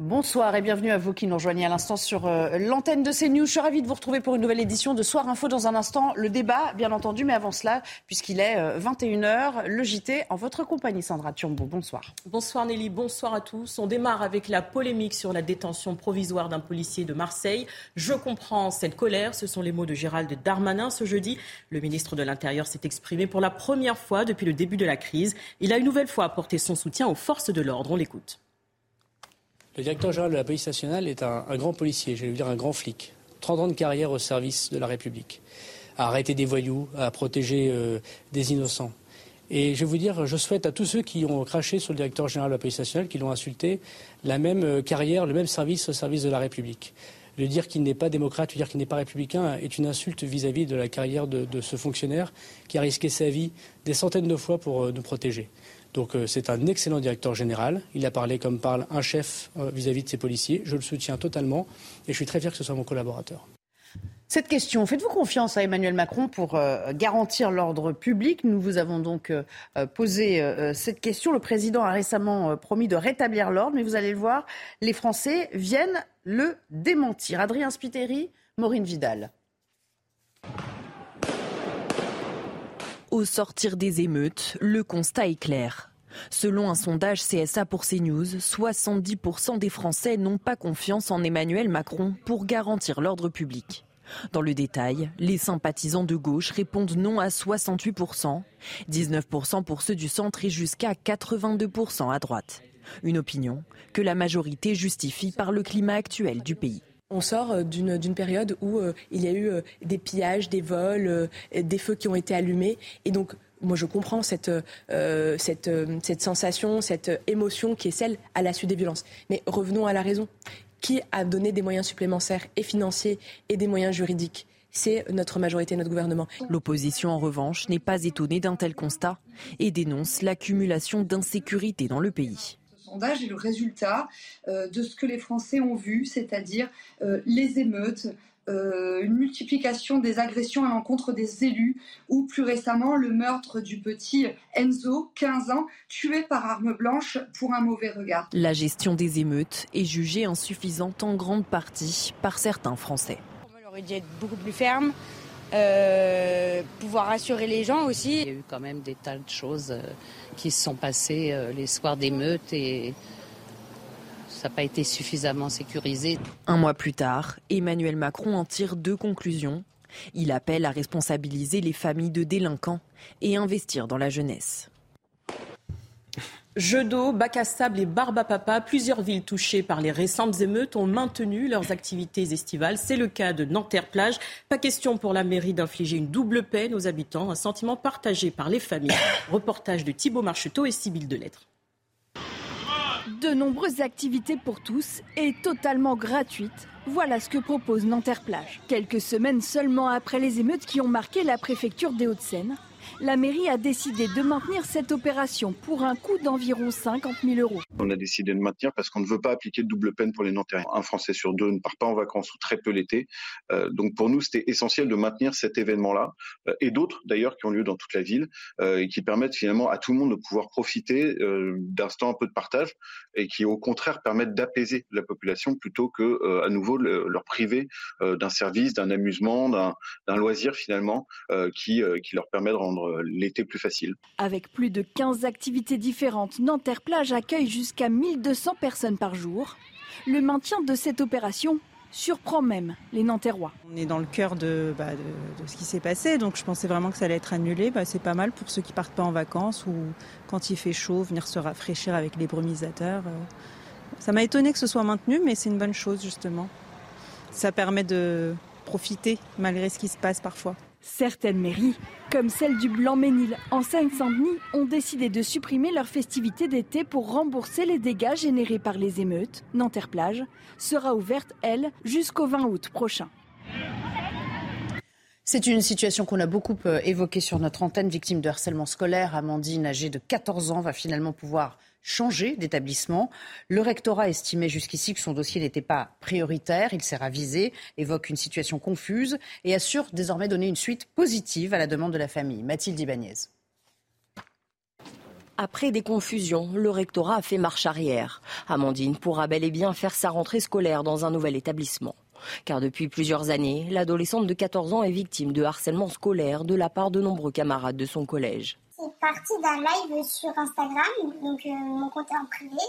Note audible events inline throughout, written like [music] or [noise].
Bonsoir et bienvenue à vous qui nous rejoignez à l'instant sur euh, l'antenne de CNews. Je suis ravie de vous retrouver pour une nouvelle édition de Soir Info dans un instant. Le débat, bien entendu, mais avant cela, puisqu'il est euh, 21h, le JT en votre compagnie, Sandra Thiombo. Bonsoir. Bonsoir Nelly, bonsoir à tous. On démarre avec la polémique sur la détention provisoire d'un policier de Marseille. Je comprends cette colère, ce sont les mots de Gérald Darmanin ce jeudi. Le ministre de l'Intérieur s'est exprimé pour la première fois depuis le début de la crise. Il a une nouvelle fois apporté son soutien aux forces de l'ordre. On l'écoute. Le directeur général de la police nationale est un, grand policier, je vais dire un grand flic. 30 ans de carrière au service de la République. À arrêter des voyous, à protéger euh, des innocents. Et je vais vous dire, je souhaite à tous ceux qui ont craché sur le directeur général de la police nationale, qui l'ont insulté, la même euh, carrière, le même service au service de la République. Le dire qu'il n'est pas démocrate, le dire qu'il n'est pas républicain est une insulte vis-à-vis de la carrière de, de, ce fonctionnaire qui a risqué sa vie des centaines de fois pour euh, nous protéger. Donc euh, c'est un excellent directeur général. Il a parlé comme parle un chef euh, vis-à-vis de ses policiers. Je le soutiens totalement et je suis très fier que ce soit mon collaborateur. Cette question, faites-vous confiance à Emmanuel Macron pour euh, garantir l'ordre public? Nous vous avons donc euh, posé euh, cette question. Le président a récemment promis de rétablir l'ordre, mais vous allez le voir, les Français viennent le démentir. Adrien Spiteri, Maureen Vidal. Au sortir des émeutes, le constat est clair. Selon un sondage CSA pour CNews, 70% des Français n'ont pas confiance en Emmanuel Macron pour garantir l'ordre public. Dans le détail, les sympathisants de gauche répondent non à 68%, 19% pour ceux du centre et jusqu'à 82% à droite. Une opinion que la majorité justifie par le climat actuel du pays. On sort euh, d'une période où euh, il y a eu euh, des pillages, des vols, des feux qui ont été allumés. Et donc, moi, je comprends cette, euh, cette, cette sensation, cette émotion qui est celle à la suite des violences. Mais revenons à la raison. Qui a donné des moyens supplémentaires et financiers et des moyens juridiques? C'est notre majorité, notre gouvernement. L'opposition, en revanche, n'est pas étonnée d'un tel constat et dénonce l'accumulation d'insécurité dans le pays sondage est le résultat euh, de ce que les Français ont vu, c'est-à-dire euh, les émeutes, euh, une multiplication des agressions à l'encontre des élus, ou plus récemment le meurtre du petit Enzo, 15 ans, tué par arme blanche pour un mauvais regard. La gestion des émeutes est jugée insuffisante en grande partie par certains Français. On aurait dû être beaucoup plus ferme. Euh, pouvoir rassurer les gens aussi. Il y a eu quand même des tas de choses euh, qui se sont passées les soirs d'émeutes et ça n'a pas été suffisamment sécurisé. Un mois plus tard, Emmanuel Macron en tire deux conclusions. Il appelle à responsabiliser les familles de délinquants et investir dans la jeunesse. Jeux d'eau, bac à sable et barbe à papa, plusieurs villes touchées par les récentes émeutes ont maintenu leurs activités estivales. C'est le cas de Nanterre-Plage. Pas question pour la mairie d'infliger une double peine aux habitants, un sentiment partagé par les familles. Reportage de Thibault Marcheteau et Sybille Delettre. De nombreuses activités pour tous et totalement gratuites. Voilà ce que propose Nanterre-Plage. Quelques semaines seulement après les émeutes qui ont marqué la préfecture des Hauts-de-Seine, la mairie a décidé de maintenir cette opération pour un coût d'environ 50 000 euros. On a décidé de maintenir parce qu'on ne veut pas appliquer de double peine pour les Nantais. Un Français sur deux ne part pas en vacances ou très peu l'été. Euh, donc pour nous, c'était essentiel de maintenir cet événement-là euh, et d'autres d'ailleurs qui ont lieu dans toute la ville euh, et qui permettent finalement à tout le monde de pouvoir profiter d'instants un peu de partage et qui au contraire permettent d'apaiser la population plutôt que à nouveau le, leur priver d'un service, d'un amusement, d'un loisir finalement qui leur permet de rendre l'été plus facile. Avec plus de 15 activités différentes, Nanterre Plage accueille jusqu'à 1200 personnes par jour. Le maintien de cette opération surprend même les Nanterrois. On est dans le cœur de, bah, de, de ce qui s'est passé, donc je pensais vraiment que ça allait être annulé. Bah, c'est pas mal pour ceux qui partent pas en vacances ou quand il fait chaud, venir se rafraîchir avec les brumisateurs. Ça m'a étonné que ce soit maintenu, mais c'est une bonne chose justement. Ça permet de profiter malgré ce qui se passe parfois. Certaines mairies, comme celle du Blanc-Ménil en Seine-Saint-Denis, ont décidé de supprimer leurs festivités d'été pour rembourser les dégâts générés par les émeutes. Nanterre-Plage sera ouverte, elle, jusqu'au 20 août prochain. C'est une situation qu'on a beaucoup euh, évoquée sur notre antenne, victime de harcèlement scolaire. Amandine, âgée de 14 ans, va finalement pouvoir changer d'établissement. Le rectorat estimait jusqu'ici que son dossier n'était pas prioritaire. Il s'est ravisé, évoque une situation confuse et assure désormais donner une suite positive à la demande de la famille. Mathilde Ibanez. Après des confusions, le rectorat a fait marche arrière. Amandine pourra bel et bien faire sa rentrée scolaire dans un nouvel établissement. Car depuis plusieurs années, l'adolescente de 14 ans est victime de harcèlement scolaire de la part de nombreux camarades de son collège c'est parti d'un live sur Instagram, donc euh, mon compte est en privé,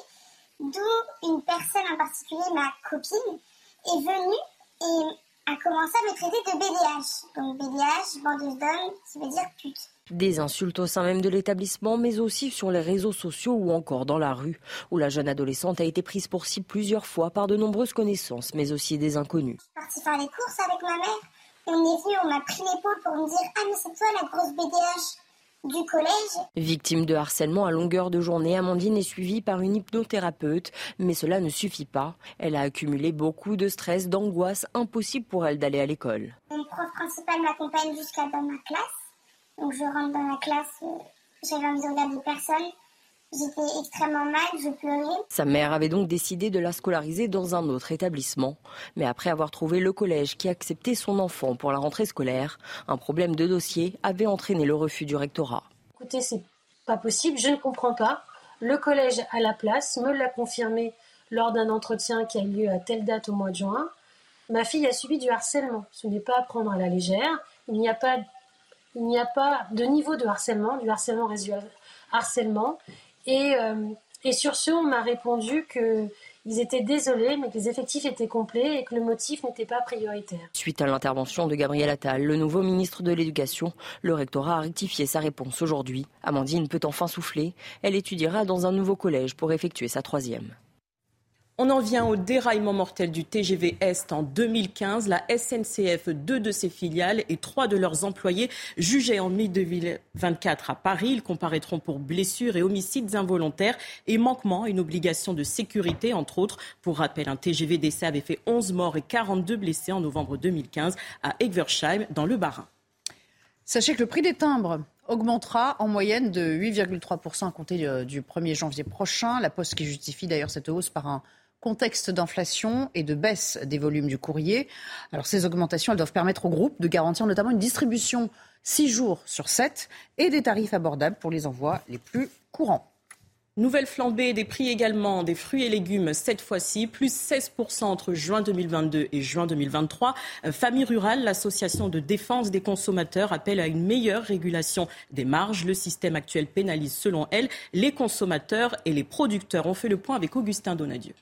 d'où une personne en particulier, ma copine, est venue et a commencé à me traiter de BDH. Donc BDH, bandeuse d'hommes, ça veut dire pute. Des insultes au sein même de l'établissement, mais aussi sur les réseaux sociaux ou encore dans la rue, où la jeune adolescente a été prise pour cible plusieurs fois par de nombreuses connaissances, mais aussi des inconnus. Je suis partie faire les courses avec ma mère, on est venu, on m'a pris l'épaule pour me dire Ah, mais c'est toi la grosse BDH du collège. Victime de harcèlement à longueur de journée, Amandine est suivie par une hypnothérapeute, mais cela ne suffit pas. Elle a accumulé beaucoup de stress, d'angoisse, impossible pour elle d'aller à l'école. Mon prof principal m'accompagne jusqu'à dans ma classe. Donc je rentre dans la classe, euh, j'avais envie de regarder personne. J'étais extrêmement mal, je pleurais. Sa mère avait donc décidé de la scolariser dans un autre établissement. Mais après avoir trouvé le collège qui acceptait son enfant pour la rentrée scolaire, un problème de dossier avait entraîné le refus du rectorat. Écoutez, c'est pas possible, je ne comprends pas. Le collège à la place me l'a confirmé lors d'un entretien qui a lieu à telle date au mois de juin. Ma fille a subi du harcèlement. Ce n'est pas à prendre à la légère. Il n'y a pas, il n'y a pas de niveau de harcèlement, du harcèlement résiduel harcèlement. Euh, et, sur ce, on m'a répondu qu'ils étaient désolés, mais que les effectifs étaient complets et que le motif n'était pas prioritaire. Suite à l'intervention de Gabriel Attal, le nouveau ministre de l'Éducation, le rectorat a rectifié sa réponse aujourd'hui. Amandine peut enfin souffler. Elle étudiera dans un nouveau collège pour effectuer sa troisième. On en vient au déraillement mortel du TGV Est en 2015. La SNCF, deux de ses filiales et trois de leurs employés jugés en mai 2024 à Paris. Ils comparaîtront pour blessures et homicides involontaires et manquement à une obligation de sécurité, entre autres. Pour rappel, un TGV d'essai avait fait 11 morts et 42 blessés en novembre 2015 à Egversheim, dans le Bas-Rhin. Sachez que le prix des timbres augmentera en moyenne de 8,3% à compter euh, du 1er janvier prochain. La Poste qui justifie d'ailleurs cette hausse par un contexte d'inflation et de baisse des volumes du courrier. Alors ces augmentations, elles doivent permettre au groupe de garantir notamment une distribution 6 jours sur 7 et des tarifs abordables pour les envois les plus courants. Nouvelle flambée des prix également des fruits et légumes cette fois-ci, plus 16% entre juin 2022 et juin 2023. Euh, Famille Rurale, l'association de défense des consommateurs, appelle à une meilleure régulation des marges. Le système actuel pénalise selon elle les consommateurs et les producteurs. On fait le point avec Augustin Donadieu.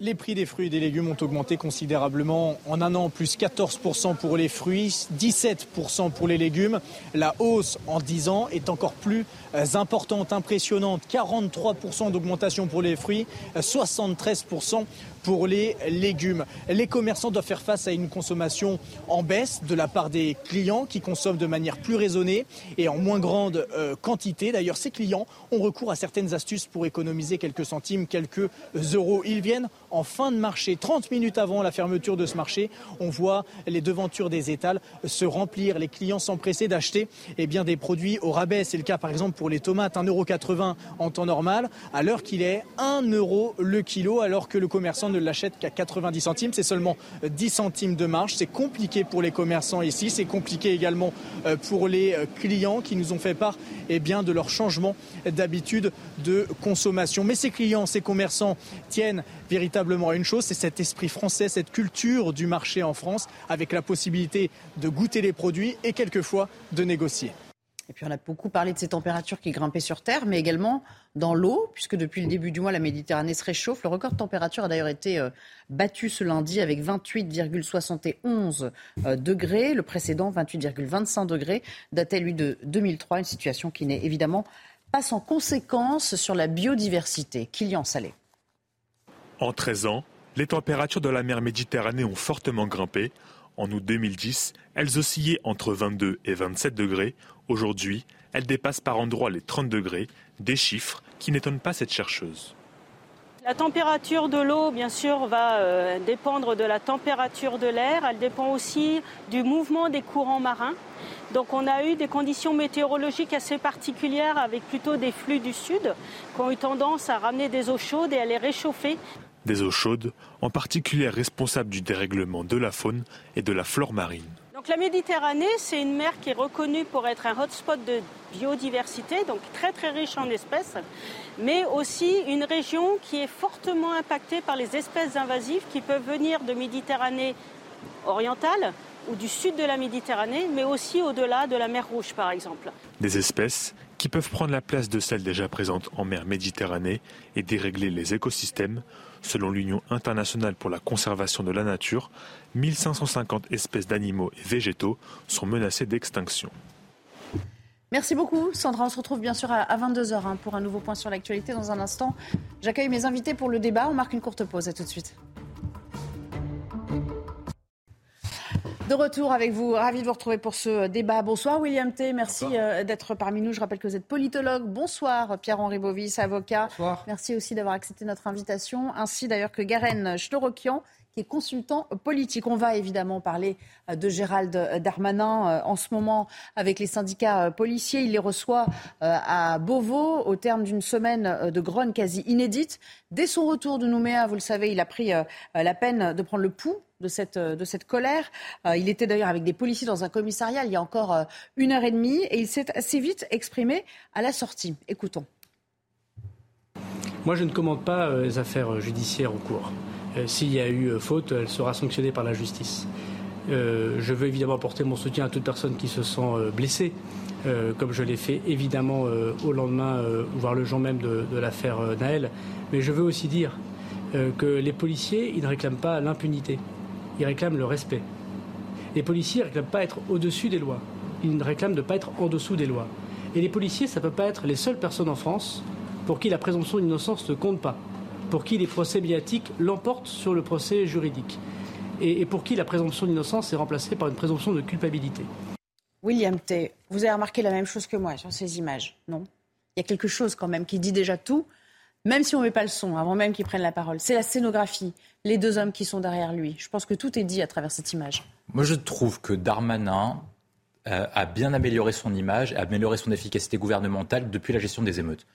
Les prix des fruits et des légumes ont augmenté considérablement en un an, plus 14% pour les fruits, 17% pour les légumes. La hausse en 10 ans est encore plus euh, importante, impressionnante. 43% d'augmentation pour les fruits, 73% pour les légumes. Les commerçants doivent faire face à une consommation en baisse de la part des clients qui consomment de manière plus raisonnée et en moins grande euh, quantité. D'ailleurs, ces clients ont recours à certaines astuces pour économiser quelques centimes, quelques euros. Ils viennent en fin de marché, 30 minutes avant la fermeture de ce marché. On voit les devantures des étals se remplir, les clients s'empresser d'acheter eh des produits au rabais. C'est le cas par exemple pour les tomates, 1,80€ en temps normal, à l'heure qu'il est 1 euro le kilo, alors que le commerçant ne l'achète qu'à 90 centimes. C'est seulement 10 centimes de marge. C'est compliqué pour les commerçants ici. C'est compliqué également euh, pour les euh, clients qui nous ont fait part eh bien, de leur changement d'habitude de consommation. Mais ces clients, ces commerçants tiennent véritablement à une chose, c'est cet esprit français, cette culture du marché en France, avec la possibilité de goûter les produits et quelquefois de négocier. Et puis on a beaucoup parlé de ces températures qui grimpaient sur Terre, mais également dans l'eau, puisque depuis le début du mois, la Méditerranée se réchauffe. Le record de température a d'ailleurs été euh, battu ce lundi avec 28,71 euh, degrés. Le précédent, 28,25 degrés, datait lui de 2003, une situation qui n'est évidemment pas sans conséquences sur la biodiversité. Kylian Salé. En 13 ans, les températures de la mer Méditerranée ont fortement grimpé En août 2010, elles oscillaient entre 22 et 27 degrés. Aujourd'hui, elles dépassent par endroits les 30 degrés, des chiffres qui n'étonnent pas cette chercheuse. La température de l'eau, bien sûr, va euh, dépendre de la température de l'air. Elle dépend aussi du mouvement des courants marins. Donc on a eu des conditions météorologiques assez particulières avec plutôt des flux du sud qui ont eu tendance à ramener des eaux chaudes et à les réchauffer. Des eaux chaudes, en particulier responsables du dérèglement de la faune et de la flore marine. La Méditerranée, c'est une mer qui est reconnue pour être un hotspot de biodiversité, donc très très riche en espèces, mais aussi une région qui est fortement impactée par les espèces invasives qui peuvent venir de Méditerranée orientale ou du sud de la Méditerranée, mais aussi au-delà de la mer Rouge par exemple. Des espèces qui peuvent prendre la place de celles déjà présentes en mer Méditerranée et dérégler les écosystèmes. Selon l'Union internationale pour la conservation de la nature, 1550 espèces d'animaux et végétaux sont menacées d'extinction. Merci beaucoup, Sandra. On se retrouve bien sûr à 22h hein, pour un nouveau point sur l'actualité. Dans un instant, j'accueille mes invités pour le débat. On marque une courte pause. À tout de suite. De retour avec vous, ravi de vous retrouver pour ce débat. Bonsoir William T, merci euh, d'être parmi nous. Je rappelle que vous êtes politologue. Bonsoir Pierre-Henri Bovis, avocat. Bonsoir. Merci aussi d'avoir accepté notre invitation, ainsi d'ailleurs que Garen Schlorokian, qui est consultant politique. On va évidemment parler euh, de Gérald Darmanin euh, en ce moment avec les syndicats policiers. Il les reçoit à Beauvau au terme d'une semaine de grogne quasi inédite. Dès son retour de Nouméa, vous le savez, il a pris la peine de prendre le pouls de cette, de cette colère. Euh, il était d'ailleurs avec des policiers dans un commissariat il y a encore euh, une heure et demie et il s'est assez vite exprimé à la sortie. Écoutons. Moi, je ne commande pas euh, les affaires judiciaires en cours. S'il y a eu faute, elle sera sanctionnée par la justice. je veux évidemment apporter mon soutien à toute personne qui se sent blessée, comme je l'ai fait évidemment au lendemain, voire le jour même de, l'affaire Naël. Mais je veux aussi dire que les policiers, ils ne réclament pas l'impunité ils réclament le respect. Les policiers ne réclament pas être au-dessus des lois. Ils réclament de ne pas être en dessous des lois. Et les policiers, ça ne peut pas être les seules personnes en France pour qui la présomption d'innocence ne compte pas, pour qui les procès médiatiques l'emportent sur le procès juridique, et, pour qui la présomption d'innocence est remplacée par une présomption de culpabilité. William T., vous avez remarqué la même chose que moi sur ces images, non? Il y a quelque chose quand même qui dit déjà tout, même si on ne met pas le son, avant même qu'ils prennent la parole. C'est la scénographie, les deux hommes qui sont derrière lui. Je pense que tout est dit à travers cette image. Moi, je trouve que Darmanin euh, a bien amélioré son image, a amélioré son efficacité gouvernementale depuis la gestion des émeutes.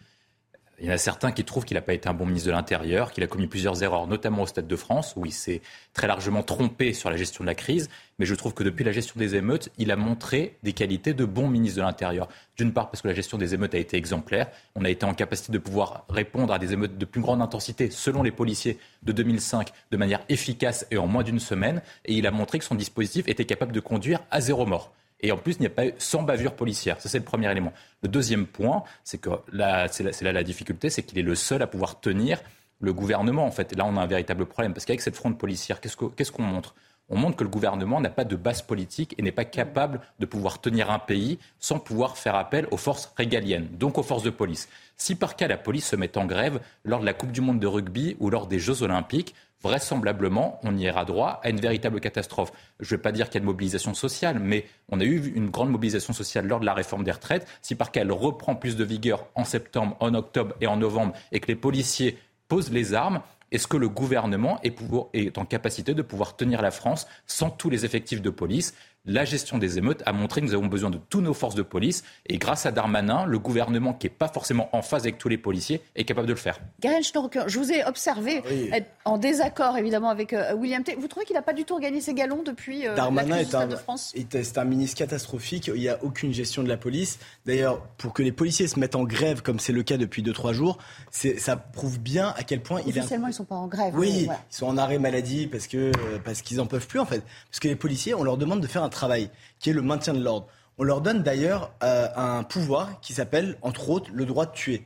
Il y en a certains qui trouvent qu'il n'a pas été un bon ministre de l'Intérieur, qu'il a commis plusieurs erreurs, notamment au Stade de France, où il s'est très largement trompé sur la gestion de la crise. Mais je trouve que depuis la gestion des émeutes, il a montré des qualités de bon ministre de l'Intérieur. D'une part, parce que la gestion des émeutes a été exemplaire. On a été en capacité de pouvoir répondre à des émeutes de plus grande intensité, selon les policiers de 2005, de manière efficace et en moins d'une semaine. Et il a montré que son dispositif était capable de conduire à zéro mort. Et en plus, il n'y a pas eu sans bavure policière. Ça, c'est le premier élément. Le deuxième point, c'est que là, c'est là, la difficulté, c'est qu'il est le seul à pouvoir tenir le gouvernement. En fait, là, on a un véritable problème. Parce qu'avec cette fronde policière, qu'est-ce qu'on montre? On montre que le gouvernement n'a pas de base politique et n'est pas capable de pouvoir tenir un pays sans pouvoir faire appel aux forces régaliennes, donc aux forces de police. Si par cas la police se met en grève lors de la Coupe du Monde de rugby ou lors des Jeux Olympiques, vraisemblablement, on y ira droit à une véritable catastrophe. Je ne vais pas dire qu'il y a une mobilisation sociale, mais on a eu une grande mobilisation sociale lors de la réforme des retraites. Si par cas elle reprend plus de vigueur en septembre, en octobre et en novembre, et que les policiers posent les armes, est-ce que le gouvernement est, en capacité de pouvoir tenir la France sans tous les effectifs de police la gestion des émeutes a montré que nous avons besoin de toutes nos forces de police. Et grâce à Darmanin, le gouvernement, qui n'est pas forcément en phase avec tous les policiers, est capable de le faire. Garen je vous ai observé ah être en désaccord évidemment avec euh, William T. Vous trouvez qu'il n'a pas du tout regagné ses galons depuis euh, la crise de France? C'est un ministre catastrophique. Il n'y a aucune gestion de la police. D'ailleurs, pour que les policiers se mettent en grève, comme c'est le cas depuis 2-3 jours, ça prouve bien à quel point... Officiellement, ils ne sont pas en grève. Oui, ils sont en arrêt maladie parce que euh, parce qu'ils n'en peuvent plus en fait. Parce que les policiers, on leur demande de faire un travail, qui est le maintien de l'ordre. On leur donne d'ailleurs euh, un pouvoir qui s'appelle, entre autres, le droit de tuer.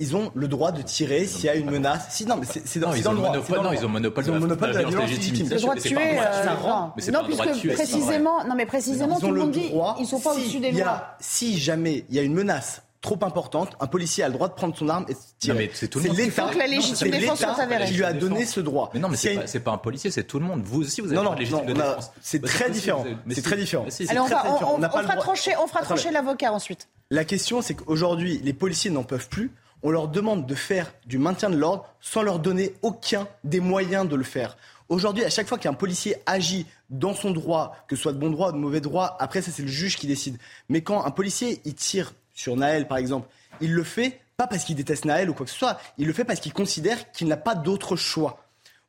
Ils ont le droit de tirer s'il y a une menace. Si, non, mais c'est dans, ils ont le droit. non, ils ont monopole, de, la violence légitime. Le droit de tuer, euh, non, puisque précisément, non, mais précisément, tout le monde dit, ils sont pas au-dessus des lois. Si jamais il y a une menace trop importante. Un policier a le droit de prendre son arme et de tirer. Non, mais c'est tout le monde. l'État c'est l'État qui lui a donné ce droit. Mais non, mais c'est pas, un policier, c'est tout le monde. Vous aussi, vous avez Non, le non, droit de légitime non, de défense. c'est Bah, très différent. C'est très différent. On, fera trancher, on fera trancher l'avocat ensuite. La question, c'est qu'aujourd'hui, les policiers n'en peuvent plus. On leur demande de faire du maintien de l'ordre sans leur donner aucun des moyens de le faire. Aujourd'hui, à chaque fois qu'un policier agit dans son droit, que ce soit de bon droit ou de mauvais droit, après ça c'est le juge qui décide. Mais quand un policier il tire sur Naël par exemple, il le fait pas parce qu'il déteste Naël ou quoi que ce soit, il le fait parce qu'il considère qu'il n'a pas d'autre choix.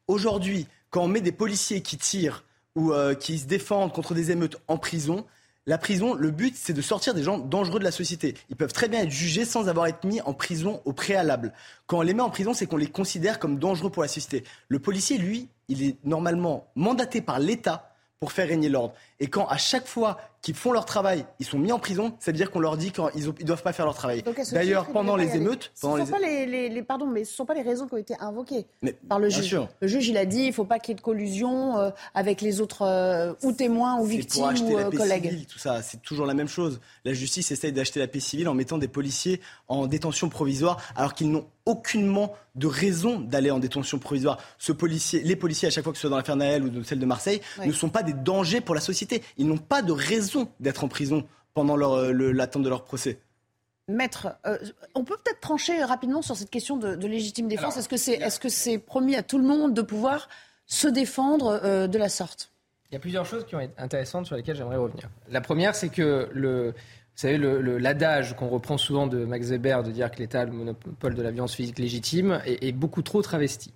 Aujourd'hui, quand on met des policiers qui tirent ou euh, qui se défendent contre des émeutes en prison, la prison, le but, c'est de sortir des gens dangereux de la société. Ils peuvent très bien être jugés sans avoir été mis en prison au préalable. Quand on les met en prison, c'est qu'on les considère comme dangereux pour la société. Le policier, lui, il est normalement mandaté par l'État pour faire régner l'ordre. Et quand à chaque fois qu'ils font leur travail, ils sont mis en prison, ça veut dire qu'on leur dit qu'ils ne doivent pas faire leur travail. Ce D'ailleurs, pendant les émeutes, Ce pendant ne les... sont pas les, les- les- pardon, mais ce sont pas les raisons qui ont été invoquées Mais- par le juge. sûr. Le juge, il a dit, il ne faut pas qu'il y ait de collusion euh, avec les autres ou ou témoins ou victimes pour acheter ou la euh, paix collègues. civile, tout ça, c'est toujours la même chose. La justice essaye d'acheter la paix civile en mettant des policiers en détention provisoire, alors qu'ils n'ont aucunement de raison d'aller en détention provisoire. Ce policier, les policiers, à chaque fois que ce soit dans l'affaire Naël ou de celle de Marseille, Oui. ne sont pas des dangers pour la société. Ils n'ont pas de raison d'être en prison pendant euh, l'attente de leur procès. Maître, euh, on peut peut-être trancher rapidement sur cette question de, de légitime défense. Est-ce que c'est est -ce c'est promis à tout le monde de pouvoir se défendre euh, de la sorte? Il y a plusieurs choses qui ont été intéressantes sur lesquelles j'aimerais revenir. La première, c'est que le, vous savez, le- le- l'adage qu'on reprend souvent de Max Weber de dire que l'État a le monopole de la violence physique légitime est, est beaucoup trop travesti.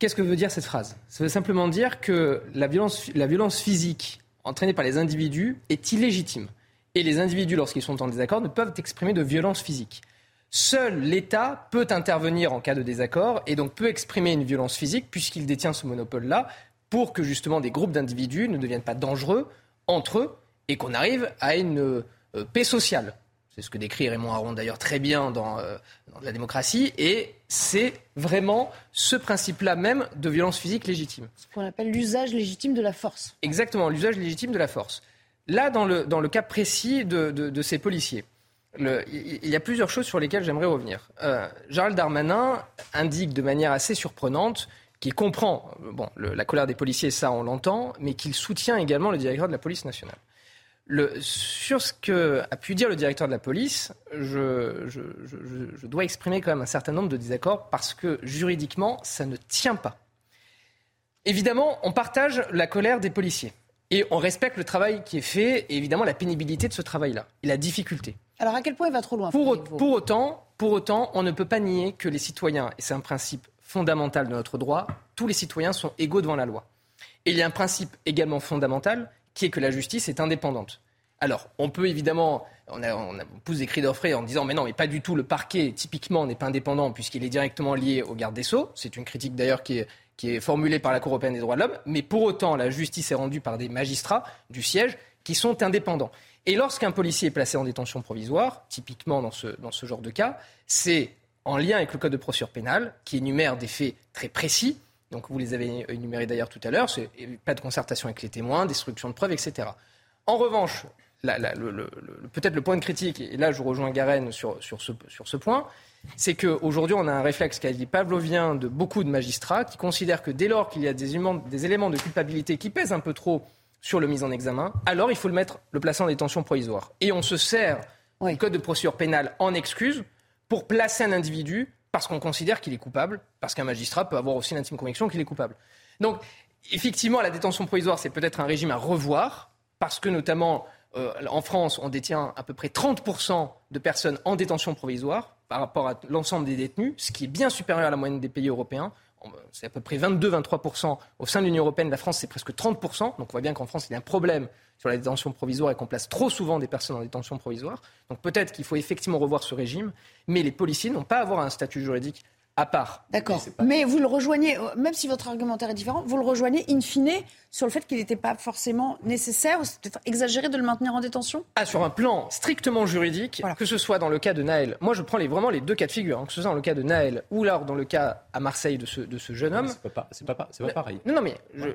Qu'est-ce que veut dire cette phrase? Ça veut simplement dire que la violence, la violence physique entraînée par les individus est illégitime. Et les individus, lorsqu'ils sont en désaccord, ne peuvent exprimer de violence physique. Seul l'État peut intervenir en cas de désaccord et donc peut exprimer une violence physique puisqu'il détient ce monopole-là pour que justement des groupes d'individus ne deviennent pas dangereux entre eux et qu'on arrive à une euh, paix sociale. C'est ce que décrit Raymond Aron d'ailleurs très bien dans, euh, dans la démocratie et c'est vraiment ce principe-là même de violence physique légitime. Ce qu'on appelle l'usage légitime de la force. Exactement, l'usage légitime de la force. Là, dans le, dans le cas précis de, de- de ces policiers, le- il y a plusieurs choses sur lesquelles j'aimerais revenir. Euh, Gérald Darmanin indique de manière assez surprenante qu'il comprend euh, bon, le- la colère des policiers, ça on l'entend, mais qu'il soutient également le directeur de la police nationale. Le- sur ce que a pu dire le directeur de la police, je, je- je- je- je dois exprimer quand même un certain nombre de désaccords parce que juridiquement, ça ne tient pas. Évidemment, on partage la colère des policiers. Et on respecte le travail qui est fait, et évidemment la pénibilité de ce travail-là, et la difficulté. Alors à quel point il va trop loin pour autant, pour autant, on ne peut pas nier que les citoyens, et c'est un principe fondamental de notre droit, tous les citoyens sont égaux devant la loi. Et il y a un principe également fondamental qui est que la justice est indépendante. Alors, on peut évidemment, on, pousse des cris d'orfraie en disant mais non, mais pas du tout, le parquet typiquement n'est pas indépendant puisqu'il est directement lié au garde des Sceaux. C'est une critique d'ailleurs qui est, qui est formulée par la Cour européenne des droits de l'homme. Mais pour autant, la justice est rendue par des magistrats du siège qui sont indépendants. Et lorsqu'un policier est placé en détention provisoire, typiquement dans ce, dans ce genre de cas, c'est en lien avec le code de procédure pénale qui énumère des faits très précis. Donc vous les avez énumérés d'ailleurs tout à l'heure, c'est pas de concertation avec les témoins, destruction de preuves, etc. En revanche, peut-être le point de critique, et là je rejoins Garen sur, sur, ce, sur ce point, c'est qu'aujourd'hui on a un réflexe quasi pavlovien de beaucoup de magistrats qui considèrent que dès lors qu'il y a des, éléments de culpabilité qui pèsent un peu trop sur le mise en examen, alors il faut le mettre, le placer en détention provisoire. Et on se sert du code de procédure pénale en excuse pour placer un individu parce qu'on considère qu'il est coupable, parce qu'un magistrat peut avoir aussi l'intime conviction qu'il est coupable. Donc, effectivement, la détention provisoire, c'est peut-être un régime à revoir, parce que notamment euh, en France, on détient à peu près 30% de personnes en détention provisoire par rapport à l'ensemble des détenus, ce qui est bien supérieur à la moyenne des pays européens. C'est à peu près 22-23% au sein de l'Union européenne. La France, c'est presque 30%. Donc on voit bien qu'en France, il y a un problème sur la détention provisoire et qu'on place trop souvent des personnes en détention provisoire. Donc peut-être qu'il faut effectivement revoir ce régime, mais les policiers n'ont pas à avoir un statut juridique à part. D'accord. Mais vous le rejoignez, euh, même si votre argumentaire est différent, vous le rejoignez in fine sur le fait qu'il n'était pas forcément nécessaire, ou c'est peut-être exagéré de le maintenir en détention? Ah, sur un plan strictement juridique, que ce soit dans le cas de Naël, moi je prends les, vraiment les deux cas de figure, hein, que ce soit dans le cas de Naël ou alors dans le cas à Marseille de ce, de ce jeune homme. C'est pas, pareil. Non, non, mais je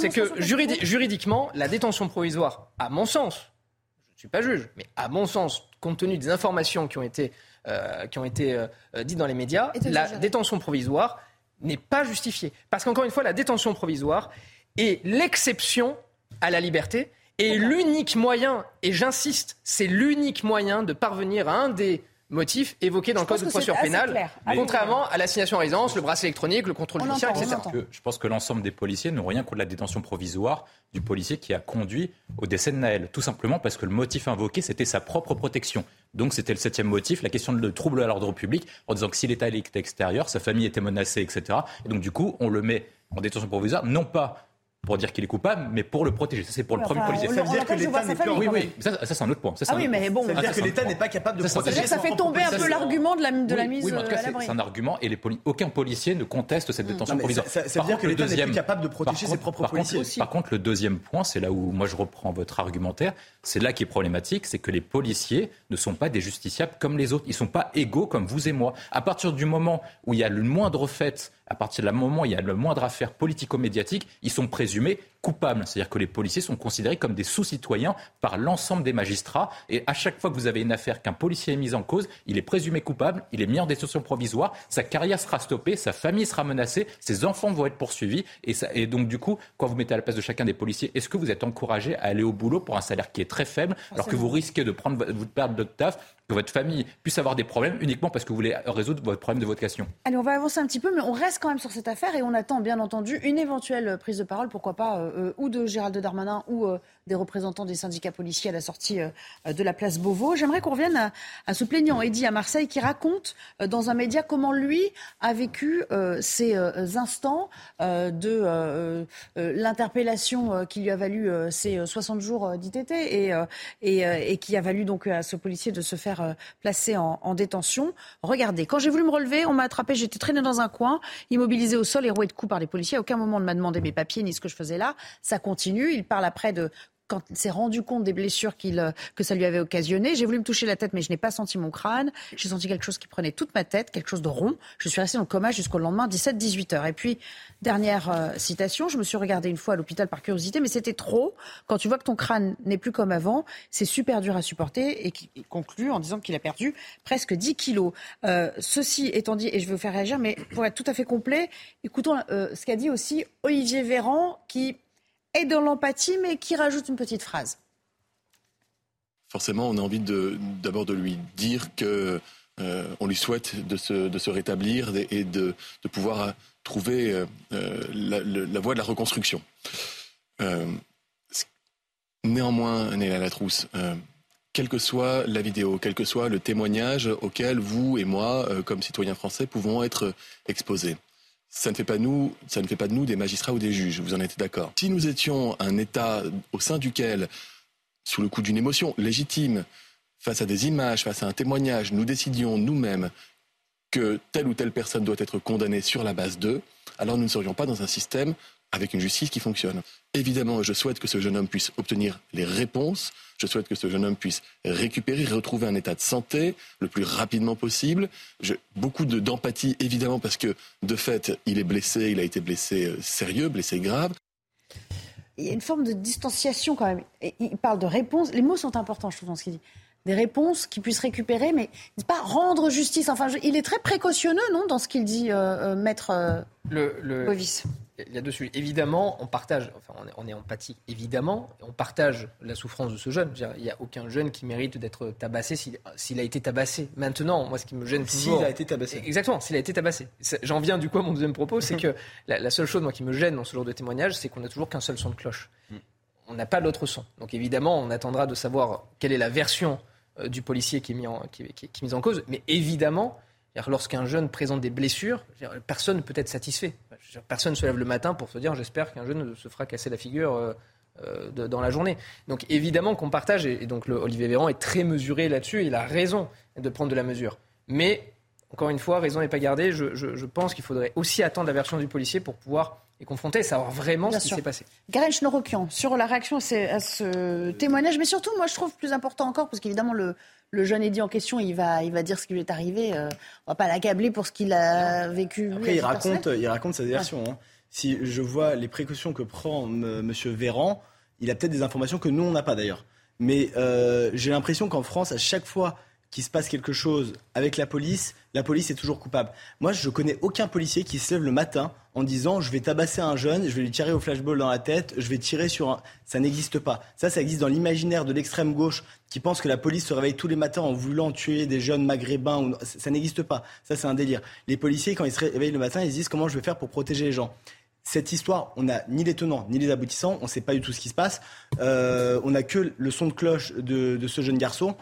c'est que juridi- juridiquement, la détention provisoire, à mon sens, je ne suis pas juge, mais à mon sens, compte tenu des informations qui ont été, euh, qui ont été euh, dites dans les médias, la détention provisoire n'est pas justifiée. Parce qu'encore une fois, la détention provisoire est l'exception à la liberté et l'unique moyen, et j'insiste, c'est l'unique moyen de parvenir à un des motifs évoqués dans le code de procédure pénale, contrairement à l'assignation à résidence, le bracelet électronique, le contrôle judiciaire, etc. je pense que l'ensemble des policiers n'ont rien contre la détention provisoire du policier qui a conduit au décès de Naël. Tout simplement parce que le motif invoqué, c'était sa propre protection. Donc c'était le septième motif, la question de trouble à l'ordre public, en disant que si l'État était extérieur, sa famille était menacée, etc. Et donc du coup, on le met en détention provisoire, non pas pour dire qu'il est coupable, mais pour le protéger. Ça, c'est pour le premier policier. Ça veut dire que l'État n'est plus... Oui, oui, ça, ça c'est un autre point. Ça, ah oui, mais bon... Ça veut dire que l'État n'est pas capable de protéger Ça fait tomber un peu l'argument de la, de la mise oui, mais en tout cas, c'est un argument et les aucun policier ne conteste cette détention provisoire. Ça, veut dire que l'État n'est plus capable de protéger ses propres policiers. par contre, le deuxième point, c'est là où moi je reprends votre argumentaire, c'est là qui est problématique, c'est que les policiers ne sont pas des justiciables comme les autres. Ils ne sont pas égaux comme vous et moi. À partir du moment où il y a le moindre fait à partir du moment où il y a le moindre affaire politico-médiatique, ils sont présumés coupables. C'est-à-dire que les policiers sont considérés comme des sous-citoyens par l'ensemble des magistrats. Et à chaque fois que vous avez une affaire qu'un policier est mis en cause, il est présumé coupable, il est mis en détention provisoire, sa carrière sera stoppée, sa famille sera menacée, ses enfants vont être poursuivis. Et, ça, et donc, du coup, quand vous mettez à la place de chacun des policiers, est-ce que vous êtes encouragé à aller au boulot pour un salaire qui est très faible, alors que vous risquez de prendre, vous perdre votre taf que votre famille puisse avoir des problèmes uniquement parce que vous voulez résoudre votre problème de vocation? Allez, on va avancer un petit peu, mais on reste quand même sur cette affaire et on attend bien entendu une éventuelle prise de parole, pourquoi pas, euh, ou de Gérald Darmanin ou euh, des représentants des syndicats policiers à la sortie de la place Beauvau. J'aimerais qu'on revienne à, ce plaignant, Eddy à Marseille, qui raconte dans un média comment lui a vécu ces instants de l'interpellation qui lui a valu ces 60 jours d'ITT et, qui a valu donc à ce policier de se faire euh, placé en, détention. Regardez, quand j'ai voulu me relever, on m'a attrapé, j'étais traîné dans un coin, immobilisé au sol et roué de coups par les policiers. À aucun moment on ne m'a demandé mes papiers ni ce que je faisais là. Ça continue. Il parle après de quand il s'est rendu compte des blessures qu'il, euh, que ça lui avait occasionné. J'ai voulu me toucher la tête, mais je n'ai pas senti mon crâne. J'ai senti quelque chose qui prenait toute ma tête, quelque chose de rond. Je suis restée dans le coma jusqu'au lendemain, 17-18 heures. Et puis, dernière euh, citation, je me suis regardée une fois à l'hôpital par curiosité, mais c'était trop. Quand tu vois que ton crâne n'est plus comme avant, c'est super dur à supporter. Et qui conclut en disant qu'il a perdu presque 10 kilos. Euh, ceci étant dit, et je vais vous faire réagir, mais pour être tout à fait complet, écoutons ce qu'a dit aussi Olivier Véran, qui et dans l'empathie, mais qui rajoute une petite phrase. Forcément, on a envie d'abord de, lui dire que euh, on lui souhaite de se, rétablir et de, pouvoir trouver euh, la, voie de la reconstruction. Euh, néanmoins, Néla Latrousse, quelle que soit la vidéo, quel que soit le témoignage auquel vous et moi, comme citoyens français, pouvons être exposés, ça ne fait pas de nous des magistrats ou des juges. Vous en êtes d'accord Si nous étions un État au sein duquel, sous le coup d'une émotion légitime, face à des images, face à un témoignage, nous décidions nous-mêmes que telle ou telle personne doit être condamnée sur la base d'eux, alors nous ne serions pas dans un système avec une justice qui fonctionne. Évidemment, je souhaite que ce jeune homme puisse obtenir les réponses, je souhaite que ce jeune homme puisse récupérer, retrouver un état de santé le plus rapidement possible. Beaucoup d'empathie, évidemment, parce que de fait, il est blessé, il a été blessé euh, sérieux, blessé grave. Il y a une forme de distanciation quand même. Il parle de réponses. Les mots sont importants, je trouve, dans ce qu'il dit des réponses qu'il puisse récupérer, mais pas rendre justice. Enfin, il est très précautionneux, non, dans ce qu'il dit, euh, euh maître euh, le, le, il y a deux sujets. Évidemment, on partage, enfin, on est, empathique, évidemment, on partage la souffrance de ce jeune. Il n'y a aucun jeune qui mérite d'être tabassé s'il a été tabassé. Maintenant, moi, ce qui me gêne toujours. S'il a été tabassé. Exactement, s'il a été tabassé. J'en viens du coup à mon deuxième propos, c'est [laughs] que la, seule chose, moi, qui me gêne dans ce genre de témoignage, c'est qu'on n'a toujours qu'un seul son de cloche. Mm. On n'a pas d'autre son. Donc évidemment, on attendra de savoir quelle est la version euh, du policier qui est mis en, qui, qui est mis en cause. Mais évidemment, lorsqu'un jeune présente des blessures, personne ne peut être satisfait. Personne ne se lève le matin pour se dire j'espère qu'un jeune se fera casser la figure euh, euh, dans la journée. Donc évidemment qu'on partage, et, donc Olivier Véran est très mesuré là-dessus, il a raison de prendre de la mesure. Mais, encore une fois, raison n'est pas gardée, je, pense qu'il faudrait aussi attendre la version du policier pour pouvoir et confronter et savoir vraiment ce qui s'est passé. Garen Schnorokian, sur la réaction à ce témoignage, mais surtout, moi je trouve plus important encore, parce qu'évidemment, le, le jeune Eddy en question, il va, il va dire ce qui lui est arrivé. Euh, on va pas l'accabler pour ce qu'il a vécu. Après, il raconte, il raconte sa version. Hein. Si je vois les précautions que prend M. Véran, il a peut-être des informations que nous, on n'a pas d'ailleurs. Mais euh, j'ai l'impression qu'en France, à chaque fois qu'il se passe quelque chose avec la police, la police est toujours coupable. Moi, je connais aucun policier qui se lève le matin en disant je vais tabasser un jeune, je vais lui tirer au flashball dans la tête, je vais tirer sur un... Ça n'existe pas. Ça, ça existe dans l'imaginaire de l'extrême gauche qui pense que la police se réveille tous les matins en voulant tuer des jeunes maghrébins. Ou... Ça n'existe pas. Ça, c'est un délire. Les policiers, quand ils se réveillent le matin, ils se disent comment je vais faire pour protéger les gens? Cette histoire, on n'a ni les tenants ni les aboutissants, on ne sait pas du tout ce qui se passe. Euh, on n'a que le son de cloche de, de ce jeune garçon.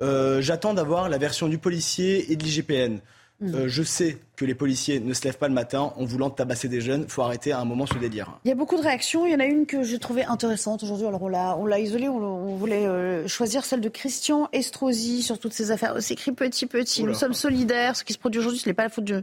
Euh, j'attends d'avoir la version du policier et de l'IGPN. Mm. Euh, je sais que les policiers ne se lèvent pas le matin en voulant tabasser des jeunes. Il faut arrêter à un moment ce délire. Il y a beaucoup de réactions. Il y en a une que j'ai trouvée intéressante aujourd'hui. Alors on l'a, on l'a isolée. On, voulait euh, choisir celle de Christian Estrosi sur toutes ces affaires. C'est écrit petit petit. Nous sommes solidaires. Ce qui se produit aujourd'hui, ce n'est pas la faute du,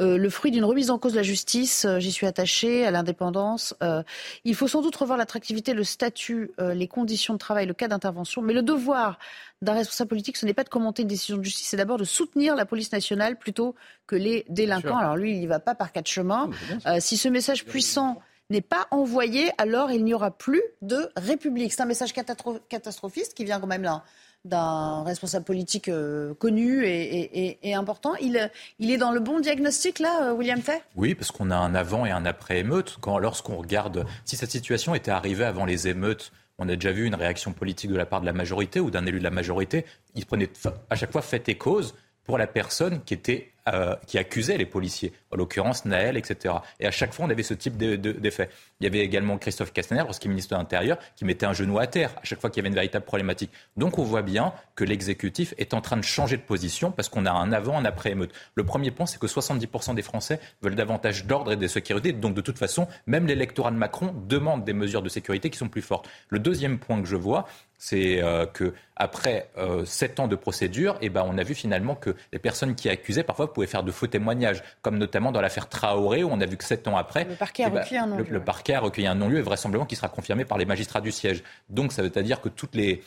euh, le fruit d'une remise en cause de la justice. Euh, j'y suis attachée à l'indépendance. Euh, il faut sans doute revoir l'attractivité, le statut, les conditions de travail, le cas d'intervention. Mais le devoir d'un responsable politique, ce n'est pas de commenter une décision de justice, c'est d'abord de soutenir la police nationale plutôt que les délinquants. Alors lui, il n'y va pas par quatre chemins. si ce message puissant n'est pas envoyé, alors il n'y aura plus de République. C'est un message catastrophiste qui vient quand même là d'un responsable politique euh, connu et, important. Il, il, est dans le bon diagnostic, là, euh, William Fay? Oui, parce qu'on a un avant et un après émeute. Quand, lorsqu'on regarde, si cette situation était arrivée avant les émeutes, on a déjà vu une réaction politique de la part de la majorité ou d'un élu de la majorité. Il prenait à chaque fois fait et cause pour la personne qui était euh, qui accusait les policiers, en l'occurrence Naël, etc. Et à chaque fois, on avait ce type d'effet. Il y avait également Christophe Castaner, lorsqu'il ministre de l'Intérieur, qui mettait un genou à terre à chaque fois qu'il y avait une véritable problématique. Donc on voit bien que l'exécutif est en train de changer de position parce qu'on a un avant, un après émeute. Le premier point, c'est que 70% des Français veulent davantage d'ordre et de sécurité. Donc de toute façon, même l'électorat de Macron demande des mesures de sécurité qui sont plus fortes. Le deuxième point que je vois, c'est euh, que après euh, sept ans de procédure, eh ben, on a vu finalement que les personnes qui accusaient parfois pouvaient faire de faux témoignages, comme notamment dans l'affaire Traoré, où on a vu que sept ans après, le parquet a, eh ben, recueilli, un non-lieu. Le, parquet a recueilli un non-lieu et vraisemblablement qui sera confirmé par les magistrats du siège. Donc ça veut dire que toutes les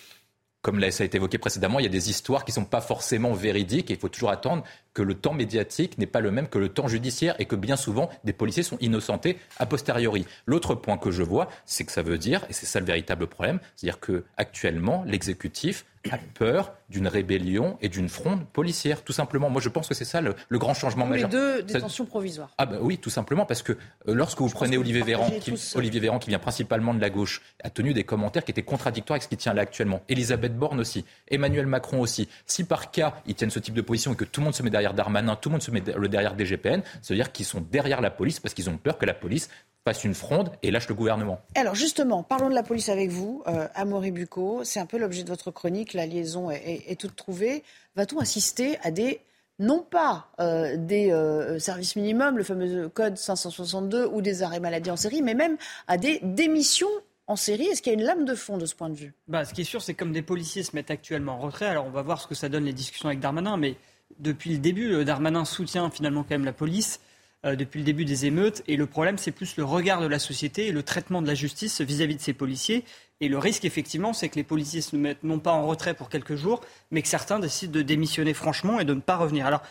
comme ça a été évoqué précédemment, il y a des histoires qui ne sont pas forcément véridiques et il faut toujours attendre que le temps médiatique n'est pas le même que le temps judiciaire et que bien souvent des policiers sont innocentés a posteriori. L'autre point que je vois, c'est que ça veut dire, et c'est ça le véritable problème, c'est-à-dire que actuellement l'exécutif a peur d'une rébellion et d'une fronde policière, tout simplement. Moi, je pense que c'est ça le, grand changement majeur. Les deux détentions provisoires. Ah ben oui, tout simplement, parce que euh, lorsque vous prenez Olivier Véran, qui, Olivier Véran, qui vient principalement de la gauche, a tenu des commentaires qui étaient contradictoires avec ce qui tient là actuellement. Elisabeth Borne aussi, Emmanuel Macron aussi. Si par cas, ils tiennent ce type de position et que tout le monde se met derrière Darmanin, tout le monde se met derrière DGPN, ça veut dire qu'ils sont derrière la police parce qu'ils ont peur que la police fasse une fronde et lâche le gouvernement. Alors justement, parlons de la police avec vous, euh, Amaury Bucco. C'est un peu l'objet de votre chronique, la liaison est, toute trouvée. Va-t-on assister à des, non pas euh, des euh, services minimums, le fameux code 562 ou des arrêts maladie en série, mais même à des démissions en série? Est-ce qu'il y a une lame de fond de ce point de vue? Bah, Ce qui est sûr, c'est comme des policiers se mettent actuellement en retrait. Alors on va voir ce que ça donne les discussions avec Darmanin, mais depuis le début, Darmanin soutient finalement quand même la police. Euh, depuis le début des émeutes. Et le problème, c'est plus le regard de la société et le traitement de la justice vis-à-vis de ces policiers. Et le risque, effectivement, c'est que les policiers se mettent non pas en retrait pour quelques jours, mais que certains décident de démissionner franchement et de ne pas revenir. Alors,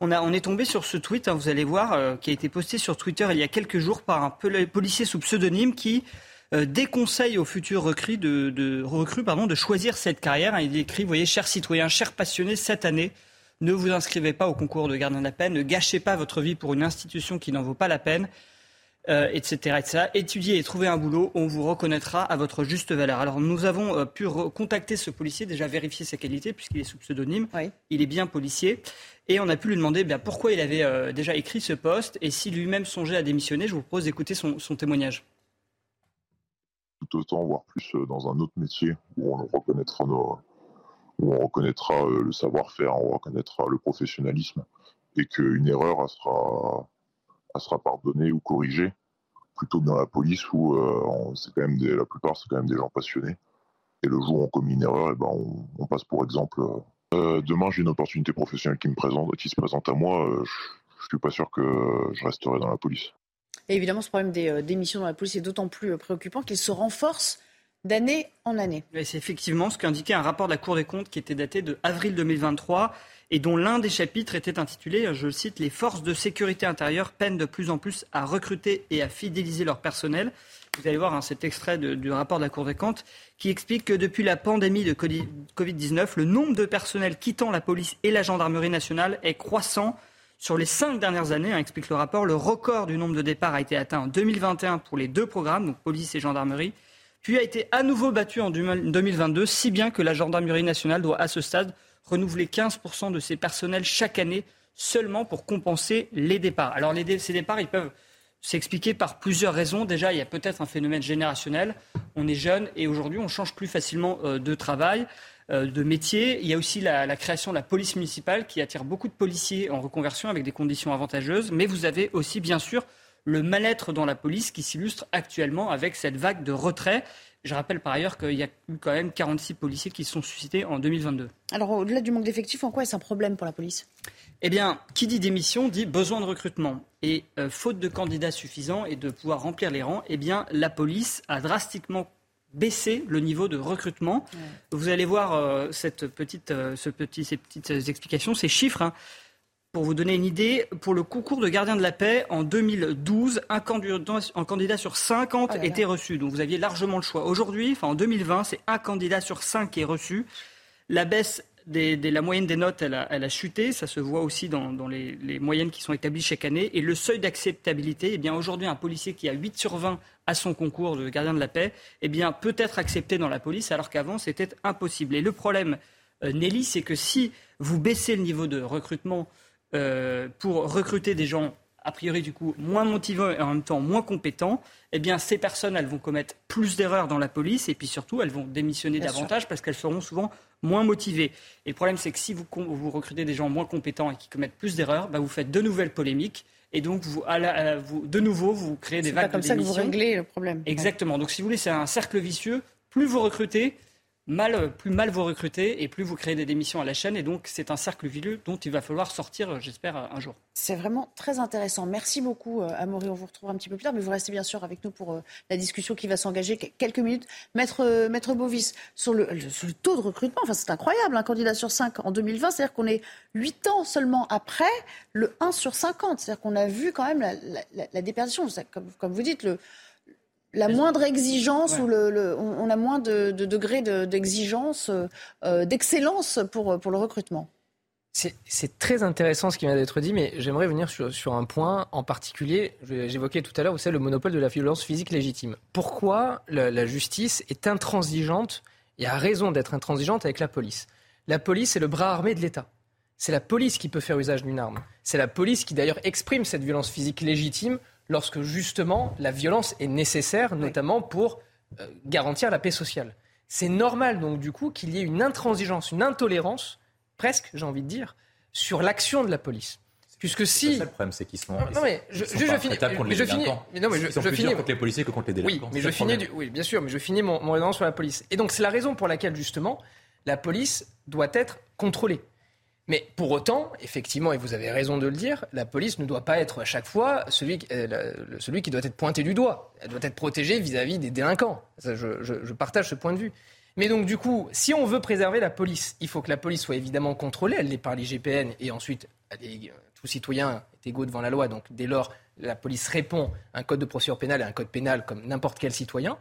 on, a, on est tombé sur ce tweet, hein, vous allez voir, euh, qui a été posté sur Twitter il y a quelques jours par un policier sous pseudonyme qui euh, déconseille aux futurs recrues de, recrues, pardon, de choisir cette carrière. Il écrit, vous voyez, chers citoyens, chers passionnés, cette année, ne vous inscrivez pas au concours de gardien de la peine, ne gâchez pas votre vie pour une institution qui n'en vaut pas la peine, euh, etc., etc. Étudiez et trouvez un boulot, on vous reconnaîtra à votre juste valeur. Alors nous avons euh, pu contacter ce policier, déjà vérifier ses qualités, puisqu'il est sous pseudonyme, il est bien policier, et on a pu lui demander bien, pourquoi il avait euh, déjà écrit ce poste, et si lui-même songeait à démissionner. Je vous propose d'écouter son, son témoignage tout autant, voire plus dans un autre métier où on reconnaîtra nos, où on reconnaîtra euh, le savoir-faire, on reconnaîtra le professionnalisme, et qu'une erreur sera, sera pardonnée ou corrigée, plutôt que dans la police où euh, c'est quand même la plupart c'est quand même des gens passionnés. Et le jour où on commet une erreur, et eh ben on, passe pour exemple. Euh, demain j'ai une opportunité professionnelle qui me présente, qui se présente à moi, je, je suis pas sûr que je resterai dans la police. Et évidemment, ce problème des démissions dans la police est d'autant plus préoccupant qu'il se renforce d'année en année. c'est effectivement ce qu'indiquait un rapport de la Cour des comptes qui était daté de avril 2023 et dont l'un des chapitres était intitulé, je cite, Les forces de sécurité intérieure peinent de plus en plus à recruter et à fidéliser leur personnel. Vous allez voir hein, cet extrait du rapport de la Cour des comptes qui explique que depuis la pandémie de Covid-19, le nombre de personnels quittant la police et la gendarmerie nationale est croissant. Sur les cinq dernières années, hein, explique le rapport, le record du nombre de départs a été atteint en 2021 pour les deux programmes, donc police et gendarmerie, puis a été à nouveau battu en 2022, si bien que la gendarmerie nationale doit à ce stade renouveler 15% de ses personnels chaque année seulement pour compenser les départs. Alors ces départs, ils peuvent s'expliquer par plusieurs raisons. Déjà, il y a peut-être un phénomène générationnel. On est jeune et aujourd'hui, on change plus facilement euh, de travail, euh, de métier. Il y a aussi la, création de la police municipale qui attire beaucoup de policiers en reconversion avec des conditions avantageuses. Mais vous avez aussi, bien sûr, le mal-être dans la police qui s'illustre actuellement avec cette vague de retrait. Je rappelle par ailleurs qu'il y a eu quand même 46 policiers qui se sont suscités en 2022. Alors, au-delà du manque d'effectifs, en quoi est-ce un problème pour la police? Eh bien, qui dit démission dit besoin de recrutement. Et euh, faute de candidats suffisants et de pouvoir remplir les rangs, eh bien, la police a drastiquement baissé le niveau de recrutement. Vous allez voir euh, cette petite, euh, ce petit, ces petites explications, ces chiffres. Hein. Pour vous donner une idée, pour le concours de gardien de la paix, en 2012, un candidat, un candidat sur 50 était reçu. Donc vous aviez largement le choix. Aujourd'hui, enfin en 2020, c'est un candidat sur 5 qui est reçu. La baisse des, la moyenne des notes, elle a, chuté. Ça se voit aussi dans, les, moyennes qui sont établies chaque année. Et le seuil d'acceptabilité, eh bien aujourd'hui, un policier qui a 8 sur 20 à son concours de gardien de la paix, eh bien peut être accepté dans la police, alors qu'avant c'était impossible. Et le problème, euh, Nelly, c'est que si vous baissez le niveau de recrutement euh, pour recruter des gens a priori du coup moins motivés et en même temps moins compétents, eh bien ces personnes elles vont commettre plus d'erreurs dans la police et puis surtout elles vont démissionner davantage parce qu'elles seront souvent moins motivées. Et le problème c'est que si vous, vous, recrutez des gens moins compétents et qui commettent plus d'erreurs, bah, vous faites de nouvelles polémiques et donc vous, vous de nouveau vous créez des vagues pas comme ça que vous réglez le problème. Exactement. Donc si vous voulez c'est un cercle vicieux. Plus vous recrutez, mal, plus mal vous recrutez et plus vous créez des démissions à la chaîne. Et donc, c'est un cercle vileux dont il va falloir sortir, j'espère, un jour. C'est vraiment très intéressant. Merci beaucoup, euh, Amaury. On vous retrouve un petit peu plus tard, mais vous restez bien sûr avec nous pour euh, la discussion qui va s'engager quelques minutes. Maître, euh, Maître Bovis, sur le, taux de recrutement, enfin, c'est incroyable, un candidat sur 5 en 2020, c'est-à-dire qu'on est 8 ans seulement après le 1 sur 50. C'est-à-dire qu'on a vu quand même la, déperdition. Comme vous dites, le, la moindre exigence ou le, on a moins de, de degré d'exigence, euh, d'excellence pour, pour le recrutement. C'est très intéressant ce qui vient d'être dit, mais j'aimerais venir sur, sur, un point en particulier. J'évoquais tout à l'heure, c'est le monopole de la violence physique légitime. Pourquoi la, la justice est intransigeante et a raison d'être intransigeante avec la police? La police est le bras armé de l'État. C'est la police qui peut faire usage d'une arme. C'est la police qui d'ailleurs exprime cette violence physique légitime lorsque justement la violence est nécessaire, notamment pour euh, garantir la paix sociale. C'est normal donc du coup qu'il y ait une intransigeance, une intolérance, presque j'ai envie de dire, sur l'action de la police. Puisque si. le problème, c'est qu'ils sont. Non, mais je, je, je finis. Mais je finis. Mais non, mais je, ils sont je finis. contre les policiers que contre les délinquants. Oui, mais je finis. Du... Oui, bien sûr, mais je finis mon, mon raisonnement sur la police. Et donc, c'est la raison pour laquelle, justement, la police doit être contrôlée. Mais pour autant, effectivement, et vous avez raison de le dire, la police ne doit pas être à chaque fois celui, euh, celui qui doit être pointé du doigt. Elle doit être protégée vis-à-vis des délinquants. je, partage ce point de vue. Mais donc, du coup, si on veut préserver la police, il faut que la police soit évidemment contrôlée. Elle l'est par l'IGPN et ensuite, tout citoyen est égaux devant la loi. Donc, dès lors, la police répond à un code de procédure pénale et à un code pénal comme n'importe quel citoyen.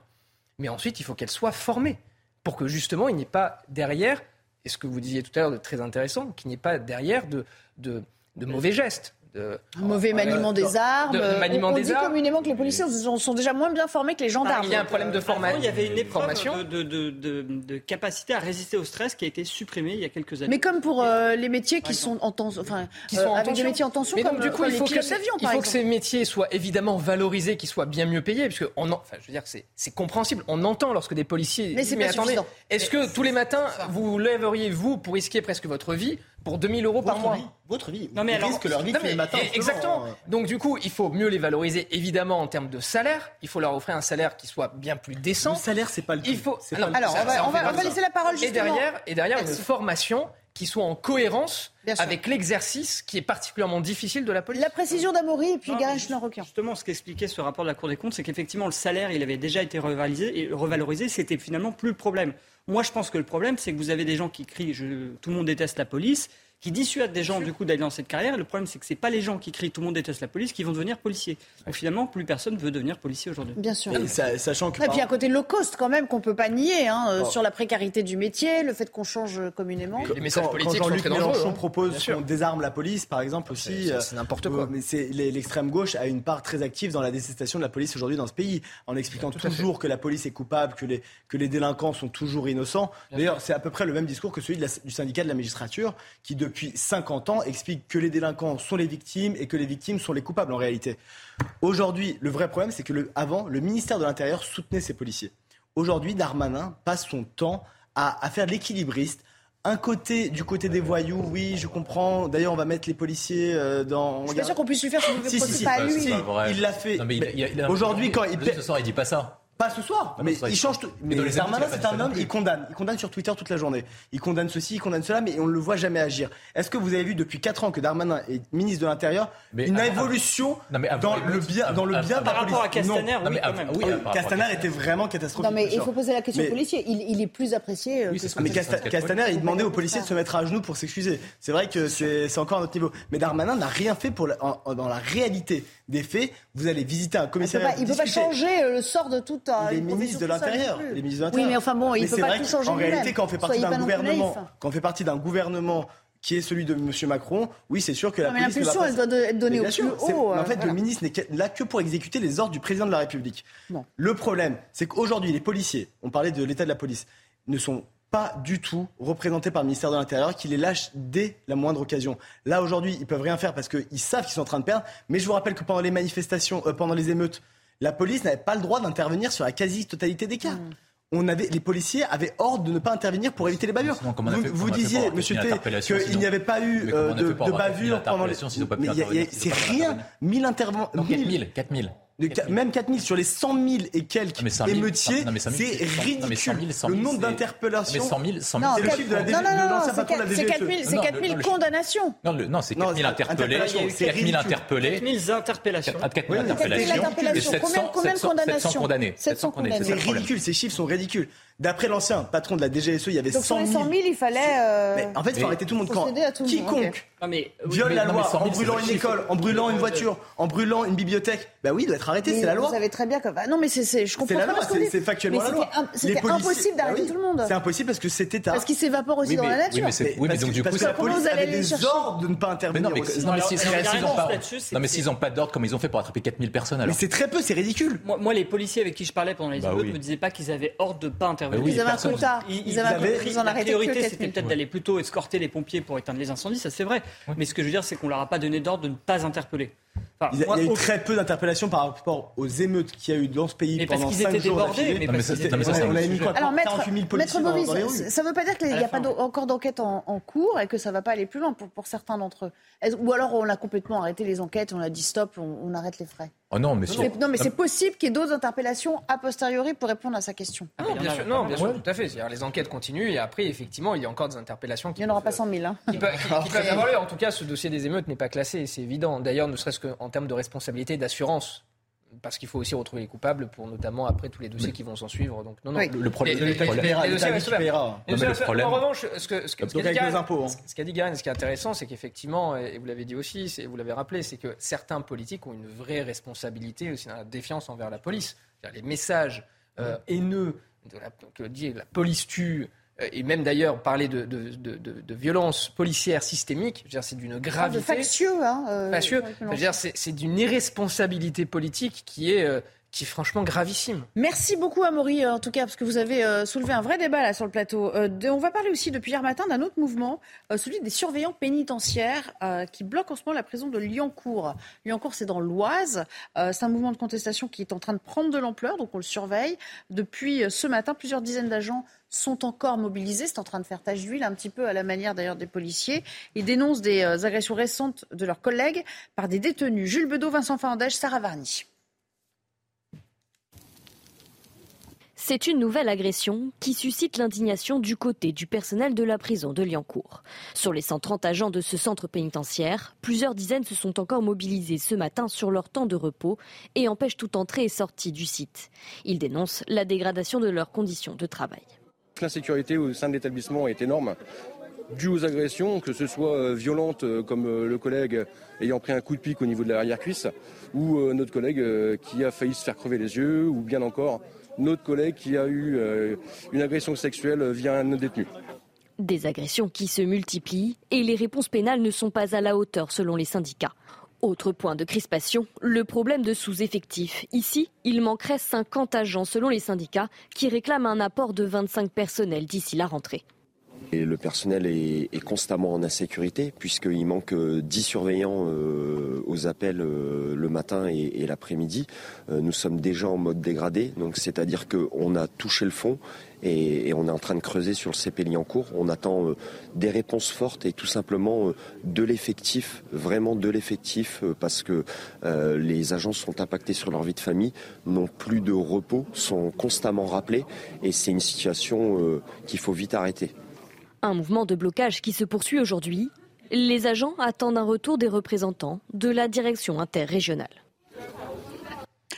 Mais ensuite, il faut qu'elle soit formée pour que justement, il n'y ait pas derrière et ce que vous disiez tout à l'heure de très intéressant, qu'il n'y ait pas derrière de, de, de mauvais gestes un mauvais maniement des armes. De, maniement on, dit communément que les policiers sont, déjà moins bien formés que les gendarmes. il y a un problème de formation. Il y avait une épreuve de, de, capacité à résister au stress qui a été supprimée il y a quelques années. Mais comme pour euh, les métiers qui sont en tension, enfin, qui sont avec des métiers en tension, comme du coup, il faut, que, il faut que ces métiers soient évidemment valorisés, qu'ils soient bien mieux payés, parce on, enfin, je veux dire, c'est compréhensible. On entend lorsque des policiers. Mais c'est pas attendez, est-ce que tous les matins vous lèveriez vous pour risquer presque votre vie pour 2000 euros par mois. votre vie. Non mais alors, que leur vie tous les matins. Exactement. Donc du coup, il faut mieux les valoriser évidemment en termes de salaire. Il faut leur offrir un salaire qui soit bien plus décent. Le salaire, c'est pas le. Il faut. Alors, on, va, on, va, laisser la parole justement. Et derrière, et derrière une formation qui soit en cohérence avec l'exercice qui est particulièrement difficile de la police. La précision d'Amaury et puis Garage Requin. Justement, ce qu'expliquait ce rapport de la Cour des comptes, c'est qu'effectivement, le salaire, il avait déjà été revalorisé, et revalorisé c'était finalement plus le problème. Moi, je pense que le problème, c'est que vous avez des gens qui crient tout le monde déteste la police qui dissuade des gens du coup d'aller dans cette carrière. Le problème, c'est que ce n'est pas les gens qui crient tout le monde déteste la police qui vont devenir policiers. Donc finalement, plus personne veut devenir policier aujourd'hui. Bien sûr. Et sachant que et puis à côté low cost quand même qu'on peut pas nier hein, euh, sur la précarité du métier, le fait qu'on change communément. Les messages politiques quand Jean-Luc Mélenchon hein. propose qu'on désarme la police, par exemple aussi, c'est n'importe quoi. Euh, mais c'est l'extrême gauche a une part très active dans la détestation de la police aujourd'hui dans ce pays, en expliquant toujours que la police est coupable, que les que les délinquants sont toujours innocents. D'ailleurs, c'est à peu près le même discours que celui du syndicat de la magistrature, qui depuis 50 ans explique que les délinquants sont les victimes et que les victimes sont les coupables en réalité. Aujourd'hui, le vrai problème, c'est que le, avant, le ministère de l'Intérieur soutenait ces policiers. Aujourd'hui, Darmanin passe son temps à, faire l'équilibriste. Un côté, du côté des voyous, oui, je comprends. D'ailleurs, on va mettre les policiers euh, dans. Je suis pas sûr qu'on puisse lui faire ce si, si, pas à lui. il l'a fait. Aujourd'hui, quand il. Ce soir, il dit pas ça. Pas ce soir, mais il change tout. Mais, Darmanin, c'est un homme, il condamne. Il condamne sur Twitter toute la journée. Il condamne ceci, il condamne cela, mais on ne le voit jamais agir. Est-ce que vous avez vu depuis 4 ans que Darmanin est ministre de l'Intérieur une évolution dans le bien, dans le bien Par rapport à Castaner, oui, quand même. Castaner était vraiment catastrophique. Non, mais il faut poser la question au policier. Il, est plus apprécié. Euh, mais Castaner, il demandait aux policiers de se mettre à genoux pour s'excuser. C'est vrai que c'est encore un autre niveau. Mais Darmanin n'a rien fait pour dans la réalité des faits. Vous allez visiter un commissariat. Il ne peut pas changer euh, le sort de tout Les ministres de l'Intérieur. Les ministres de l'Intérieur. Oui, mais enfin bon, il ne peut pas tout changer. En réalité, quand on fait partie d'un gouvernement, quand on fait partie d'un gouvernement qui est celui de M. Macron, oui, c'est sûr que la mais police. l'impulsion, elle doit être donnée au plus haut. en fait, le ministre n'est là que pour exécuter les ordres du président de la République. Le problème, c'est qu'aujourd'hui, les policiers, on parlait de l'état de la police, ne sont pas du tout représentés par le ministère de l'Intérieur, qui les lâche dès la moindre occasion. Là, aujourd'hui, ils peuvent rien faire parce qu'ils savent qu'ils sont en train de perdre. Mais je vous rappelle que pendant les manifestations, euh, pendant les émeutes, la police n'avait pas le droit d'intervenir sur la quasi-totalité des cas. Mm. On avait, les policiers avaient ordre de ne pas intervenir pour éviter les bavures. vous, disiez, Monsieur T, qu'il n'y avait pas eu euh, de, de bavures pendant les. C'est rien. 1000 interventions. 4000. 4000 même 4000 sur les 100 000 et quelques émeutiers, c'est ridicule. le nombre d'interpellations. Mais 100 000, 100 000 c'est le chiffre de la Non, non, non, c'est 4 000 condamnations. Non, non c'est 4 000 interpellés. 4 000 interpellés. 4 000 interpellations. 4 000 interpellations. Combien de condamnations 700 condamnés. C'est ridicule, ces chiffres sont ridicules. D'après l'ancien patron de la DGSE, il y avait Donc 100 000. sur les 100 000, il fallait. Euh... Mais en fait, il faut arrêter tout le monde. Quand tout quiconque non, mais, viole mais, la non, loi 000, en brûlant une école, en brûlant une voiture, en brûlant une bibliothèque, bah oui, il doit être arrêté, c'est la loi. Vous savez très bien que. Bah, non, mais c'est, je comprends C'est la loi, c'est factuellement la loi. C'était impossible d'arrêter tout le monde. C'est impossible parce que cet État. Parce qu'il s'évapore aussi dans la nature. Oui, mais donc du coup, la police avait des ordres de ne pas intervenir. Non, mais s'ils n'ont pas d'ordre, comme ils ont fait pour attraper 4000 personnes alors Mais c'est très peu, c'est ridicule. Moi, les policiers avec qui je parlais pendant les émeutes me disaient pas qu'ils avaient ordre de ne pas intervenir. Ils avaient un quota. Ils avaient la priorité, c'était peut-être d'aller plutôt escorter les pompiers pour éteindre les incendies, ça c'est vrai. Mais ce que je veux dire, c'est qu'on leur a pas donné d'ordre de ne pas interpeller. Il y a, eu très peu d'interpellations par rapport aux émeutes qu'il y a eu dans ce pays mais pendant parce qu'ils étaient débordés. Mais, parce qu'ils étaient on avait mis quoi, Alors, 48 000 policiers maître dans, les rues. Ça ne veut pas dire qu'il n'y a pas encore d'enquête en, cours et que ça ne va pas aller plus loin pour, pour certains d'entre eux. Ou alors on a complètement arrêté les enquêtes, on a dit stop, on, on arrête les frais. Oh non, mais, non, mais c'est possible qu'il y ait d'autres interpellations a posteriori pour répondre à sa question. Ah, non, bien sûr, non, bien sûr, tout à fait. Les enquêtes continuent et après, effectivement, il y a encore des interpellations. Qui il n'y en aura pas 100 000. Hein. Qui, peuvent, avoir lieu. En tout cas, ce dossier des émeutes n'est pas classé, c'est évident. D'ailleurs, ne serait-ce qu'en termes de responsabilité, d'assurance parce qu'il faut aussi retrouver les coupables pour notamment après tous les dossiers qui vont s'en suivre. Donc non, non. Le, problème, l'État qui paiera. En revanche, ce que ce qu'a dit Garine, ce qui est intéressant, c'est qu'effectivement, et vous l'avez dit aussi, et vous l'avez rappelé, c'est que certains politiques ont une vraie responsabilité aussi dans la défiance envers la police. Les messages euh, haineux de la, que dit la police tue, euh, et même d'ailleurs parler de, de, de, de violences policières systémiques, c'est d'une gravité. De factieux, hein. Euh, factieux. C'est d'une irresponsabilité politique qui est. Euh, qui est franchement gravissime. Merci beaucoup Amaury, en tout cas, parce que vous avez euh, soulevé un vrai débat là sur le plateau. Euh, de, on va parler aussi depuis hier matin d'un autre mouvement, euh, celui des surveillants pénitentiaires qui bloquent en ce moment la prison de Lyoncourt. Lyoncourt, c'est dans l'Oise. c'est un mouvement de contestation qui est en train de prendre de l'ampleur, donc on le surveille. Depuis ce matin, plusieurs dizaines d'agents sont encore mobilisés. C'est en train de faire tache d'huile, un petit peu à la manière d'ailleurs des policiers. Ils dénoncent des agressions récentes de leurs collègues par des détenus. Jules Bedeau, Vincent Fandège, Sarah Varny. C'est une nouvelle agression qui suscite l'indignation du côté du personnel de la prison de Liancourt. Sur les 130 agents de ce centre pénitentiaire, plusieurs dizaines se sont encore mobilisés ce matin sur leur temps de repos et empêchent toute entrée et sortie du site. Ils dénoncent la dégradation de leurs conditions de travail. L'insécurité au sein de l'établissement est énorme dû aux agressions, que ce soit euh, violentes euh, comme euh, le collègue ayant pris un coup de pique au niveau de l'arrière-cuisse, ou notre collègue qui a failli se faire crever les yeux, ou bien encore notre collègue qui a eu une agression sexuelle via un détenu. Des agressions qui se multiplient et les réponses pénales ne sont pas à la hauteur selon les syndicats. Autre point de crispation, le problème de sous-effectif. Ici, il manquerait 50 agents selon les syndicats qui réclament un apport de 25 personnels d'ici la rentrée. Et le personnel est, constamment en insécurité puisqu'il manque 10 euh, surveillants euh, aux appels euh, le matin et, l'après-midi. nous sommes déjà en mode dégradé, donc c'est-à-dire qu'on a touché le fond et, on est en train de creuser sur le CPLI en cours. On attend des réponses fortes et tout simplement de l'effectif, vraiment de l'effectif, parce que les agents sont impactés sur leur vie de famille, n'ont plus de repos, sont constamment rappelés et c'est une situation qu'il faut vite arrêter. Un mouvement de blocage qui se poursuit aujourd'hui. Les agents attendent un retour des représentants de la direction interrégionale.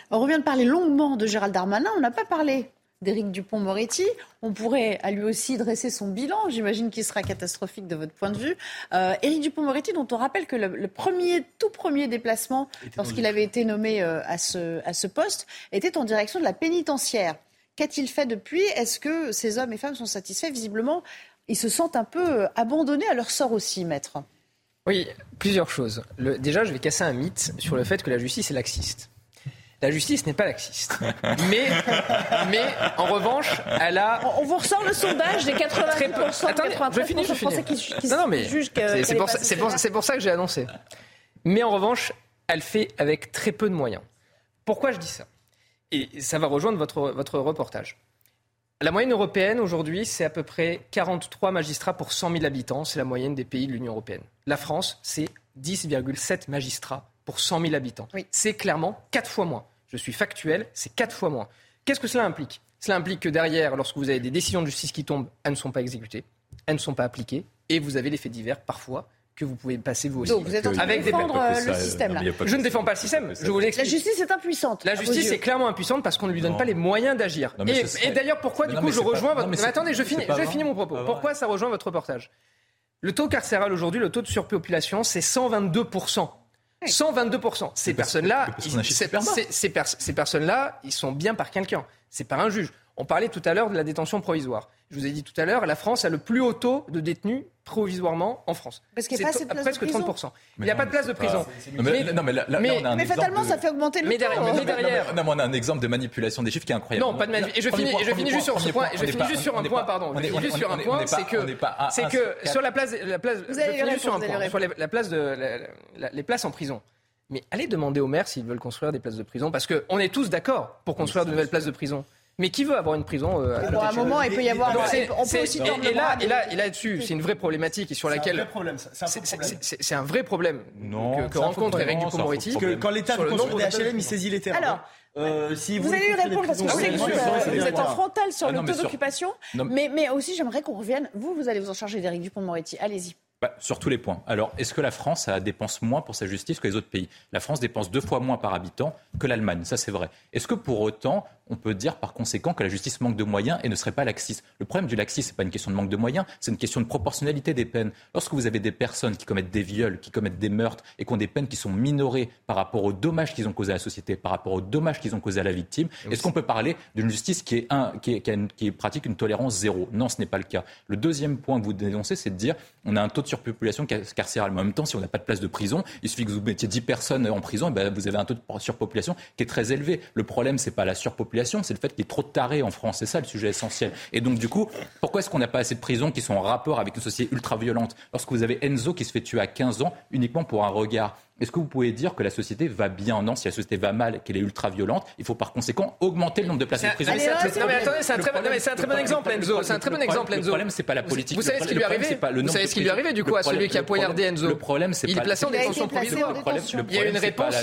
On revient de parler longuement de Gérald Darmanin. On n'a pas parlé d'Éric Dupont-Moretti. On pourrait à lui aussi dresser son bilan. J'imagine qu'il sera catastrophique de votre point de vue. Euh, Éric Dupont-Moretti, dont on rappelle que le, premier, tout premier déplacement, lorsqu'il avait été nommé euh, à, ce, à ce poste, était en direction de la pénitentiaire. Qu'a-t-il fait depuis? Est-ce que ces hommes et femmes sont satisfaits? Visiblement, ils se sentent un peu euh, abandonnés à leur sort aussi, maître. Oui, plusieurs choses. déjà, je vais casser un mythe sur le fait que la justice est laxiste. La justice n'est pas laxiste. Mais, mais en revanche, elle a. On vous ressort le sondage des 90%, Attendez, je finis, je finis. Qui, non, non, mais c'est pour, pour, pour, ça que j'ai annoncé. Mais en revanche, elle fait avec très peu de moyens. Pourquoi je dis ça? Et ça va rejoindre votre, votre reportage. La moyenne européenne aujourd'hui, c'est à peu près 43 magistrats pour 100 000 habitants. C'est la moyenne des pays de l'Union européenne. La France, c'est 10,7 magistrats pour 100 000 habitants. C'est clairement 4 fois moins. Je suis factuel, c'est 4 fois moins. Qu'est-ce que cela implique? Cela implique que derrière, lorsque vous avez des décisions de justice qui tombent, elles ne sont pas exécutées, elles ne sont pas appliquées, et vous avez des faits divers parfois que vous pouvez passer vous aussi. Donc vous êtes en train de défendre euh, le système là. Je ne défends pas le système. Je vous La justice est impuissante. La justice est clairement impuissante parce qu'on ne lui donne pas les moyens d'agir. Et, d'ailleurs, pourquoi du coup je rejoins votre. Mais attendez, je finis, je finis mon propos. Pourquoi ça rejoint votre reportage? Le taux carcéral aujourd'hui, le taux de surpopulation, c'est 122 122 Ces personnes-là, ces personnes-là, ils sont bien par quelqu'un. C'est par un juge. On parlait tout à l'heure de la détention provisoire. Je vous ai dit tout à l'heure, la France a le plus haut taux de détenus provisoirement en France. Parce qu'il n'y a pas de presque 30%. il n'y a pas de place de prison. Mais, mais, mais fatalement, ça fait augmenter le mais taux. Mais derrière, non, on a un exemple de manipulation des chiffres qui est incroyable. Non, pas de manipulation. Et je finis, je finis juste sur ce point. Je finis juste sur un point, pardon. Je finis juste sur un point, c'est que, c'est que sur la place, la place, je finis juste sur un point, sur la place de, les places en prison. Mais allez demander aux maires s'ils veulent construire des places de prison, parce qu'on est tous d'accord pour construire de nouvelles places de prison. Mais qui veut avoir une prison euh, à, un moment, il peut y avoir. on peut aussi et, là, et là, et là-dessus, c'est une vraie problématique et sur laquelle. C'est un vrai problème. Non. Que, rencontre Eric Dupond-Moretti. Quand l'État veut construire des HLM, il saisit les terrains. Alors. Euh, si vous, allez lui répondre parce que je sais que vous, êtes en frontal sur le taux d'occupation, mais, mais aussi j'aimerais qu'on revienne. Vous, vous allez vous en charger d'Éric Dupond-Moretti. Allez-y. Bah, sur tous les points. Alors, est-ce que la France a, dépense moins pour sa justice que les autres pays? La France dépense deux fois moins par habitant que l'Allemagne, ça c'est vrai. Est-ce que pour autant, on peut dire par conséquent que la justice manque de moyens et ne serait pas laxiste Le problème du laxisme, ce n'est pas une question de manque de moyens, c'est une question de proportionnalité des peines. Lorsque vous avez des personnes qui commettent des viols, qui commettent des meurtres et qui ont des peines qui sont minorées par rapport aux dommages qu'ils ont causés à la société, par rapport aux dommages qu'ils ont causés à la victime, est-ce qu'on peut parler d'une justice qui, est un, qui, qui, pratique une tolérance zéro? Non, ce n'est pas le cas. Le deuxième point que vous dénoncez, c'est de dire on a un taux de surpopulation carcérale. Mais en même temps, si on n'a pas de place de prison, il suffit que vous mettiez 10 personnes en prison, et ben vous avez un taux de surpopulation qui est très élevé. Le problème, c'est pas la surpopulation, c'est le fait qu'il ait trop de tarés en France. C'est ça le sujet essentiel. Et donc, du coup, pourquoi est-ce qu'on n'a pas assez de prisons qui sont en rapport avec une société ultra violente Lorsque vous avez Enzo qui se fait tuer à 15 ans uniquement pour un regard, Est-ce que vous pouvez dire que la société va bien Non, si la société va mal, qu'elle est ultra violente, il faut par conséquent augmenter le nombre de places de prison. Non mais attendez, c'est un très bon exemple, Enzo. C'est un très bon exemple, Enzo. Le problème, c'est pas la politique. Vous savez ce qui lui est arrivé Vous savez ce qui lui est arrivé du coup à celui qui a poignardé Enzo Le problème, c'est Il est placé en détention provisoire. Il y a une réponse.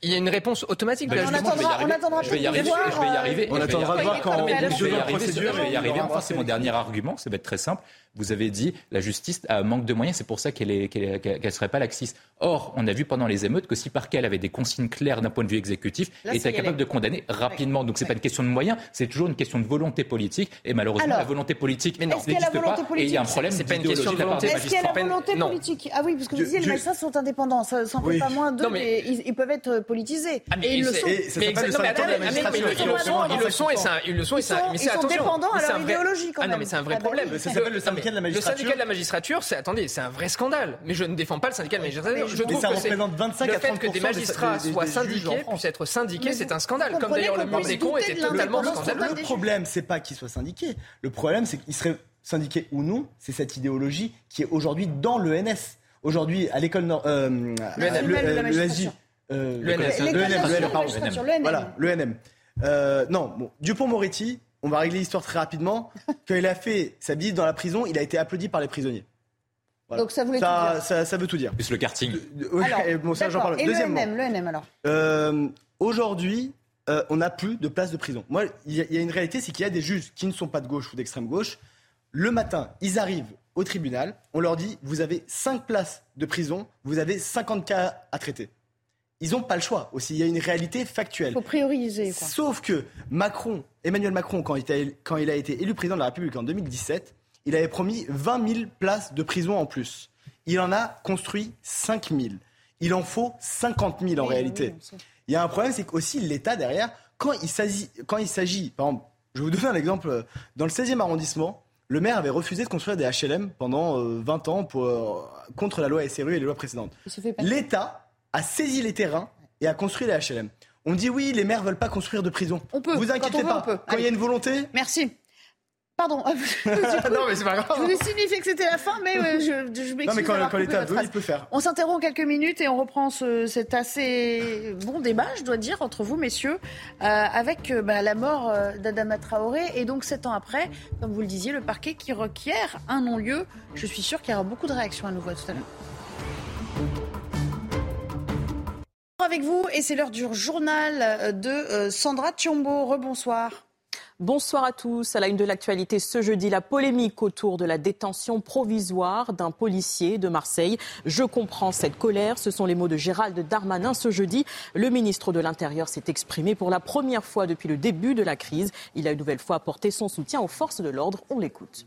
Il y a une réponse automatique. On attendra. Je vais y arriver. Je vais y arriver. On attendra de voir quand. Je vais y arriver. Enfin, c'est mon dernier argument. Ça va être très simple. Vous avez dit la justice a manque de moyens, c'est pour ça qu'elle ne serait pas laxiste. Or, on a vu pendant les émeutes que si par elle avait des consignes claires d'un point de vue exécutif, elle était capable de condamner rapidement. Donc, ce n'est pas une question de moyens, c'est toujours une question de volonté politique. Et malheureusement, la volonté politique n'existe pas. Et il y a un problème c'est pas une question de volonté Est-ce qu'il y a la volonté politique? Ah oui, parce que vous disiez, les magistrats sont indépendants. Ça n'en fait pas moins d'eux, mais ils peuvent être politisés. Et ils le sont. Ils le sont, et sont, et Ils sont dépendants à leur idéologie, quand même. Ah non, mais c'est un vrai problème. Ça s'appelle le syndicat de la magistrature. Le syndicat de la magistrature, c'est attendez, c'est un vrai scandale. Mais je ne défends pas le syndicat de la magistrature. Je trouve ça que représente 25 le à 30 fait que des magistrats soient syndiqués, puissent être syndiqués, c'est un scandale. Comme d'ailleurs le mur des cons était totalement scandaleux. Le problème, c'est pas qu'ils soient syndiqués. Le problème, c'est qu'ils seraient syndiqués ou non. C'est cette idéologie qui est aujourd'hui dans l'ENS. Aujourd'hui, à l'école nord, euh, l'ESJ. L'ENM, Voilà, l'ENM. Euh, non, bon, Dupont-Moretti, on va régler l'histoire très rapidement. [laughs] Quand il a fait sa visite dans la prison, il a été applaudi par les prisonniers. Donc ça voulait ça, tout dire. Ça, ça, veut tout dire. Plus le karting. Oui, [laughs] bon, ça, j'en parle. Et Deuxièmement, l'ENM, alors euh, Aujourd'hui, euh, on n'a plus de place de prison. Moi, il y, y, a une réalité, c'est qu'il y a des juges qui ne sont pas de gauche ou d'extrême gauche. Le matin, ils arrivent au tribunal, on leur dit, vous avez 5 places de prison, vous avez 50 cas à traiter ils n'ont pas le choix aussi. Il y a une réalité factuelle. Il faut prioriser. Quoi. Sauf que Macron, Emmanuel Macron, quand il, a, quand il a été élu président de la République en 2017, il avait promis 20 000 places de prison en plus. Il en a construit 5 000. Il en faut 50 000 en oui, réalité. Oui, il y a un problème, c'est qu'aussi l'État derrière, quand il s'agit, par exemple, je vais vous donner un exemple, dans le 16e arrondissement, le maire avait refusé de construire des HLM pendant euh, 20 ans pour, euh, contre la loi SRU et les lois précédentes. L'État a saisi les terrains et a construit les HLM. On dit oui, les maires veulent pas construire de prison. On peut. Vous inquiétez quand pas. On peut. Quand il y a une volonté. Merci. Pardon. [laughs] [laughs] non, mais c'est pas grave. Je voulais signifier que c'était la fin, mais euh, je, je m'excuse. Non, mais quand, quand l'État veut, il peut faire. On s'interrompt quelques minutes et on reprend ce, cet assez bon débat, je dois dire, entre vous, messieurs, euh, avec euh, bah, la mort euh, d'Adama Traoré. Et donc, sept ans après, comme vous le disiez, le parquet qui requiert un non-lieu. Je suis sûr qu'il y aura beaucoup de réactions à nouveau à tout à l'heure avec vous et c'est l'heure du journal de Sandra Thiombo. Rebonsoir. Bonsoir à tous. À la une de l'actualité ce jeudi, la polémique autour de la détention provisoire d'un policier de Marseille. Je comprends cette colère. Ce sont les mots de Gérald Darmanin ce jeudi. Le ministre de l'Intérieur s'est exprimé pour la première fois depuis le début de la crise. Il a une nouvelle fois apporté son soutien aux forces de l'ordre. On l'écoute.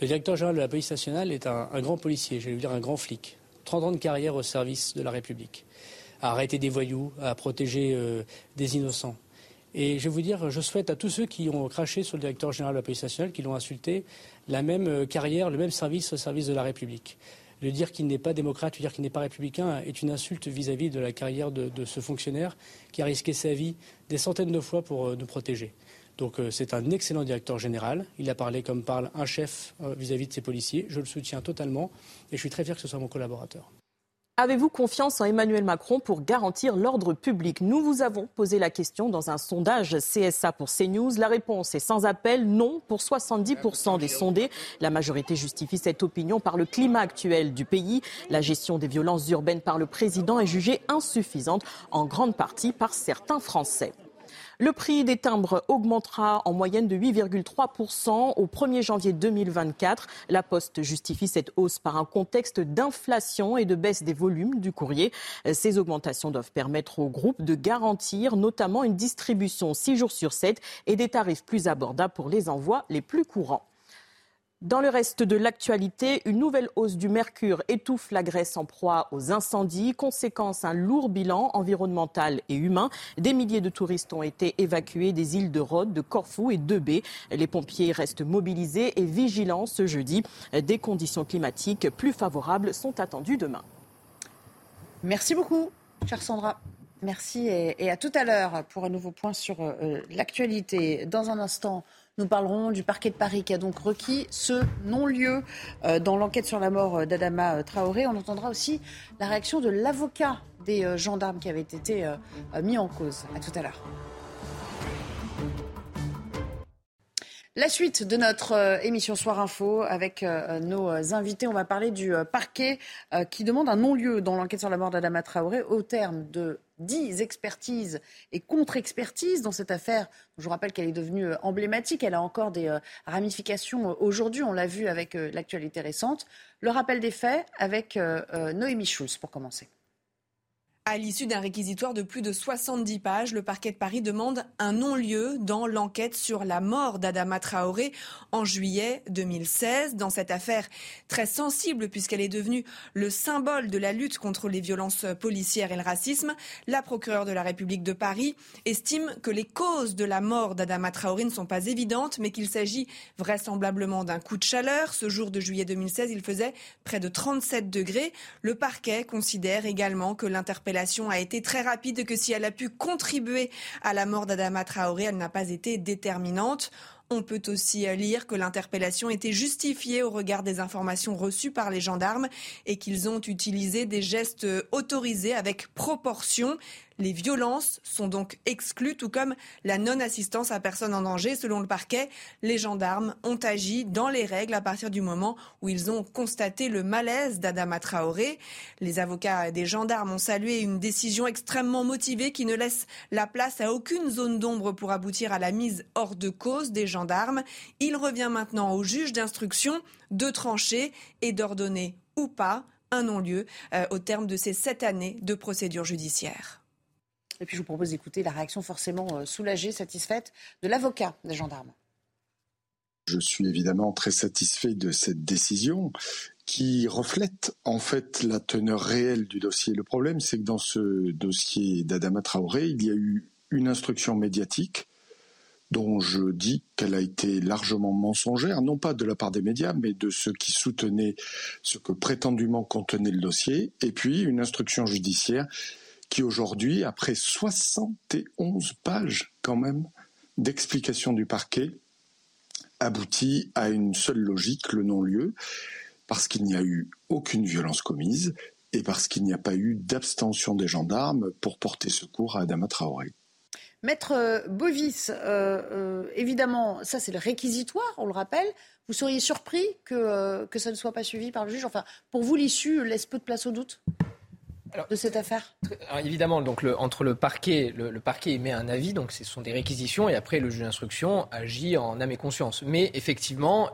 Le directeur général de la police nationale est un, un grand policier, je vais dire un grand flic. 30 ans de carrière au service de la République à arrêter des voyous, à protéger euh, des innocents. Et je vais vous dire, je souhaite à tous ceux qui ont craché sur le directeur général de la police nationale, qui l'ont insulté, la même euh, carrière, le même service au service de la République. Le dire qu'il n'est pas démocrate, le dire qu'il n'est pas républicain est une insulte vis-à-vis -vis de la carrière de, ce fonctionnaire qui a risqué sa vie des centaines de fois pour euh, nous protéger. Donc c'est un excellent directeur général. Il a parlé comme parle un chef vis-à-vis -vis de ses policiers. Je le soutiens totalement et je suis très fier que ce soit mon collaborateur. Avez-vous confiance en Emmanuel Macron pour garantir l'ordre public? Nous vous avons posé la question dans un sondage CSA pour CNews. La réponse est sans appel, non pour 70% des sondés. La majorité justifie cette opinion par le climat actuel du pays. La gestion des violences urbaines par le président est jugée insuffisante, en grande partie par certains Français. Le prix des timbres augmentera en moyenne de 8,3% au 1er janvier 2024. La Poste justifie cette hausse par un contexte d'inflation et de baisse des volumes du courrier. Ces augmentations doivent permettre au groupe de garantir notamment une distribution 6 jours sur 7 et des tarifs plus abordables pour les envois les plus courants. Dans le reste de l'actualité, une nouvelle hausse du mercure étouffe la Grèce en proie aux incendies. Conséquence, un lourd bilan environnemental et humain. Des milliers de touristes ont été évacués des îles de Rhodes, de Corfou et de B. Les pompiers restent mobilisés et vigilants ce jeudi. Des conditions climatiques plus favorables sont attendues demain. Merci beaucoup, chère Sandra. Merci et, et à tout à l'heure pour un nouveau point sur euh, l'actualité. Dans un instant, Nous parlerons du parquet de Paris qui a donc requis ce non-lieu euh, dans l'enquête sur la mort d'Adama Traoré. On entendra aussi la réaction de l'avocat des gendarmes qui avait été mis en cause. À tout à l'heure. La suite de notre euh, émission Soir Info avec euh, nos invités, on va parler du euh, parquet qui demande un non-lieu dans l'enquête sur la mort d'Adama Traoré au terme de dix expertises et contre-expertises dans cette affaire. Je vous rappelle qu'elle est devenue emblématique, elle a encore des ramifications aujourd'hui, on l'a vu avec l'actualité récente. Le rappel des faits avec Noémie Schulz pour commencer. À l'issue d'un réquisitoire de plus de 70 pages, le parquet de Paris demande un non-lieu dans l'enquête sur la mort d'Adama Traoré en juillet 2016. Dans cette affaire très sensible puisqu'elle est devenue le symbole de la lutte contre les violences policières et le racisme, la procureure de la République de Paris estime que les causes de la mort d'Adama Traoré ne sont pas évidentes, mais qu'il s'agit vraisemblablement d'un coup de chaleur. Ce jour de juillet 2016, il faisait près de 37 degrés. Le parquet considère également que l'interpellation a été très rapide, que si elle a pu contribuer à la mort d'Adama Traoré, elle n'a pas été déterminante. On peut aussi lire que l'interpellation était justifiée au regard des informations reçues par les gendarmes et qu'ils ont utilisé des gestes autorisés avec proportion. Les violences sont donc exclues, tout comme la non-assistance à personne en danger. Selon le parquet, les gendarmes ont agi dans les règles à partir du moment où ils ont constaté le malaise d'Adama Traoré. Les avocats des gendarmes ont salué une décision extrêmement motivée qui ne laisse la place à aucune zone d'ombre pour aboutir à la mise hors de cause des gendarmes. Il revient maintenant au juge d'instruction de trancher et d'ordonner ou pas un non-lieu euh, au terme de ces sept années de procédure judiciaire. Et puis je vous propose d'écouter la réaction forcément euh, soulagée, satisfaite de l'avocat des gendarmes. Je suis évidemment très satisfait de cette décision qui reflète en fait la teneur réelle du dossier. Le problème, c'est que dans ce dossier d'Adama Traoré, il y a eu une instruction médiatique dont je dis qu'elle a été largement mensongère, non pas de la part des médias, mais de ceux qui soutenaient ce que prétendument contenait le dossier, et puis une instruction judiciaire qui aujourd'hui, après 71 pages quand même d'explication du parquet, aboutit à une seule logique, le non-lieu, parce qu'il n'y a eu aucune violence commise et parce qu'il n'y a pas eu d'abstention des gendarmes pour porter secours à Adama Traoré. Maître euh, Bovis, euh, euh, évidemment, ça c'est le réquisitoire, on le rappelle. Vous seriez surpris que, que ça ne soit pas suivi par le juge Enfin, pour vous, l'issue laisse peu de place au doute? De cette affaire? Évidemment, donc entre le parquet, le, parquet émet un avis, donc ce sont des réquisitions, et après le juge d'instruction agit en âme et conscience. Mais effectivement,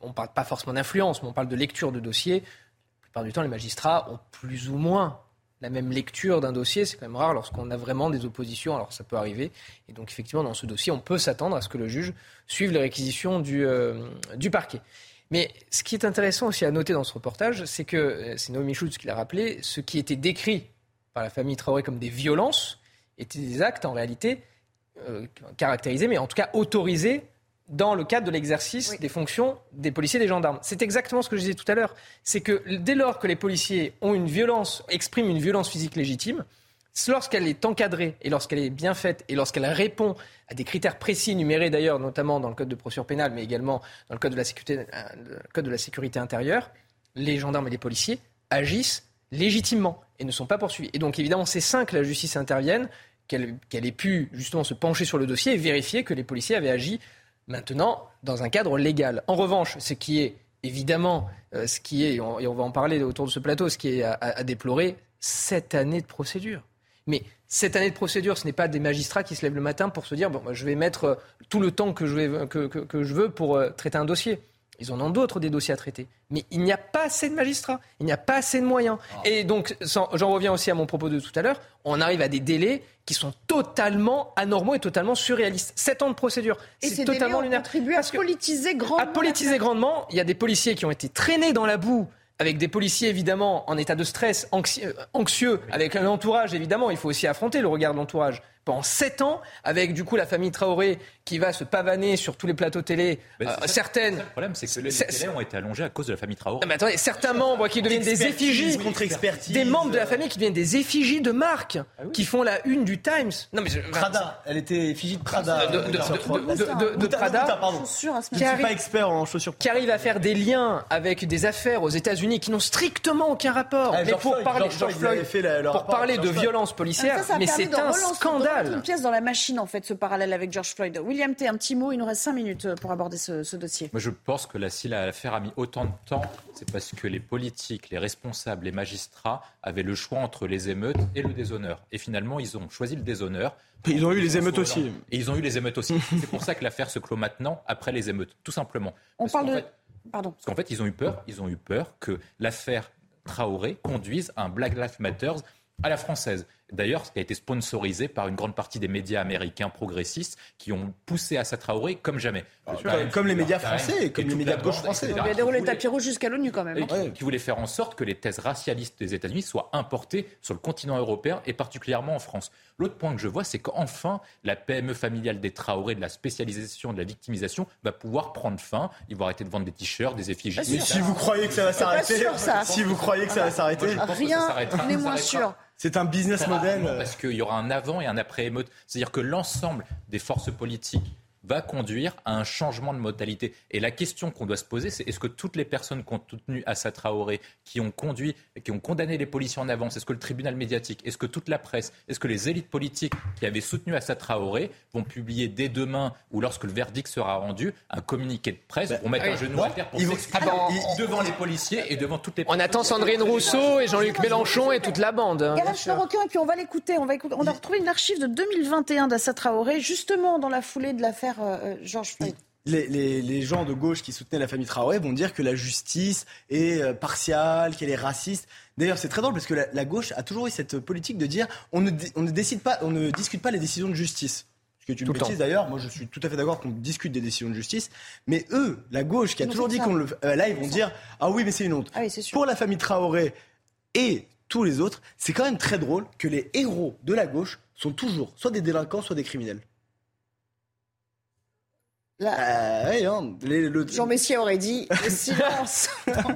on ne parle pas forcément d'influence, mais on parle de lecture de dossier. La plupart du temps, les magistrats ont plus ou moins la même lecture d'un dossier. C'est quand même rare lorsqu'on a vraiment des oppositions, alors ça peut arriver. Et donc effectivement, dans ce dossier, on peut s'attendre à ce que le juge suive les réquisitions du, euh, du parquet. Mais ce qui est intéressant aussi à noter dans ce reportage, c'est que, euh, c'est Noémie Schultz qui l'a rappelé, ce qui était décrit par la famille Traoré comme des violences étaient des actes en réalité euh, caractérisés, mais en tout cas autorisés dans le cadre de l'exercice des fonctions des policiers et des gendarmes. C'est exactement ce que je disais tout à l'heure. C'est que dès lors que les policiers ont une violence, expriment une violence physique légitime, lorsqu'elle est encadrée et lorsqu'elle est bien faite et lorsqu'elle répond à des critères précis, numérés d'ailleurs, notamment dans le code de procédure pénale, mais également dans le code de la sécurité, euh, intérieure, les gendarmes et les policiers agissent légitimement et ne sont pas poursuivis. Et donc évidemment, c'est sain que la justice intervienne, qu'elle ait pu justement se pencher sur le dossier et vérifier que les policiers avaient agi maintenant dans un cadre légal. En revanche, ce qui est évidemment, euh, ce qui est, et on, va en parler autour de ce plateau, ce qui est à, déplorer, cette année de procédure. Mais cette année de procédure, ce n'est pas des magistrats qui se lèvent le matin pour se dire bon, je vais mettre euh, tout le temps que je, vais, que, que, je veux pour euh, traiter un dossier. Ils en ont d'autres des dossiers à traiter. Mais il n'y a pas assez de magistrats, il n'y a pas assez de moyens. Ah. Et donc, j'en reviens aussi à mon propos de tout à l'heure, on arrive à des délais qui sont totalement anormaux et totalement surréalistes. Sept ans de procédure, c'est totalement lunaire. à politiser grandement. À politiser grandement, il y a des policiers qui ont été traînés dans la boue avec des policiers évidemment en état de stress, anxieux, avec un entourage évidemment, il faut aussi affronter le regard de l'entourage. pendant 7 ans, avec du coup la famille Traoré qui va se pavaner sur tous les plateaux télé. Ben, Euh, c'est ça- certaines. c'est ça Le problème, c'est que les C'est- délais ont été allongés à cause de la famille Traoré. Non, mais attendez, certains membres qui deviennent des Expertise effigies, contre expertise. des membres de la famille qui deviennent des effigies de marque, qui font la une du Times. Non mais je- Prada, elle était effigie de Prada. de, de- de- euh, de- de- de- de Bouta- Prada, pardon. Qui ne suis arrive- pas expert en chaussures. qui arrive à faire des liens avec des affaires aux États-Unis qui n'ont strictement aucun rapport. Ah, mais pour Floyd, parler, George George Floyd, Floyd, fait la- pour rapport parler de violence Ah, policière, ça, ça a mais permis c'est un scandale. une pièce dans la machine, en fait, ce parallèle avec George Floyd. William T, un petit mot, il nous reste 5 minutes pour aborder ce, ce dossier. Moi, je pense que la, si l'affaire a mis autant de temps, c'est parce que les politiques, les responsables, les magistrats avaient le choix entre les émeutes et le déshonneur. Et finalement, ils ont choisi le déshonneur. Ils ont eu les émeutes aussi. Et ils ont eu les émeutes aussi. [laughs] c'est pour ça que l'affaire se clôt maintenant, après les émeutes, tout simplement. On Parce parle qu'en de. fait- Pardon. Parce qu'en fait, ils ont eu peur. Ils ont eu peur que l'affaire Traoré conduise à un Black Lives Matter à la française. D'ailleurs, qui a été sponsorisé par une grande partie des médias américains progressistes qui ont poussé Assa Traoré comme jamais. Comme- comme les médias français, comme les médias de gauche français. Il a déroulé le tapis rouge jusqu'à l'ONU quand même. Et hein. qui, qui voulait faire en sorte que les thèses racialistes des États-Unis soient importées sur le continent européen et particulièrement en France. L'autre point que je vois, c'est qu'enfin, la PME familiale des Traoré, de la spécialisation, de la victimisation, va pouvoir prendre fin. Ils vont arrêter de vendre des t-shirts, des effigies. Mais si vous croyez que ça va s'arrêter, si vous croyez que ça va s'arrêter, je pense que Rien n'est moins sûr. C'est un business model. Parce qu'il y aura un avant et un après émeute. C'est-à-dire que l'ensemble des forces politiques va conduire à un changement de modalité. Et la question qu'on doit se poser, c'est est-ce que toutes les personnes qui ont soutenu Assa Traoré, qui ont conduit, qui ont condamné les policiers en avance, est-ce que le tribunal médiatique, est-ce que toute la presse, est-ce que les élites politiques qui avaient soutenu Assa Traoré vont publier dès demain ou lorsque le verdict sera rendu un communiqué de presse pour mettre oui. un genou à terre pour Ils vont- s'exprimer Ah ben, devant les policiers et devant toutes les On attend Sandrine Rousseau et Jean-Luc Mélenchon et toute la bande. hein. Marocain, et puis on va l'écouter. On va écouter. On a retrouvé une archive de 2021 d'Assa Traoré, justement dans la foulée de l'affaire euh, Floyd. Les, les- les gens de gauche qui soutenaient la famille Traoré vont dire que la justice est euh, partiale, qu'elle est raciste. D'ailleurs, c'est très drôle parce que la, la gauche a toujours eu cette politique de dire on ne, dé- on ne décide pas, on ne discute pas les décisions de justice. Ce qui est une Tout bêtise d'ailleurs. Moi, je suis tout à fait d'accord qu'on discute des décisions de justice. Mais eux, la gauche qui a toujours dit qu'on le, euh, là, ils vont dire ah oui, mais c'est une honte. Ah oui, c'est sûr. Pour la famille Traoré et tous les autres, c'est quand même très drôle que les héros de la gauche sont toujours soit des délinquants, soit des criminels. Là, Euh, ouais, les- le- Jean Messier aurait dit [laughs] le silence.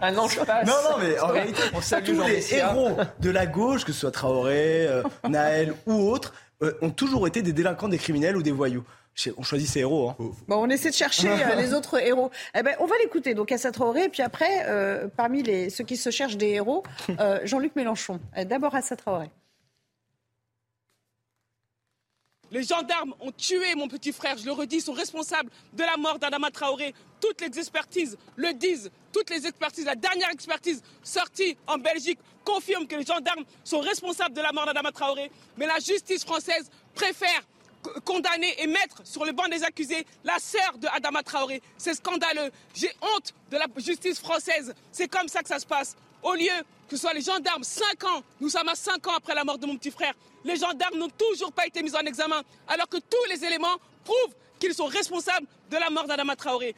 Un ange passe. Non, non, mais en réalité, On tous Jean les Messia. héros de la gauche, que ce soit Traoré, euh, Naël ou autres, euh, ont toujours été des délinquants, des criminels ou des voyous. On choisit ses héros. Hein. Bon, on essaie de chercher euh, les autres héros. Eh ben, on va l'écouter, donc Assa Traoré, et puis après, euh, parmi les, ceux qui se cherchent des héros, euh, Jean-Luc Mélenchon. D'abord Assa Traoré. Les gendarmes ont tué mon petit frère, je le redis, sont responsables de la mort d'Adama Traoré. Toutes les expertises le disent, toutes les expertises, la dernière expertise sortie en Belgique confirme que les gendarmes sont responsables de la mort d'Adama Traoré. Mais la justice française préfère condamner et mettre sur le banc des accusés la sœur de Adama Traoré. C'est scandaleux. J'ai honte de la justice française. C'est comme ça que ça se passe. Au lieu que ce soit les gendarmes, 5 ans, nous sommes à 5 ans après la mort de mon petit frère, les gendarmes n'ont toujours pas été mis en examen, alors que tous les éléments prouvent qu'ils sont responsables de la mort d'Adama Traoré.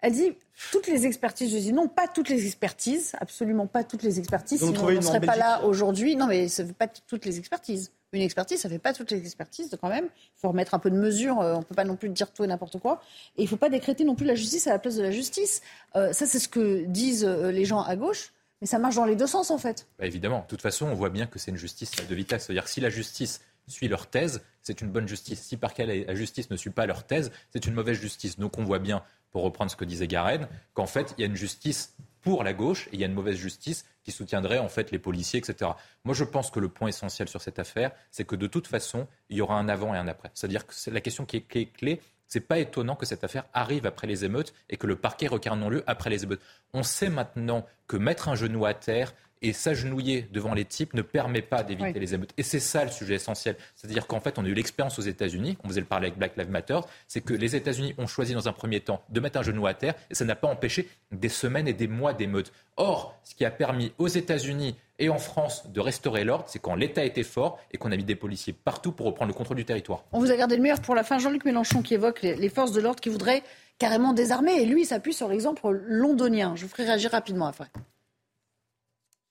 Elle dit toutes les expertises. Je dis non, pas toutes les expertises, absolument pas toutes les expertises. Sinon, on ne serait pas là aujourd'hui. Non, mais ça ne fait pas toutes les expertises. Une expertise, ça ne fait pas toutes les expertises quand même. Il faut remettre un peu de mesure. euh, On ne peut pas non plus dire tout et n'importe quoi. Et il ne faut pas décréter non plus la justice à la place de la justice. Euh, ça, c'est ce que disent euh, les gens à gauche. Mais ça marche dans les deux sens, en fait. Bah, évidemment, de toute façon, on voit bien que c'est une justice à deux vitesses. C'est-à-dire que si la justice suit leur thèse, c'est une bonne justice. Si par cas la justice ne suit pas leur thèse, c'est une mauvaise justice. Donc on voit bien, pour reprendre ce que disait Garen, qu'en fait, il y a une justice pour la gauche et il y a une mauvaise justice qui soutiendrait en fait les policiers, etc. Moi, je pense que le point essentiel sur cette affaire, c'est que de toute façon, il y aura un avant et un après. C'est-à-dire que la question qui est, qui est clé. C'est pas étonnant que cette affaire arrive après les émeutes et que le parquet requiert non-lieu après les émeutes. On sait maintenant que mettre un genou à terre et s'agenouiller devant les types ne permet pas d'éviter Oui. les émeutes. Et c'est ça le sujet essentiel. C'est-à-dire qu'en fait, on a eu l'expérience aux États-Unis, on faisait le parler avec Black Lives Matter, c'est que les États-Unis ont choisi dans un premier temps de mettre un genou à terre et ça n'a pas empêché des semaines et des mois d'émeutes. Or, ce qui a permis aux États-Unis et en France de restaurer l'ordre, c'est quand l'État était fort et qu'on a mis des policiers partout pour reprendre le contrôle du territoire. On vous a gardé le meilleur pour la fin. Jean-Luc Mélenchon qui évoque les, forces de l'ordre qui voudraient carrément désarmer. Et lui, il s'appuie sur l'exemple londonien. Je vous ferai réagir rapidement après.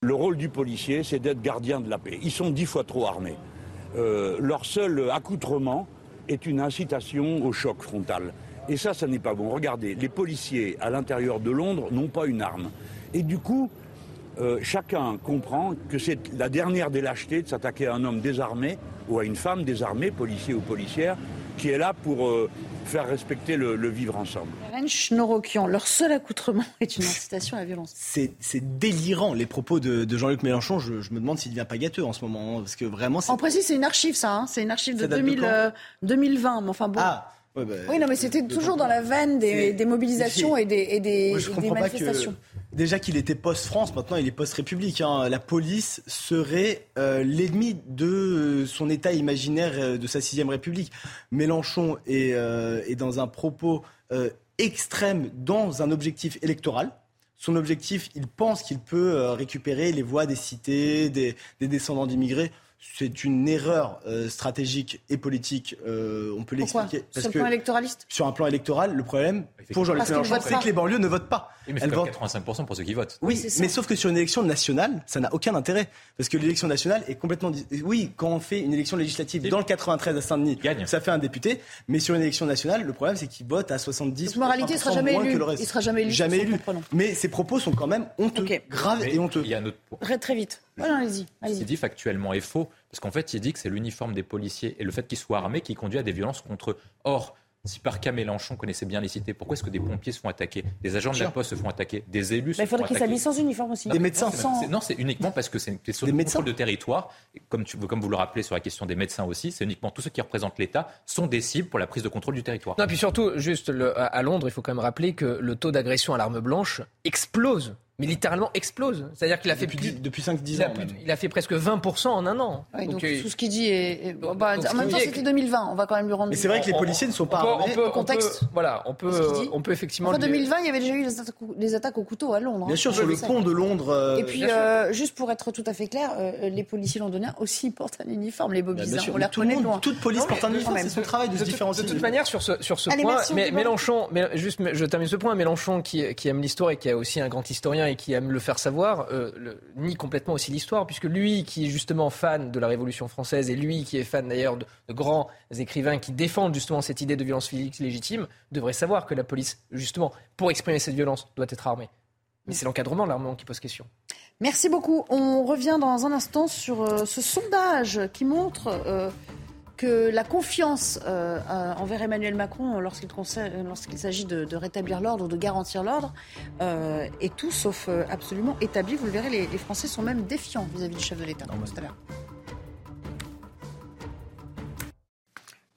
Le rôle du policier, c'est d'être gardien de la paix. Ils sont dix fois trop armés. euh, leur seul accoutrement est une incitation au choc frontal. Et ça, ça n'est pas bon. Regardez, les policiers à l'intérieur de Londres n'ont pas une arme. Et du coup, euh, chacun comprend que c'est la dernière des lâchetés de s'attaquer à un homme désarmé ou à une femme désarmée, policier ou policière, qui est là pour euh, faire respecter le, vivre ensemble. Norokian, leur seul accoutrement est une incitation à la violence. C'est délirant les propos de, Jean-Luc Mélenchon. Je, me demande s'il devient pas gâteux en ce moment, hein, parce que vraiment. En précis, c'est une archive, ça. Hein. c'est une archive de, 2000, 2020. Euh, mais enfin bon. Ah. bah, oui, non, mais c'était toujours dans la veine des, mobilisations et des, et des, des manifestations déjà qu'il était post-France, maintenant il est post-République. Hein. La police serait euh, l'ennemi de son État imaginaire euh, de sa sixième République. Mélenchon est, euh, dans un propos extrême dans un objectif électoral. Son objectif, il pense qu'il peut récupérer les voix des cités, des descendants d'immigrés c'est une erreur euh, stratégique et politique. Euh, on peut l'expliquer? Sur le plan électoraliste? Sur un plan électoral, le problème pour Jean-Luc Mélenchon, c'est que les banlieues ne votent pas. mais Elles votent 85% pour ceux qui votent. Oui, mais sauf que sur une élection nationale, ça n'a aucun intérêt. Parce que l'élection nationale est complètement. Oui, quand on fait une élection législative dans le 93 à Saint-Denis, ça fait un député. Mais sur une élection nationale, le problème, c'est qu'il vote à 70 Donc, moralité, il sera jamais élu. Que le reste. Il sera jamais élu. Jamais élu. Mais ses propos sont quand même honteux, graves et honteux. Il y a un autre point. Très, très vite. Voilà, allez-y. Ce qui dit factuellement est faux, parce qu'en fait, il dit que c'est l'uniforme des policiers et le fait qu'ils soient armés qui conduit à des violences contre eux. Or, si par cas Mélenchon connaissait bien les cités, pourquoi est-ce que des pompiers se font attaquer Des agents de la poste se font attaquer Des élus se Il faudrait qu'ils s'habillent sans uniforme aussi. Des médecins Non, c'est uniquement parce que c'est une question de contrôle de territoire. Comme, tu, comme vous le rappelez sur la question des médecins aussi, c'est uniquement tous ceux qui représentent l'État sont des cibles pour la prise de contrôle du territoire. Non, puis surtout, juste à Londres, il faut quand même rappeler que le taux d'agression à l'arme blanche explose mais littéralement explose. C'est-à-dire qu'il a fait depuis, depuis 5-10 ans. Il a, fait presque 20% en un an. donc, euh, tout ce qu'il dit est. Bah, en même temps, c'était 2020. On va quand même lui rendre. Mais c'est vrai que les policiers ne sont pas armés. On contexte. voilà, on peut, on peut effectivement. En 2020, il y avait déjà eu des attaques, au couteau à Londres. Hein. Bien sûr, sur le pont de Londres. Euh, Et puis, euh, juste pour être tout à fait clair, les policiers londoniens aussi [laughs] portent un uniforme, les bobbies. Hein. On les reconnaît loin. Toute police porte un uniforme. C'est son travail de se différencier. De toute manière, sur ce sur ce point, Mélenchon, juste, je termine ce point. Mélenchon, qui aime l'histoire et qui est aussi un grand historien et qui aime le faire savoir, euh, nie complètement aussi l'histoire, puisque lui qui est justement fan de la Révolution française et lui qui est fan d'ailleurs de, grands écrivains qui défendent justement cette idée de violence physique légitime, devrait savoir que la police, justement, pour exprimer cette violence, doit être armée. Mais c'est l'encadrement l'armement qui pose question. Merci beaucoup. On revient dans un instant sur euh, ce sondage qui montre euh, que la confiance euh, euh, envers Emmanuel Macron lorsqu'il s'agit de, rétablir l'ordre ou de garantir l'ordre euh, est tout sauf absolument établi. Vous le verrez, les, Français sont même défiants vis-à-vis du chef de l'État.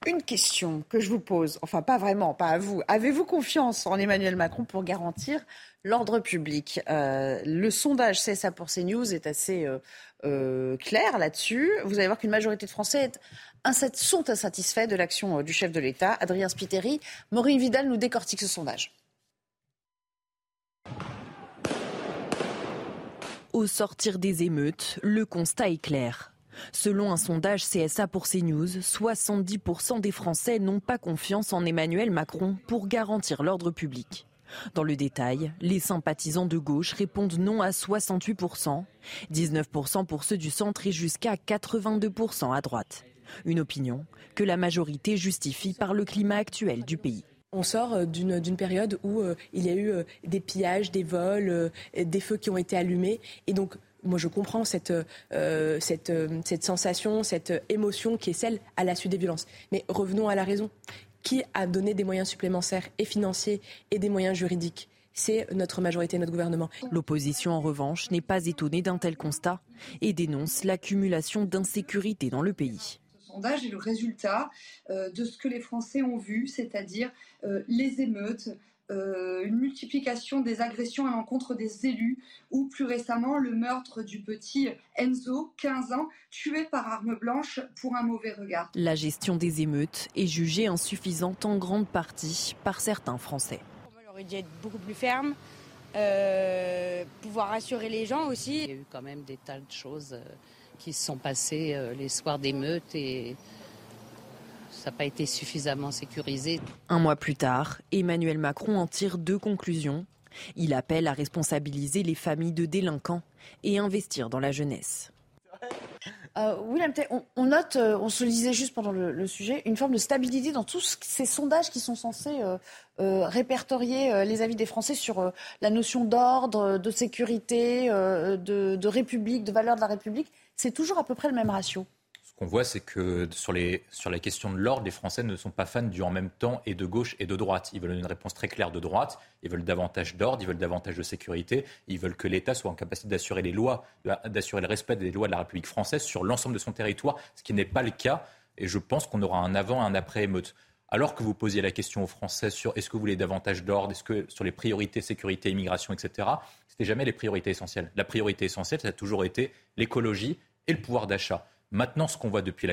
Une question que je vous pose, enfin pas vraiment, pas à vous. Avez-vous confiance en Emmanuel Macron pour garantir l'ordre public? Le sondage CSA pour CNews est assez clair là-dessus. Vous allez voir qu'une majorité de Français sont insatisfaits de l'action euh, du chef de l'État. Adrien Spiteri, Maureen Vidal nous décortique ce sondage. Au sortir des émeutes, le constat est clair. Selon un sondage CSA pour CNews, 70% des Français n'ont pas confiance en Emmanuel Macron pour garantir l'ordre public. Dans le détail, les sympathisants de gauche répondent non à 68%, 19% pour ceux du centre et jusqu'à 82% à droite. Une opinion que la majorité justifie par le climat actuel du pays. On sort euh, d'une période où euh, il y a eu euh, des pillages, des vols, des feux qui ont été allumés. Et donc, moi, je comprends cette, sensation, cette émotion qui est celle à la suite des violences. Mais revenons à la raison. Qui a donné des moyens supplémentaires et financiers et des moyens juridiques? C'est notre majorité, notre gouvernement. L'opposition, en revanche, n'est pas étonnée d'un tel constat et dénonce l'accumulation d'insécurité dans le pays sondage est le résultat euh, de ce que les Français ont vu, c'est-à-dire euh, les émeutes, euh, une multiplication des agressions à l'encontre des élus ou plus récemment le meurtre du petit Enzo, 15 ans, tué par arme blanche pour un mauvais regard. La gestion des émeutes est jugée insuffisante en grande partie par certains Français. On aurait dû être beaucoup plus ferme, pouvoir rassurer les gens aussi. Il y a eu quand même des tas de choses qui se sont passés euh, les soirs d'émeutes et ça n'a pas été suffisamment sécurisé. Un mois plus tard, Emmanuel Macron en tire deux conclusions. Il appelle à responsabiliser les familles de délinquants et investir dans la jeunesse. Euh, William on, on, note, euh, on se le disait juste pendant le, sujet, une forme de stabilité dans tous ces sondages qui sont censés euh, répertorier les avis des Français sur la notion d'ordre, de sécurité, de, de République, de valeur de la République. C'est toujours à peu près le même ratio qu'on voit, c'est que sur, les, sur la question de l'ordre, les Français ne sont pas fans du en même temps et de gauche et de droite. Ils veulent une réponse très claire de droite, ils veulent davantage d'ordre, ils veulent davantage de sécurité, ils veulent que l'État soit en capacité d'assurer les lois, d'assurer le respect des lois de la République française sur l'ensemble de son territoire, ce qui n'est pas le cas. Et je pense qu'on aura un avant et un après émeute. Alors que vous posiez la question aux Français sur est-ce que vous voulez davantage d'ordre, est-ce que sur les priorités sécurité, immigration, etc., c'était jamais les priorités essentielles. La priorité essentielle, ça a toujours été l'écologie et le pouvoir d'achat. Maintenant, ce qu'on voit depuis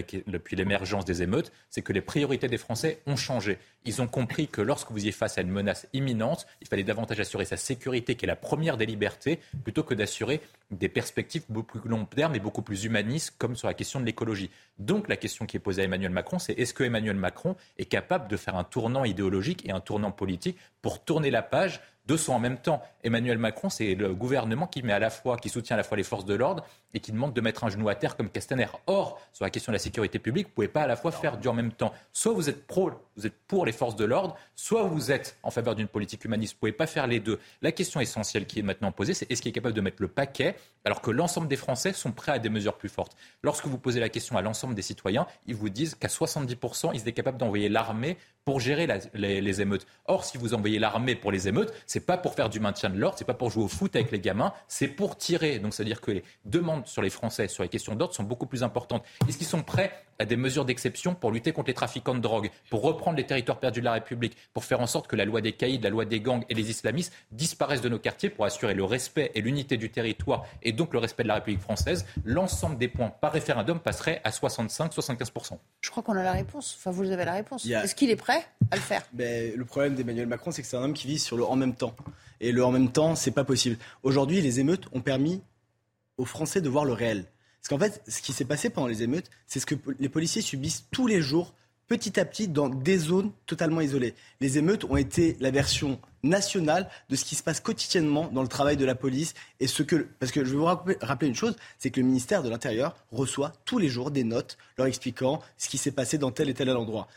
l'émergence des émeutes, c'est que les priorités des Français ont changé. Ils ont compris que lorsque vous y êtes face à une menace imminente, il fallait davantage assurer sa sécurité, qui est la première des libertés, plutôt que d'assurer des perspectives beaucoup plus long terme et beaucoup plus humanistes, comme sur la question de l'écologie. Donc la question qui est posée à Emmanuel Macron, c'est est-ce que Emmanuel Macron est capable de faire un tournant idéologique et un tournant politique pour tourner la page deux sont en même temps. Emmanuel Macron, c'est le gouvernement qui met à la fois, qui soutient à la fois les forces de l'ordre et qui demande de mettre un genou à terre comme Castaner. Or, sur la question de la sécurité publique, vous ne pouvez pas à la fois faire du en même temps. Soit vous êtes pro, vous êtes pour les forces de l'ordre, soit vous êtes en faveur d'une politique humaniste. Vous ne pouvez pas faire les deux. La question essentielle qui est maintenant posée, c'est est-ce qu'il est capable de mettre le paquet alors que l'ensemble des Français sont prêts à des mesures plus fortes? Lorsque vous posez la question à l'ensemble des citoyens, ils vous disent qu'à 70%, ils étaient capables d'envoyer l'armée pour gérer les, les, émeutes. Or, si vous envoyez l'armée pour les émeutes, c'est pas pour faire du maintien de l'ordre, c'est pas pour jouer au foot avec les gamins, c'est pour tirer. Donc, c'est-à-dire que les demandes sur les Français sur les questions d'ordre sont beaucoup plus importantes. Est-ce qu'ils sont prêts à des mesures d'exception pour lutter contre les trafiquants de drogue, pour reprendre les territoires perdus de la République, pour faire en sorte que la loi des caïds, la loi des gangs et les islamistes disparaissent de nos quartiers pour assurer le respect et l'unité du territoire et donc le respect de la République française, l'ensemble des points par référendum passerait à 65-75%. Je crois qu'on a la réponse. Enfin, vous avez la réponse. Est-ce qu'il est prêt à le faire? Ben, Le problème d'Emmanuel Macron, c'est que c'est un homme qui vit sur le en même temps. Et le en même temps, c'est pas possible. Aujourd'hui, les émeutes ont permis aux Français de voir le réel. Parce qu'en fait, ce qui s'est passé pendant les émeutes, c'est ce que les policiers subissent tous les jours, petit à petit, dans des zones totalement isolées. Les émeutes ont été la version nationale de ce qui se passe quotidiennement dans le travail de la police. Et ce que, parce que je vais vous rappeler une chose, c'est que le ministère de l'Intérieur reçoit tous les jours des notes leur expliquant ce qui s'est passé dans tel et tel endroit.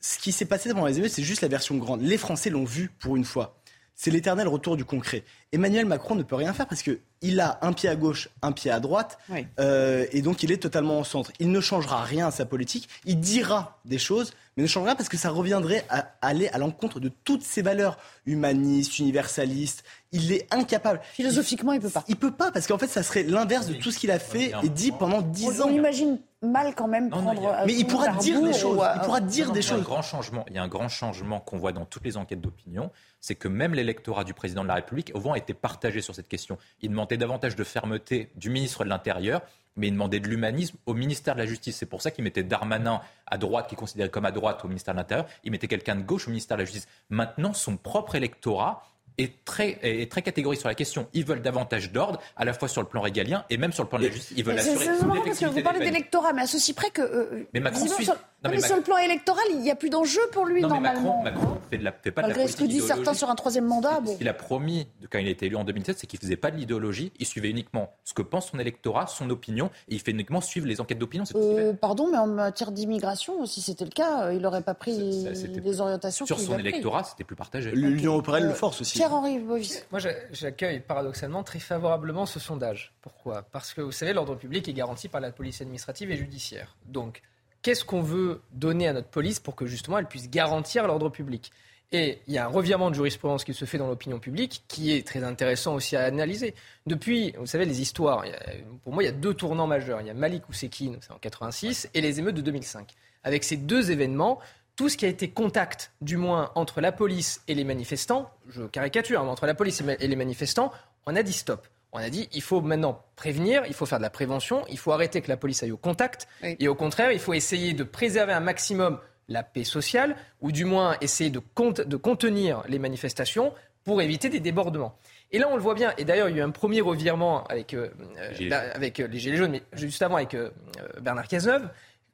Ce qui s'est passé pendant les émeutes, c'est juste la version grande. Les Français l'ont vu pour une fois. C'est l'éternel retour du concret. Emmanuel Macron ne peut rien faire parce que il a un pied à gauche, un pied à droite, euh, et donc il est totalement au centre. Il ne changera rien à sa politique. Il dira des choses, mais ne changera rien parce que ça reviendrait à aller à l'encontre de toutes ces valeurs humanistes, universalistes. Il est incapable. Philosophiquement, il peut pas. Il peut pas parce qu'en fait, ça serait l'inverse de tout ce qu'il a fait et dit pendant dix ans. On imagine mal quand même prendre. mais il pourra dire des choses. Il pourra dire des choses. Il y a un grand changement. Il y a un grand changement qu'on voit dans toutes les enquêtes d'opinion, c'est que même l'électorat du président de la République au a été partagé sur cette question. Il demandait davantage de fermeté du ministre de l'Intérieur, mais il demandait de l'humanisme au ministère de la Justice. C'est pour ça qu'il mettait Darmanin à droite, qui est considéré comme à droite au ministère de l'Intérieur. Il mettait quelqu'un de gauche au ministère de la Justice. Maintenant, son propre électorat est très, est très catégorique sur la question. Ils veulent davantage d'ordre, à la fois sur le plan régalien et même sur le plan de la justice. Ils veulent assurer parce que Vous parlez d'électorat, mais à ceci près que. Euh, mais Macron suit... sur, mais sur le plan électoral, il n'y a plus d'enjeu pour lui, non, normalement. Mais Macron, Macron fait, de la, fait pas Malgré de la ce que disent certains sur un troisième mandat. Bon. Ce qu'il a promis quand il a été élu en 2007, c'est qu'il ne faisait pas de l'idéologie, il suivait uniquement ce que pense son électorat, son opinion, et il fait uniquement suivre les enquêtes d'opinion. Euh, pardon, mais en matière d'immigration, si c'était le cas, euh, il n'aurait pas pris les orientations Sur son électorat, c'était plus partagé. L'Union européenne le force aussi. Pierre-Henri Bovis. Moi, j'accueille paradoxalement très favorablement ce sondage. Pourquoi? Parce que vous savez, l'ordre public est garanti par la police administrative et judiciaire. Donc, qu'est-ce qu'on veut donner à notre police pour que justement elle puisse garantir l'ordre public? Et il y a un revirement de jurisprudence qui se fait dans l'opinion publique qui est très intéressant aussi à analyser. Depuis, vous savez, les histoires, pour moi, il y a deux tournants majeurs. Il y a Malik Oussekine, c'est en 86, et les émeutes de 2005. Avec ces deux événements, tout ce qui a été contact, du moins, entre la police et les manifestants, je caricature, mais entre la police et les manifestants, on a dit stop. On a dit il faut maintenant prévenir, il faut faire de la prévention, il faut arrêter que la police aille au contact, et au contraire, il faut essayer de préserver un maximum la paix sociale, ou du moins essayer de, de contenir les manifestations pour éviter des débordements. Et là, on le voit bien. Et d'ailleurs, il y a eu un premier revirement avec, euh, euh, avec euh, les Gilets jaunes, mais juste avant avec Bernard Cazeneuve,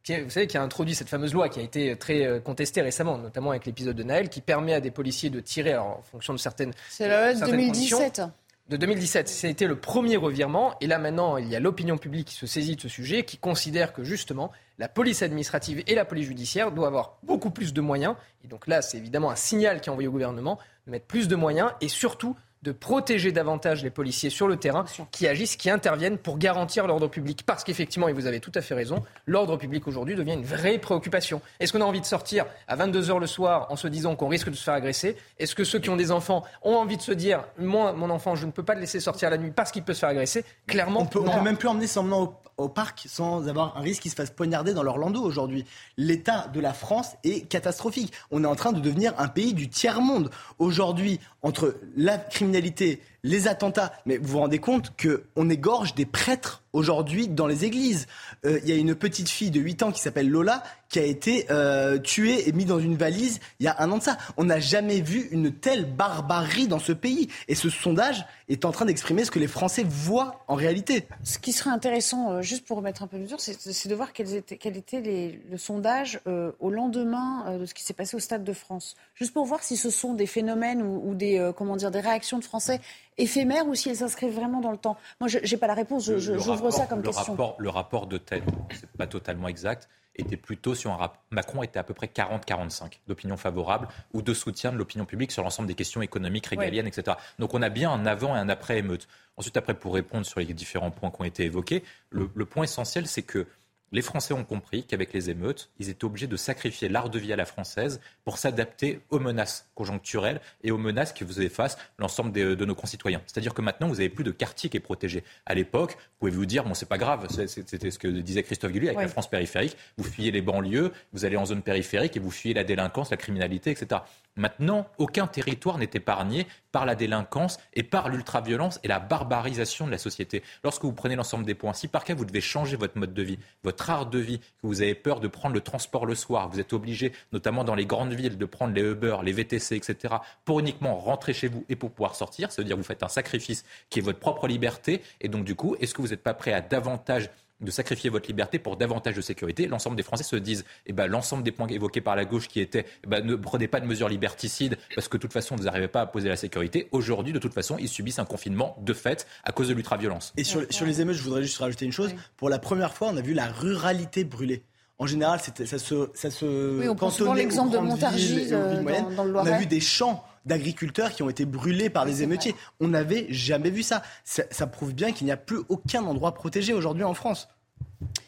vous savez, qui a introduit cette fameuse loi qui a été très contestée récemment, notamment avec l'épisode de Naël, qui permet à des policiers de tirer en fonction de certaines. C'est la loi de 2017. De 2017. C'était le premier revirement. Et là, maintenant, il y a l'opinion publique qui se saisit de ce sujet, qui considère que justement, la police administrative et la police judiciaire doivent avoir beaucoup plus de moyens. Et donc là, c'est évidemment un signal qui est envoyé au gouvernement de mettre plus de moyens et surtout de protéger davantage les policiers sur le terrain qui agissent, qui interviennent pour garantir l'ordre public. Parce qu'effectivement, et vous avez tout à fait raison, l'ordre public aujourd'hui devient une vraie préoccupation. Est-ce qu'on a envie de sortir à 22h le soir en se disant qu'on risque de se faire agresser? Est-ce que ceux qui ont des enfants ont envie de se dire, moi, mon enfant, je ne peux pas le laisser sortir la nuit parce qu'il peut se faire agresser? Clairement, on peut, peut même plus emmener son au, au parc sans avoir un risque qu'il se fasse poignarder dans leur landau aujourd'hui. L'état de la France est catastrophique. On est en train de devenir un pays du tiers-monde. Aujourd'hui, entre la criminalité, les attentats, mais vous vous rendez compte qu'on égorge des prêtres aujourd'hui dans les églises. Euh, il y a une petite fille de 8 ans qui s'appelle Lola qui a été euh, tuée et mise dans une valise il y a un an de ça. On n'a jamais vu une telle barbarie dans ce pays. Et ce sondage est en train d'exprimer ce que les Français voient en réalité. Ce qui serait intéressant, euh, juste pour remettre un peu de mesure, c'est de voir quel était, les, le sondage au lendemain de ce qui s'est passé au Stade de France. Juste pour voir si ce sont des phénomènes ou, ou des, comment dire, des réactions de Français éphémères ou si elles s'inscrivent vraiment dans le temps? Moi, je n'ai pas la réponse, j'ouvre ça comme le question. Rapport, le rapport de tête, c'est pas totalement exact, était plutôt sur un rap... Macron était à peu près 40-45 d'opinion favorable ou de soutien de l'opinion publique sur l'ensemble des questions économiques, régaliennes, etc. Donc on a bien un avant et un après émeute. Ensuite, après, pour répondre sur les différents points qui ont été évoqués, le, le point essentiel, c'est que les Français ont compris qu'avec les émeutes, ils étaient obligés de sacrifier l'art de vie à la française pour s'adapter aux menaces conjoncturelles et aux menaces que vous face l'ensemble de, nos concitoyens. C'est-à-dire que maintenant, vous n'avez plus de quartier qui est protégé. À l'époque, vous pouvez vous dire, bon, c'est pas grave, c'était ce que disait Christophe Guilluy avec la France périphérique. Vous fuyez les banlieues, vous allez en zone périphérique et vous fuyez la délinquance, la criminalité, etc. Maintenant, aucun territoire n'est épargné par la délinquance et par l'ultraviolence et la barbarisation de la société. Lorsque vous prenez l'ensemble des points, si par cas vous devez changer votre mode de vie, votre art de vie, que vous avez peur de prendre le transport le soir, vous êtes obligé, notamment dans les grandes villes, de prendre les Uber, les VTC, etc., pour uniquement rentrer chez vous et pour pouvoir sortir, ça veut dire que vous faites un sacrifice qui est votre propre liberté. Et donc, du coup, est-ce que vous n'êtes pas prêt à davantage de sacrifier votre liberté pour davantage de sécurité. L'ensemble des Français se disent, eh ben, l'ensemble des points évoqués par la gauche qui étaient, eh ben, ne prenez pas de mesures liberticides parce que de toute façon, vous n'arrivez pas à poser la sécurité. Aujourd'hui, de toute façon, ils subissent un confinement de fait à cause de l'ultraviolence. Et sur, sur, les émeutes, je voudrais juste rajouter une chose. Oui. Pour la première fois, on a vu la ruralité brûler. En général, ça se, ça se oui, on prend souvent l'exemple de Montargis euh, dans, dans, le Loiret. On a vu des champs d'agriculteurs qui ont été brûlés par des émeutiers. On n'avait jamais vu ça. ça. Ça prouve bien qu'il n'y a plus aucun endroit protégé aujourd'hui en France.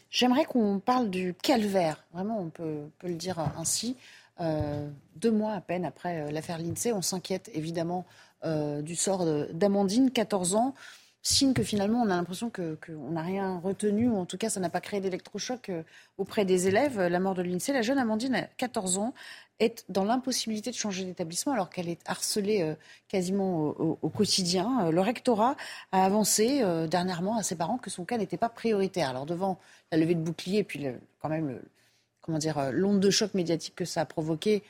J'aimerais qu'on parle du calvaire, vraiment on peut, le dire ainsi. Euh, deux mois à peine après euh, l'affaire Lindsay, on s'inquiète évidemment euh, du sort d'Amandine, 14 ans. Signe que finalement on a l'impression qu'on que n'a rien retenu, ou en tout cas ça n'a pas créé d'électrochoc auprès des élèves. La mort de Lindsay, la jeune Amandine a 14 ans, est dans l'impossibilité de changer d'établissement alors qu'elle est harcelée euh, quasiment au, quotidien. Euh, le rectorat a avancé euh, dernièrement à ses parents que son cas n'était pas prioritaire. Alors devant la levée de bouclier puis quand même comment dire l'onde de choc médiatique que ça a provoqué,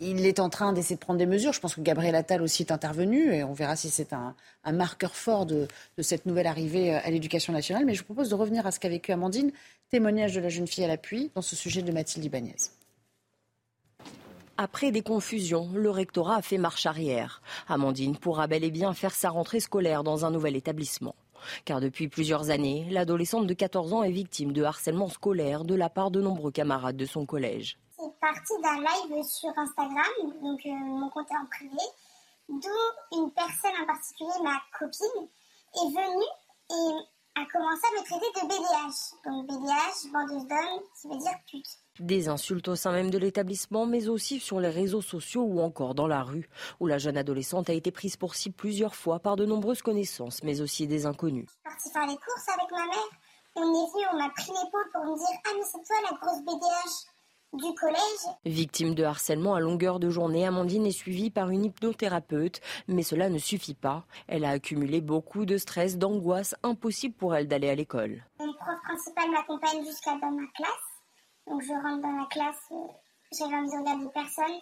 il est en train d'essayer de prendre des mesures. Je pense que Gabriel Attal aussi est intervenu et on verra si c'est un, marqueur fort de, cette nouvelle arrivée à l'éducation nationale. Mais je vous propose de revenir à ce qu'a vécu Amandine. Témoignage de la jeune fille à l'appui dans ce sujet de Mathilde Ibanez. Après des confusions, le rectorat a fait marche arrière. Amandine pourra bel et bien faire sa rentrée scolaire dans un nouvel établissement. Car depuis plusieurs années, l'adolescente de 14 ans est victime de harcèlement scolaire de la part de nombreux camarades de son collège. C'est parti d'un live sur Instagram, donc euh, mon compte est en privé, d'où une personne en particulier, ma copine, est venue et a commencé à me traiter de BDH. Donc BDH, bandeuse d'hommes, ça veut dire pute. Des insultes au sein même de l'établissement, mais aussi sur les réseaux sociaux ou encore dans la rue, où la jeune adolescente a été prise pour cible plusieurs fois par de nombreuses connaissances, mais aussi des inconnus. Je suis partie faire les courses avec ma mère, on est venu, on m'a pris l'épaule pour me dire Ah, mais c'est toi la grosse BDH du collège. Victime de harcèlement à longueur de journée, Amandine est suivie par une hypnothérapeute, mais cela ne suffit pas. Elle a accumulé beaucoup de stress, d'angoisse, impossible pour elle d'aller à l'école. Mon prof principal m'accompagne jusqu'à dans ma classe. Donc je rentre dans la classe, euh, j'avais envie de regarder personne.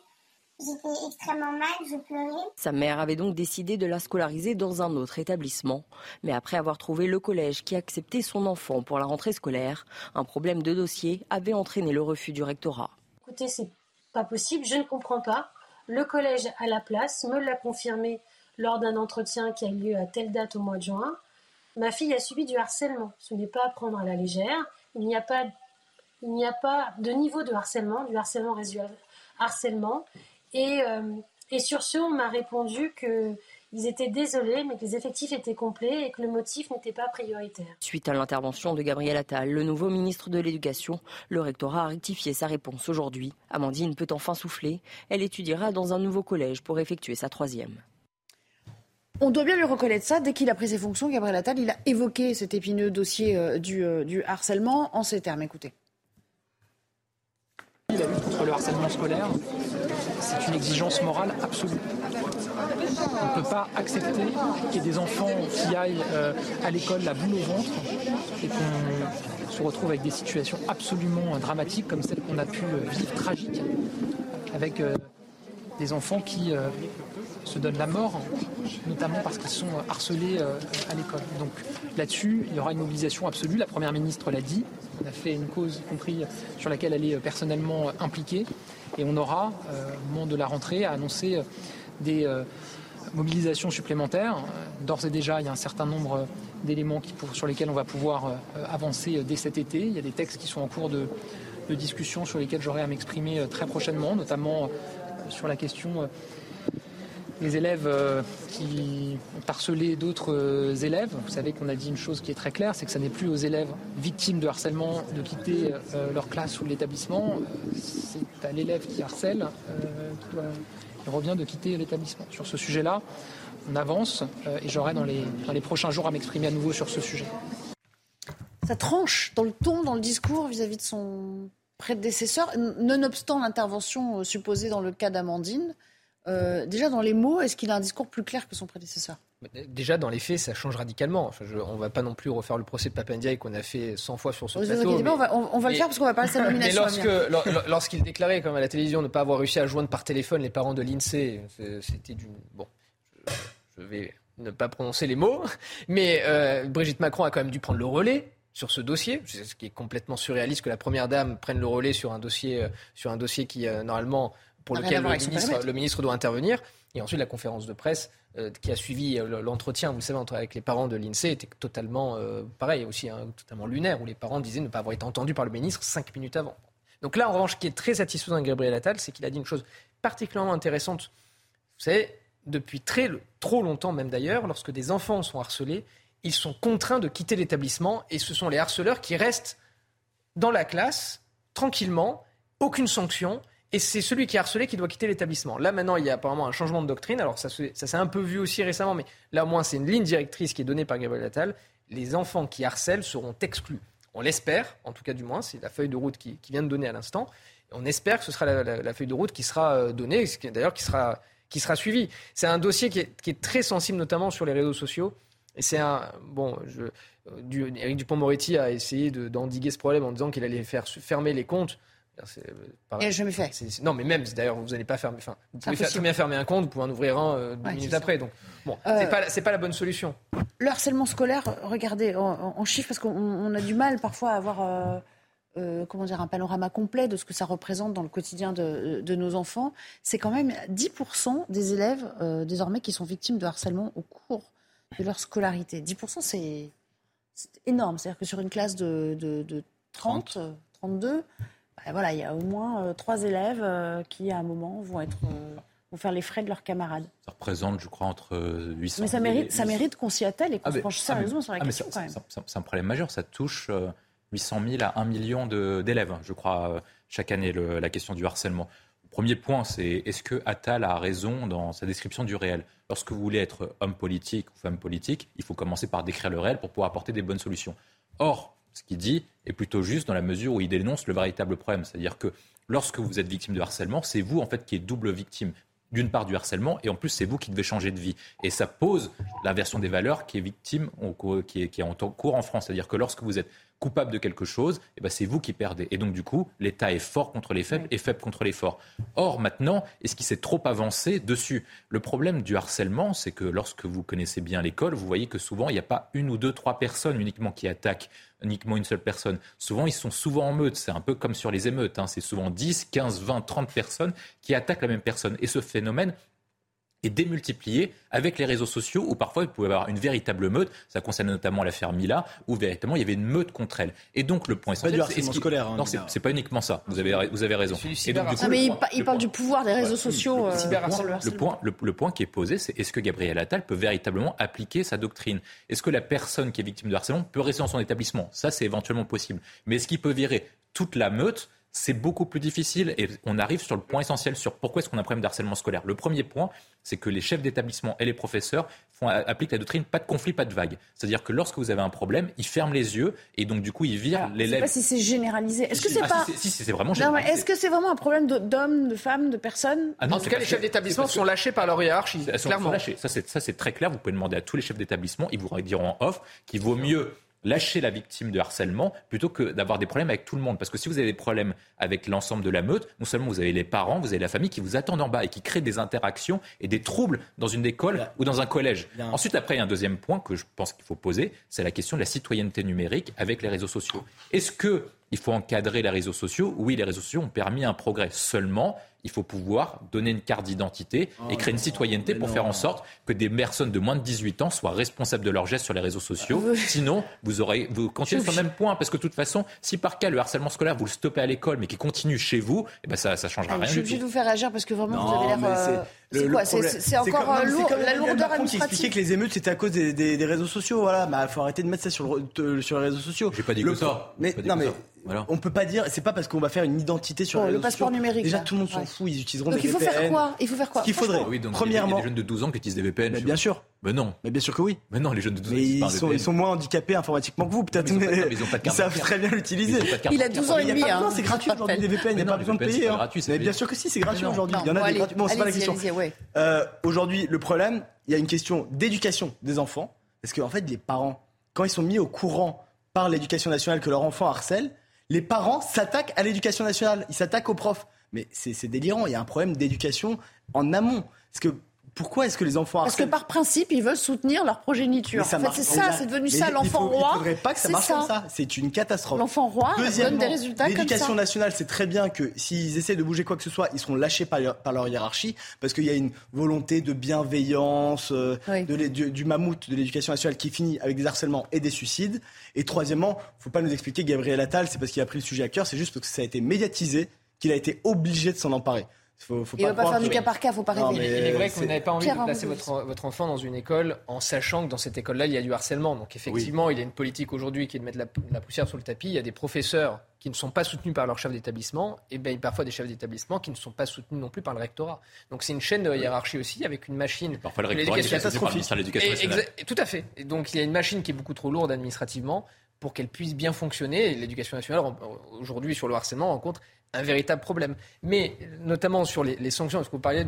J'étais extrêmement mal, je pleurais. Sa mère avait donc décidé de la scolariser dans un autre établissement. Mais après avoir trouvé le collège qui acceptait son enfant pour la rentrée scolaire, un problème de dossier avait entraîné le refus du rectorat. Écoutez, c'est pas possible, je ne comprends pas. Le collège à la place me l'a confirmé lors d'un entretien qui a eu lieu à telle date au mois de juin, ma fille a subi du harcèlement. Ce n'est pas à prendre à la légère. Il n'y a pas, il n'y a pas de niveau de harcèlement, du harcèlement résiduel harcèlement. Et, euh, et sur ce, on m'a répondu que ils étaient désolés, mais que les effectifs étaient complets et que le motif n'était pas prioritaire. Suite à l'intervention de Gabriel Attal, le nouveau ministre de l'Éducation, le rectorat a rectifié sa réponse aujourd'hui. Amandine peut enfin souffler. Elle étudiera dans un nouveau collège pour effectuer sa troisième. On doit bien lui reconnaître ça. Dès qu'il a pris ses fonctions, Gabriel Attal, il a évoqué cet épineux dossier euh, du, euh, du harcèlement en ces termes. Écoutez. La lutte contre le harcèlement scolaire, c'est une exigence morale absolue. On ne peut pas accepter qu'il y ait des enfants qui aillent euh, à l'école la boule au ventre et qu'on se retrouve avec des situations absolument dramatiques comme celles qu'on a pu vivre tragiques avec des enfants qui se donnent la mort, notamment parce qu'ils sont harcelés euh, à l'école. Donc là-dessus, il y aura une mobilisation absolue. La Première ministre l'a dit. On a fait une cause, y compris sur laquelle elle est euh, personnellement impliquée. Et on aura, euh, au moment de la rentrée, à annoncer des mobilisations supplémentaires. D'ores et déjà, il y a un certain nombre d'éléments sur lesquels on va pouvoir avancer dès cet été. Il y a des textes qui sont en cours de, de discussion sur lesquels j'aurai à m'exprimer très prochainement, notamment sur la question les élèves euh, qui ont d'autres euh, élèves. Vous savez qu'on a dit une chose qui est très claire, c'est que ce n'est plus aux élèves victimes de harcèlement de quitter euh, leur classe ou l'établissement. C'est à l'élève qui harcèle qui revient de quitter l'établissement. Sur ce sujet-là, on avance et j'aurai dans les prochains jours à m'exprimer à nouveau sur ce sujet. Ça tranche dans le ton, dans le discours vis-à-vis de son prédécesseur, nonobstant l'intervention supposée dans le cas d'Amandine. Euh, déjà, dans les mots, est-ce qu'il a un discours plus clair que son prédécesseur? Déjà, dans les faits, ça change radicalement. on ne va pas non plus refaire le procès de Papendiaï qu'on a fait 100 fois sur ce plateau. on va, on, va le faire parce qu'on va parler de sa [laughs] nomination. Mais lorsqu'il déclarait, comme à la télévision, ne pas avoir réussi à joindre par téléphone les parents de l'INSEE, c'était du... Bon, je, vais ne pas prononcer les mots, mais euh, Brigitte Macron a quand même dû prendre le relais sur ce dossier, ce qui est complètement surréaliste que la Première Dame prenne le relais sur un dossier, euh, sur un dossier qui, normalement, pour lequel le ministre, doit intervenir. Et ensuite, la conférence de presse euh, qui a suivi euh, l'entretien, vous le savez, entre, avec les parents de l'INSEE était totalement euh, pareil, aussi hein, totalement lunaire, où les parents disaient ne pas avoir été entendus par le ministre cinq minutes avant. Donc là, en revanche, ce qui est très satisfaisant Gabriel Attal, c'est qu'il a dit une chose particulièrement intéressante. Vous savez, depuis très, trop longtemps même d'ailleurs, lorsque des enfants sont harcelés, ils sont contraints de quitter l'établissement et ce sont les harceleurs qui restent dans la classe tranquillement, aucune sanction et c'est celui qui est harcelé qui doit quitter l'établissement. Là, maintenant, il y a apparemment un changement de doctrine. Alors, ça, s'est un peu vu aussi récemment, mais là, au moins, c'est une ligne directrice qui est donnée par Gabriel Attal. Les enfants qui harcèlent seront exclus. On l'espère, en tout cas, du moins, c'est la feuille de route qui, vient de donner à l'instant. On espère que ce sera la, feuille de route qui sera euh, donnée, d'ailleurs, qui sera, suivie. C'est un dossier qui est, très sensible, notamment sur les réseaux sociaux. Et c'est un. Bon, du, Éric Dupont-Moretti a essayé d'endiguer ce problème en disant qu'il allait faire fermer les comptes. Il n'a jamais fait. non, mais même, d'ailleurs, vous n'allez pas fermer. Enfin, vous pouvez faire, bien fermer un compte, vous pouvez en ouvrir un euh, deux minutes après. Donc, bon, euh, c'est pas, pas la bonne solution. Le harcèlement scolaire, regardez, en, chiffres, parce qu'on a du mal parfois à avoir. Euh, comment dire, un panorama complet de ce que ça représente dans le quotidien de, nos enfants, c'est quand même 10% des élèves désormais qui sont victimes de harcèlement au cours de leur scolarité. 10% c'est énorme. C'est-à-dire que sur une classe de, de 30, 32, bah, voilà, il y a au moins euh, trois élèves euh, qui, à un moment, vont, être, euh, vont faire les frais de leurs camarades. Ça représente, je crois, entre 800 Mais ça mérite, ça mérite qu'on s'y attelle et qu'on ah, se penche ah, sérieusement sur la ah, question. C'est un problème majeur. Ça touche 800 000 à 1 million d'élèves, je crois, chaque année, la question du harcèlement. Le premier point, c'est est-ce que Attal a raison dans sa description du réel? Lorsque vous voulez être homme politique ou femme politique, il faut commencer par décrire le réel pour pouvoir apporter des bonnes solutions. Or, ce qu'il dit est plutôt juste dans la mesure où il dénonce le véritable problème. C'est-à-dire que lorsque vous êtes victime de harcèlement, c'est vous en fait qui êtes double victime d'une part du harcèlement et en plus c'est vous qui devez changer de vie. Et ça pose l'inversion des valeurs qui est victime, qui est, qui est en cours en France. C'est-à-dire que lorsque vous êtes coupable de quelque chose, eh ben c'est vous qui perdez. Et donc, du coup, l'État est fort contre les faibles et faible contre les forts. Or, maintenant, est-ce qu'il s'est trop avancé dessus? Le problème du harcèlement, c'est que lorsque vous connaissez bien l'école, vous voyez que souvent, il n'y a pas une ou deux, trois personnes uniquement qui attaquent uniquement une seule personne. Souvent, ils sont souvent en meute. C'est un peu comme sur les émeutes. Hein. C'est souvent 10, 15, 20, 30 personnes qui attaquent la même personne. Et ce phénomène est démultiplié avec les réseaux sociaux où parfois il pouvait y avoir une véritable meute. Ça concerne notamment l'affaire Mila où véritablement il y avait une meute contre elle. Et donc le point c'est essentiel, pas du c'est scolaire. Hein, non, c'est, pas uniquement ça. Vous avez vous avez raison. Et donc, du coup, non, mais il, parle du pouvoir des réseaux sociaux. Le, euh, point, le, le, point qui est posé, c'est est-ce que Gabriel Attal peut véritablement appliquer sa doctrine? Est-ce que la personne qui est victime de harcèlement peut rester dans son établissement? Ça, c'est éventuellement possible. Mais est-ce qu'il peut virer toute la meute c'est beaucoup plus difficile et on arrive sur le point essentiel sur pourquoi est-ce qu'on a un problème d'harcèlement scolaire. Le premier point, c'est que les chefs d'établissement et les professeurs font, appliquent la doctrine pas de conflit, pas de vague. C'est-à-dire que lorsque vous avez un problème, ils ferment les yeux et donc du coup ils virent l'élève. Je sais pas si c'est généralisé. Est-ce que c'est ah, pas si, vraiment généralisé. Est-ce que c'est vraiment un problème d'hommes, de femmes, de personnes ah En tout cas, les chefs d'établissement sont lâchés par leur hiérarchie. Clairement. Ça c'est très clair. Vous pouvez demander à tous les chefs d'établissement, ils vous diront en off qu'il vaut mieux lâcher la victime de harcèlement plutôt que d'avoir des problèmes avec tout le monde. Parce que si vous avez des problèmes avec l'ensemble de la meute, non seulement vous avez les parents, vous avez la famille qui vous attendent en bas et qui créent des interactions et des troubles dans une école ou dans un collège. Ensuite, après, il y a un deuxième point que je pense qu'il faut poser, c'est la question de la citoyenneté numérique avec les réseaux sociaux. Est-ce que il faut encadrer les réseaux sociaux? Oui, les réseaux sociaux ont permis un progrès. Seulement, il faut pouvoir donner une carte d'identité ah et créer une citoyenneté pour faire en sorte que des personnes de moins de 18 ans soient responsables de leurs gestes sur les réseaux sociaux. Ah Sinon, vous aurez, vous continuez sur le même point, parce que de toute façon, si par cas le harcèlement scolaire vous le stoppez à l'école, mais qui continue chez vous, eh ben, ça, ne changera ah, rien. Je suis obligé de vous faire agir parce que vraiment vous avez l'air. Euh, c'est encore comme, lourd, la lourdeur administrative. expliquait que les émeutes c'était à cause des, réseaux sociaux. Voilà, bah faut arrêter de mettre ça sur, sur les réseaux sociaux. J'ai pas dit pas dit non, que mais. Voilà. On peut pas dire, c'est pas parce qu'on va faire une identité sur le passeport numérique. Déjà, tout le monde s'en fout, ils utiliseront donc des il faut Faire quoi? Il faut faire quoi? Ce qu'il faudrait, ah oui, donc, premièrement. Il y, a des jeunes de 12 ans qui utilisent des VPN. Bien sûr. Mais non. Mais bien sûr que oui. Mais non, les jeunes de 12 ans. Ils, ils, sont, ils sont, moins handicapés informatiquement que vous, peut-être. Mais, mais, mais ils, ont pas de carte ils savent très bien l'utiliser. Il a 12 ans et demi. Non, hein. c'est gratuit aujourd'hui, des VPN. Il n'y a pas besoin de payer. Hein. Mais bien sûr que si, c'est gratuit aujourd'hui. Il y en a des gratuits. Bon, c'est pas la question. Euh, aujourd'hui, le problème, il y a une question d'éducation des enfants. Parce qu'en fait, les parents, quand ils sont mis au courant par l'éducation nationale que leur enfant harcèle, les parents s'attaquent à l'éducation nationale, ils s'attaquent aux profs. Mais c'est délirant, il y a un problème d'éducation en amont. Parce que pourquoi est-ce que les enfants harcèlent Parce que par principe, ils veulent soutenir leur progéniture. C'est ça, c'est devenu ça l'enfant roi. Il ne faudrait pas que ça marche ça. comme ça. C'est une catastrophe. L'enfant roi donne des résultats. L'éducation nationale, c'est très bien que s'ils essaient de bouger quoi que ce soit, ils seront lâchés par leur, hiérarchie parce qu'il y a une volonté de bienveillance euh, du, du, mammouth de l'éducation nationale qui finit avec des harcèlements et des suicides. Et troisièmement, il ne faut pas nous expliquer Gabriel Attal, c'est parce qu'il a pris le sujet à cœur, c'est juste parce que ça a été médiatisé qu'il a été obligé de s'en emparer. Faut, ne va pas faire du cas par cas, il faut pas rêver. il est vrai que vous n'avez pas envie de placer votre, enfant dans une école en sachant que dans cette école-là, il y a du harcèlement. Donc effectivement, il y a une politique aujourd'hui qui est de mettre la, poussière sous le tapis. Il y a des professeurs qui ne sont pas soutenus par leur chef d'établissement et bien, parfois des chefs d'établissement qui ne sont pas soutenus non plus par le rectorat. Donc c'est une chaîne de hiérarchie aussi avec une machine. Parfois le rectorat est. Par l'éducation Tout à fait. Donc il y a une machine qui est beaucoup trop lourde administrativement pour qu'elle puisse bien fonctionner. L'éducation nationale aujourd'hui sur le harcèlement rencontre un véritable problème. Mais notamment sur les, sanctions, parce que vous parliez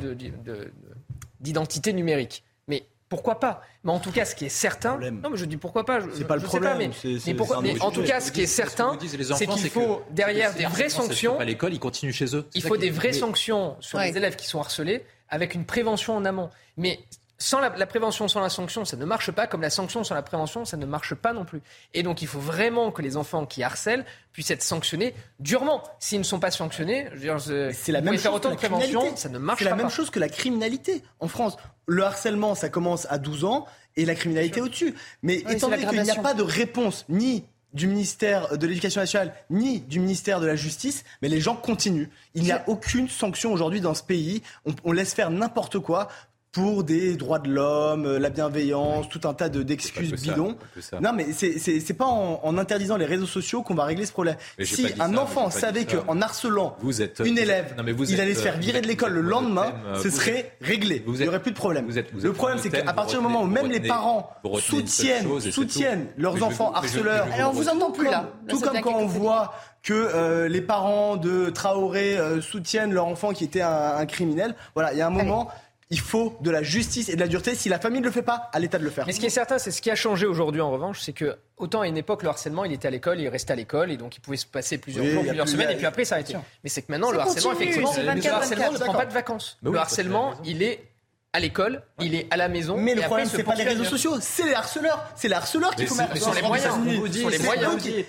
d'identité numérique? Mais pourquoi pas? Mais en tout cas, ce qui est certain, non, mais je dis pourquoi pas. C'est pas le problème. Mais, c est, mais, en tout cas, ce qui est certain, c'est qu'il faut derrière des vraies sanctions. À l'école, ils continuent chez eux. Il faut des vraies sanctions sur les élèves qui sont harcelés, avec une prévention en amont. Mais sans la, prévention, sans la sanction, ça ne marche pas, comme la sanction sans la prévention, ça ne marche pas non plus. Et donc, il faut vraiment que les enfants qui harcèlent puissent être sanctionnés durement. S'ils ne sont pas sanctionnés, c'est la même chose que la ça ne marche pas. C'est la même chose que la criminalité en France. Le harcèlement, ça commence à 12 ans et la criminalité au-dessus. Mais étant donné qu'il n'y a pas de réponse ni du ministère de l'Éducation nationale ni du ministère de la Justice, mais les gens continuent. Il n'y a aucune sanction aujourd'hui dans ce pays. On laisse faire n'importe quoi pour des droits de l'homme, euh, la bienveillance, tout un tas d'excuses de, bidons. Non, mais c'est pas en, en, interdisant les réseaux sociaux qu'on va régler ce problème. Si un enfant savait qu'en harcelant vous êtes, une élève, il allait se faire virer de l'école le lendemain, ce serait réglé. Vous il n'y aurait plus de problème. Le problème, c'est qu'à partir du moment où même les parents soutiennent, soutiennent leurs enfants harceleurs, et on vous entend plus là. Tout comme quand on voit que euh, les parents de Traoré euh, soutiennent leur enfant qui était un, un criminel. Voilà, il y a un moment, il faut de la justice et de la dureté. Si la famille ne le fait pas, à l'État de le faire. Mais ce qui est certain, c'est ce qui a changé aujourd'hui en revanche, c'est que autant à une époque, le harcèlement, il était à l'école, il restait à l'école, et donc il pouvait se passer plusieurs jours, plusieurs semaines, et puis après, ça s'arrêtait. Mais c'est que maintenant, le harcèlement, effectivement, le harcèlement ne prend pas de vacances. le harcèlement, il est à l'école, il est à la maison. Mais le problème, c'est pas les réseaux sociaux, c'est les harceleurs. C'est les harceleurs qu'il faut mettre de les moyens, vous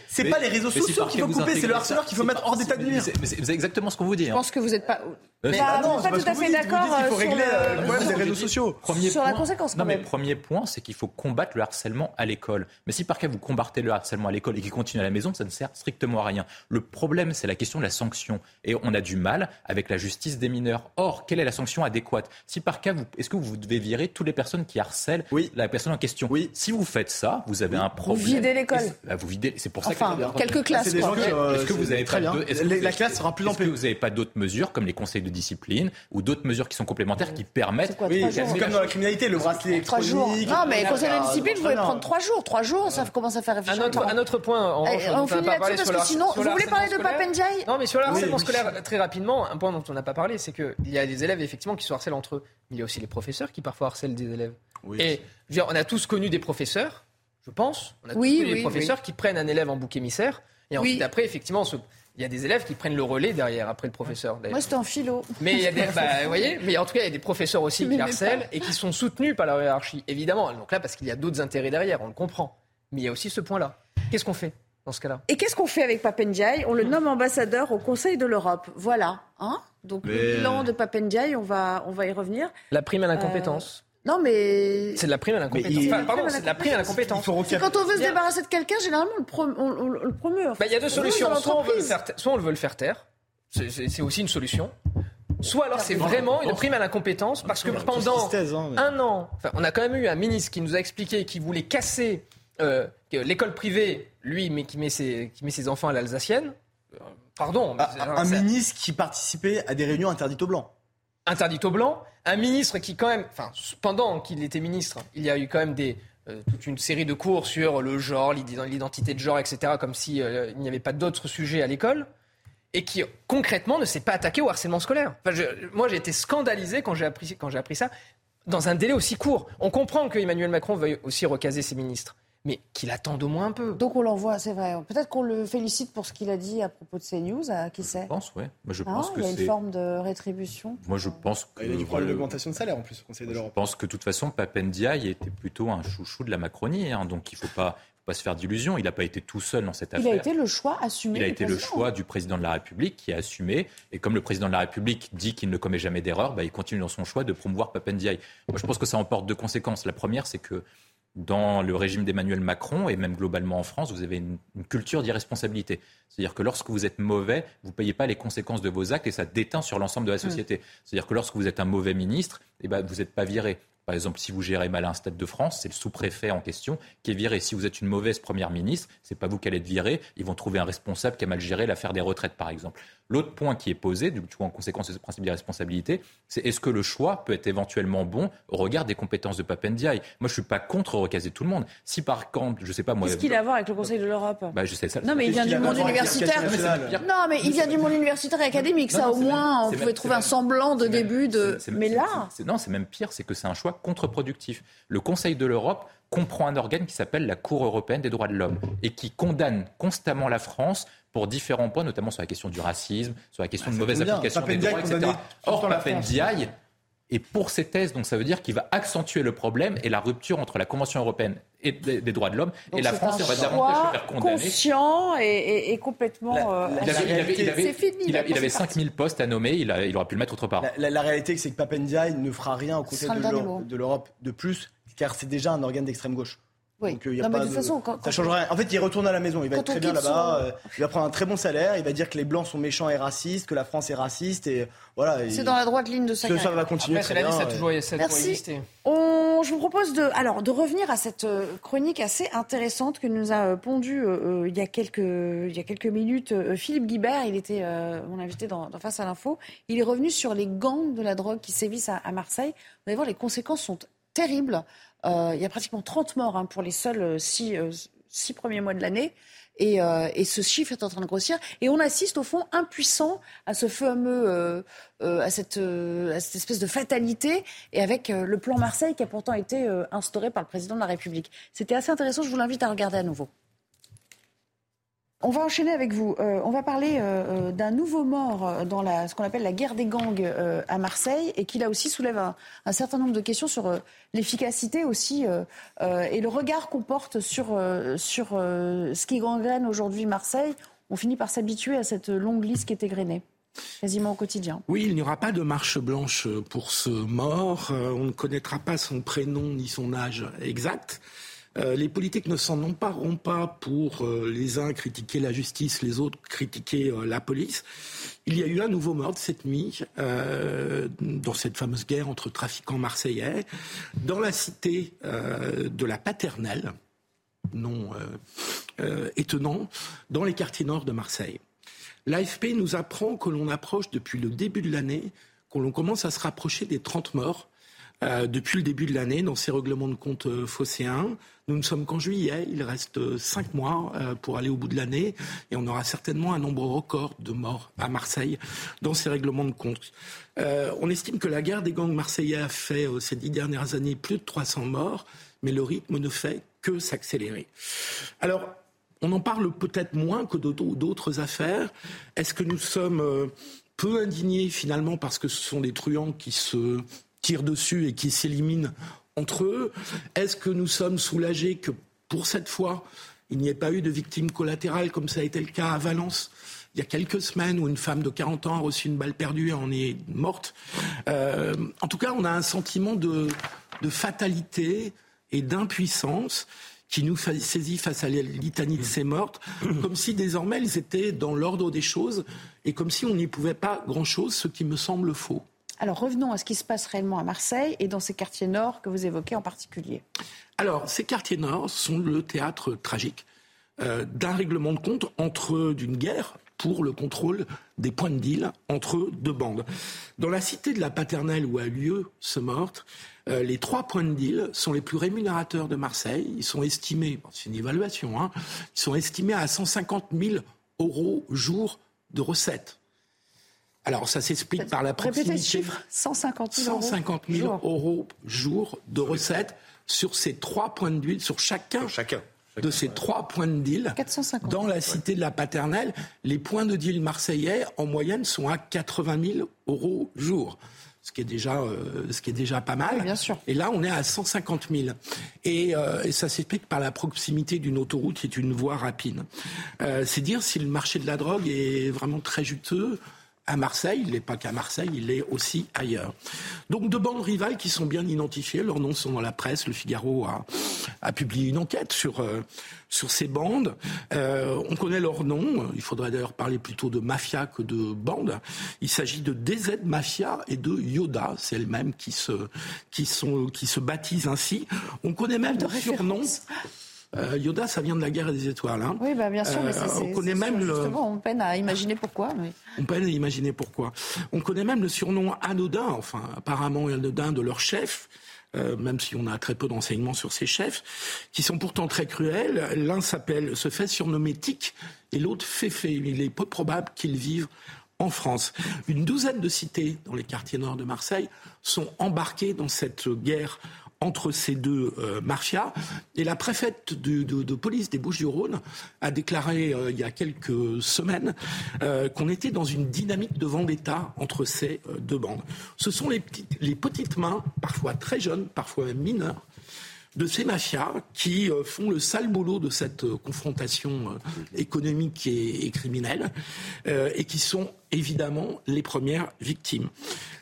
C'est pas les réseaux sociaux par qu'il qui faut vous couper, c'est le harceleur qu'il faut mettre hors d'état de nuire. c'est- exactement ce qu'on vous dit. hein. Je pense que vous n'êtes pas. Mais bah, non, pas tout à fait d'accord. Il faut régler le problème des réseaux sociaux. Premier sur la conséquence. Non, mais premier point, c'est qu'il faut combattre le harcèlement à l'école. Mais si par cas vous combattez le harcèlement à l'école et qu'il continue à la maison, ça ne sert strictement à rien. Le problème, c'est la question de la sanction. Et on a du mal avec la justice des mineurs. Or, quelle est la sanction adéquate? Si par cas, est-ce que vous devez virer toutes les personnes qui harcèlent la personne en question Oui. Si vous faites ça, vous avez un problème. Vous videz l'école. Bah, vous videz. C'est pour enfin, ça que quelques classes. Est-ce que vous avez très bien. La classe sera plus Est-ce que vous n'avez pas d'autres mesures comme les conseils de discipline ou d'autres mesures qui sont complémentaires qui permettent. oui, c'est comme dans la criminalité, le bracelet électronique. Jours. Non, mais conseil de discipline, vous pouvez prendre trois jours. Trois jours, ça commence à faire réfléchir. Un autre, point. En eh, on, finit là-dessus parce que sinon, vous voulez parler de Papendiaï Non, mais sur le harcèlement scolaire, très rapidement, un point dont on n'a pas parlé, c'est qu'il y a des élèves effectivement qui se harcèlent entre eux. Il y a aussi les professeurs qui parfois harcèlent des élèves. Et je veux dire, on a tous connu des professeurs, je pense. On a tous connu des professeurs qui prennent un élève en bouc émissaire. Et ensuite, après, effectivement, il y a des élèves qui prennent le relais derrière après le professeur. Moi, c'était en philo. Mais il y a des, [laughs] bah, voyez, mais en tout cas, il y a des professeurs aussi qui harcèlent et qui sont soutenus par la hiérarchie, évidemment. Donc là, parce qu'il y a d'autres intérêts derrière, on le comprend. Mais il y a aussi ce point-là. Qu'est-ce qu'on fait dans ce cas-là? Et qu'est-ce qu'on fait avec Papendiaï? On le nomme ambassadeur au Conseil de l'Europe. Voilà. Hein? Donc le bilan de Papendiaï, on va, on va y revenir. La prime à l'incompétence. Non, mais. C'est de la prime à l'incompétence. pardon, c'est de la prime à l'incompétence. Quand on veut se débarrasser de quelqu'un, généralement, on le, promeut. Bah, il y a deux solutions. Soit on, veut le faire soit on le veut le faire taire. C'est aussi une solution. Soit alors c'est vraiment une prime à l'incompétence parce que pendant hein, un an, on a quand même eu un ministre qui nous a expliqué qu'il voulait casser euh, l'école privée, lui, mais qui met ses, qui met ses enfants à l'alsacienne. Pardon. Un ministre qui participait à des réunions interdites aux blancs interdite aux Blancs. Un ministre qui, quand même, enfin, pendant qu'il était ministre, il y a eu quand même des, euh, toute une série de cours sur le genre, l'identité de genre, etc., comme s'il euh, n'y avait pas d'autres sujets à l'école, et qui concrètement ne s'est pas attaqué au harcèlement scolaire. moi, j'ai été scandalisé quand j'ai appris, quand j'ai appris ça dans un délai aussi court. On comprend que Emmanuel Macron veuille aussi recaser ses ministres mais qu'il attende au moins un peu. Donc on l'envoie, c'est vrai. Peut-être qu'on le félicite pour ce qu'il a dit à propos de CNews, à qui sait Je pense, oui. je ah, pense il y a une forme de rétribution. Moi, je pense que... Il a dû prendre l'augmentation de salaire en plus au Conseil de l'Europe. Je pense que de toute façon, Papendiaï était plutôt un chouchou de la Macronie, hein, donc il ne faut pas pas se faire d'illusions. Il n'a pas été tout seul dans cette affaire. Il a été le choix assumé. Il a été le choix du président de la République qui a assumé. Et comme le président de la République dit qu'il ne commet jamais d'erreur, bah, il continue dans son choix de promouvoir Papendiaï. Moi, je pense que ça emporte deux conséquences. La première, c'est que dans le régime d'Emmanuel Macron et même globalement en France, vous avez une, culture d'irresponsabilité. C'est-à-dire que lorsque vous êtes mauvais, vous ne payez pas les conséquences de vos actes et ça déteint sur l'ensemble de la société. C'est-à-dire que lorsque vous êtes un mauvais ministre, eh ben, vous n'êtes pas viré. Par exemple, si vous gérez mal un stade de France, c'est le sous-préfet en question qui est viré. Si vous êtes une mauvaise première ministre, c'est pas vous qui allez être viré. Ils vont trouver un responsable qui a mal géré l'affaire des retraites, par exemple. L'autre point qui est posé, du coup, en conséquence de ce principe d'irresponsabilité, c'est est-ce que le choix peut être éventuellement bon au regard des compétences de Papendiaï? Moi, je suis pas contre recaser tout le monde. Si par contre, je sais pas moi. Qu'est-ce qu'il a à voir avec le Conseil de l'Europe? Bah, je sais ça. Non, mais il vient du monde universitaire. Non, mais il vient du monde universitaire et académique. Ça, au moins, on pouvait trouver un semblant de début de. Mais là. Non, c'est même pire, c'est que c'est un choix contre-productif. Le Conseil de l'Europe comprend un organe qui s'appelle la Cour européenne des droits de l'homme et qui condamne constamment la France pour différents points, notamment sur la question du racisme, sur la question de ah, mauvaise application des droits, etc. Or, Papendiaï et pour ces thèses, donc ça veut dire qu'il va accentuer le problème et la rupture entre la Convention européenne et des, droits de l'homme et la France, va davantage se faire condamner. Conscient et, et, complètement. c'est fini. Il, avait 5000 postes à nommer, il, a, il aurait pu le mettre autre part. La, réalité, c'est que Papendiaï ne fera rien au côté de l'Europe de plus, car c'est déjà un organe d'extrême gauche. Oui. Donc, y a pas de, façon, ça change rien. En fait, il retourne à la maison. Il va être très bien là-bas. Euh, il va prendre un très bon salaire. Il va dire que les blancs sont méchants et racistes, que la France est raciste et voilà. C'est dans la droite ligne de sa Ça va continuer. Après, très bien, ça a toujours, ça Merci. On, je vous propose de, alors, de revenir à cette euh, chronique assez intéressante que nous a euh, pondu il y a quelques, il y a quelques minutes Philippe Guibert. Il était mon invité dans, dans Face à l'info. Il est revenu sur les gangs de la drogue qui sévissent à, à Marseille. Vous allez voir, les conséquences sont terribles. Euh, il y a pratiquement 30 morts hein, pour les seuls euh, euh, six, premiers mois de l'année. Et, ce chiffre est en train de grossir. Et on assiste au fond impuissant à ce fameux, à, cette, à cette espèce de fatalité, et avec le plan Marseille qui a pourtant été instauré par le président de la République. C'était assez intéressant. Je vous l'invite à regarder à nouveau. On va enchaîner avec vous. Euh, on va parler euh, euh, d'un nouveau mort dans ce qu'on appelle la guerre des gangs à Marseille et qui là aussi soulève un, certain nombre de questions sur l'efficacité aussi et le regard qu'on porte sur, sur ce qui gangrène aujourd'hui Marseille. On finit par s'habituer à cette longue liste qui est égrenée. quasiment au quotidien. Oui, il n'y aura pas de marche blanche pour ce mort. On ne connaîtra pas son prénom ni son âge exact. Euh, les politiques ne s'en empareront pas pour euh, les uns critiquer la justice, les autres critiquer la police. Il y a eu un nouveau meurtre cette nuit dans cette fameuse guerre entre trafiquants marseillais dans la cité de la Paternelle, non étonnant, dans les quartiers nord de Marseille. L'AFP nous apprend que l'on approche depuis le début de l'année, que l'on commence à se rapprocher des 30 morts euh, depuis le début de l'année dans ces règlements de compte euh. Nous ne sommes qu'en juillet, il reste euh, cinq mois pour aller au bout de l'année et on aura certainement un nombre record de morts à Marseille dans ces règlements de compte. on estime que la guerre des gangs marseillais a fait ces dix dernières années plus de 300 morts, mais le rythme ne fait que s'accélérer. Alors, on en parle peut-être moins que d'autres affaires. Est-ce que nous sommes euh, peu indignés finalement parce que ce sont des truands qui se tirent dessus et qui s'éliminent entre eux Est-ce que nous sommes soulagés que pour cette fois, il n'y ait pas eu de victimes collatérales comme ça a été le cas à Valence il y a quelques semaines où une femme de 40 ans a reçu une balle perdue et en est morte? Euh, en tout cas, on a un sentiment de fatalité et d'impuissance qui nous saisit face à la litanie de ces mortes, comme si désormais ils étaient dans l'ordre des choses et comme si on n'y pouvait pas grand-chose, ce qui me semble faux. Alors revenons à ce qui se passe réellement à Marseille et dans ces quartiers nord que vous évoquez en particulier. Alors ces quartiers nord sont le théâtre tragique euh, d'un règlement de compte entre d'une guerre pour le contrôle des points de deal entre deux bandes. Dans la cité de la Paternelle où a lieu ce meurtre, euh, les trois points de deal sont les plus rémunérateurs de Marseille. Ils sont estimés, c'est une évaluation, hein, ils sont estimés à 150 000 euros jour de recettes. Alors ça s'explique par la proximité. Répétez ce chiffre, 150 000, 150 000 euros jour de recettes sur ces trois points de deal, sur chacun. chacun de ces trois points de deal dans la cité de la Paternelle. Les points de deal marseillais, en moyenne, sont à 80 000 euros jour ce qui est déjà, euh, ce qui est déjà pas mal. bien sûr. Et là, on est à 150 000. Et, euh, et ça s'explique par la proximité d'une autoroute qui est une voie rapide. Euh, c'est dire si le marché de la drogue est vraiment très juteux à Marseille, il n'est pas qu'à Marseille, il est aussi ailleurs. Donc deux bandes rivales qui sont bien identifiées, leurs noms sont dans la presse, le Figaro a, a publié une enquête sur, euh, sur ces bandes. Euh, on connaît leurs noms, il faudrait d'ailleurs parler plutôt de mafia que de bande. Il s'agit de DZ Mafia et de Yoda, c'est elles-mêmes qui se, qui, sont, qui se baptisent ainsi. On connaît même de surnoms. Euh, Yoda, ça vient de la guerre des étoiles. Hein. Oui, bah, bien sûr, mais euh, on connaît même le... on peine à imaginer pourquoi. On peine à imaginer pourquoi. On connaît même le surnom anodin, enfin apparemment anodin de leur chef. Euh, même si on a très peu d'enseignements sur ces chefs, qui sont pourtant très cruels. L'un s'appelle, se fait surnommer Tic et l'autre Féfé. Il est peu probable qu'ils vivent en France. Une douzaine de cités dans les quartiers nord de Marseille sont embarquées dans cette guerre entre ces deux euh, mafias. Et la préfète de, police des Bouches-du-Rhône a déclaré euh, il y a quelques semaines euh, qu'on était dans une dynamique de vendetta entre ces deux bandes. Ce sont les petites, mains, parfois très jeunes, parfois même mineures, de ces mafias qui font le sale boulot de cette confrontation économique et criminelle et qui sont évidemment les premières victimes.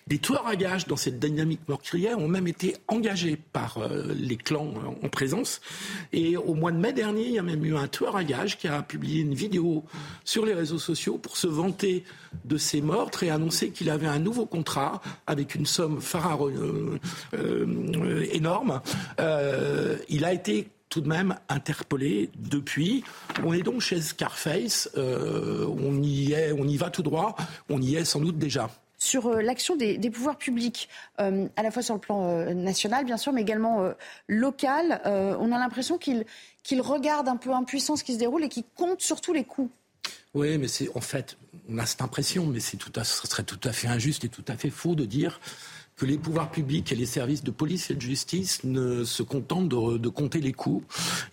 Des tueurs à gages dans cette dynamique meurtrière ont même été engagés par euh, les clans euh, en présence. Et au mois de mai dernier, il y a même eu un tueur à gages qui a publié une vidéo sur les réseaux sociaux pour se vanter de ses meurtres et annoncer qu'il avait un nouveau contrat avec une somme pharaon, euh, énorme. il a été tout de même interpellé depuis. On est donc chez Scarface, on y est, on y va tout droit, on y est sans doute déjà sur euh, l'action des, pouvoirs publics, euh, à la fois sur le plan euh, national, bien sûr, mais également local. on a l'impression qu'ils regardent un peu impuissant ce qui se déroule et qu'ils comptent surtout les coûts. Oui, mais c'est en fait, on a cette impression, mais c'est tout ce serait tout à fait injuste et tout à fait faux de dire que les pouvoirs publics et les services de police et de justice ne se contentent de, compter les coûts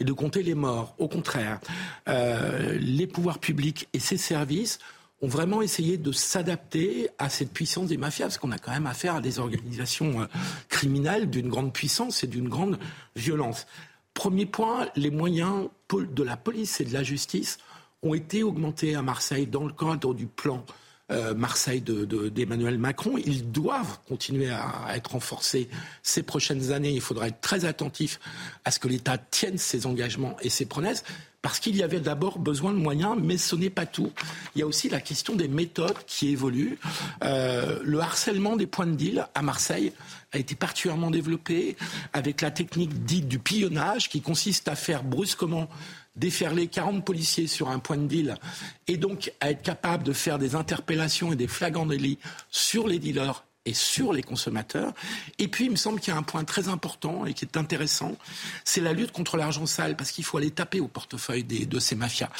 et de compter les morts. Au contraire, les pouvoirs publics et ces services ont vraiment essayé de s'adapter à cette puissance des mafias, parce qu'on a quand même affaire à des organisations euh, criminelles d'une grande puissance et d'une grande violence. Premier point, les moyens de la police et de la justice ont été augmentés à Marseille dans le cadre du plan euh, Marseille d'Emmanuel de, Macron. Ils doivent continuer à, être renforcés ces prochaines années. Il faudra être très attentif à ce que l'État tienne ses engagements et ses promesses parce qu'il y avait d'abord besoin de moyens, mais ce n'est pas tout. Il y a aussi la question des méthodes qui évoluent. Euh, le harcèlement des points de deal à Marseille a été particulièrement développé avec la technique dite du pillonnage qui consiste à faire brusquement déferler 40 policiers sur un point de deal et donc à être capable de faire des interpellations et des flagrants délits sur les dealers et sur les consommateurs. Et puis, il me semble qu'il y a un point très important et qui est intéressant, c'est la lutte contre l'argent sale, parce qu'il faut aller taper au portefeuille de ces mafias.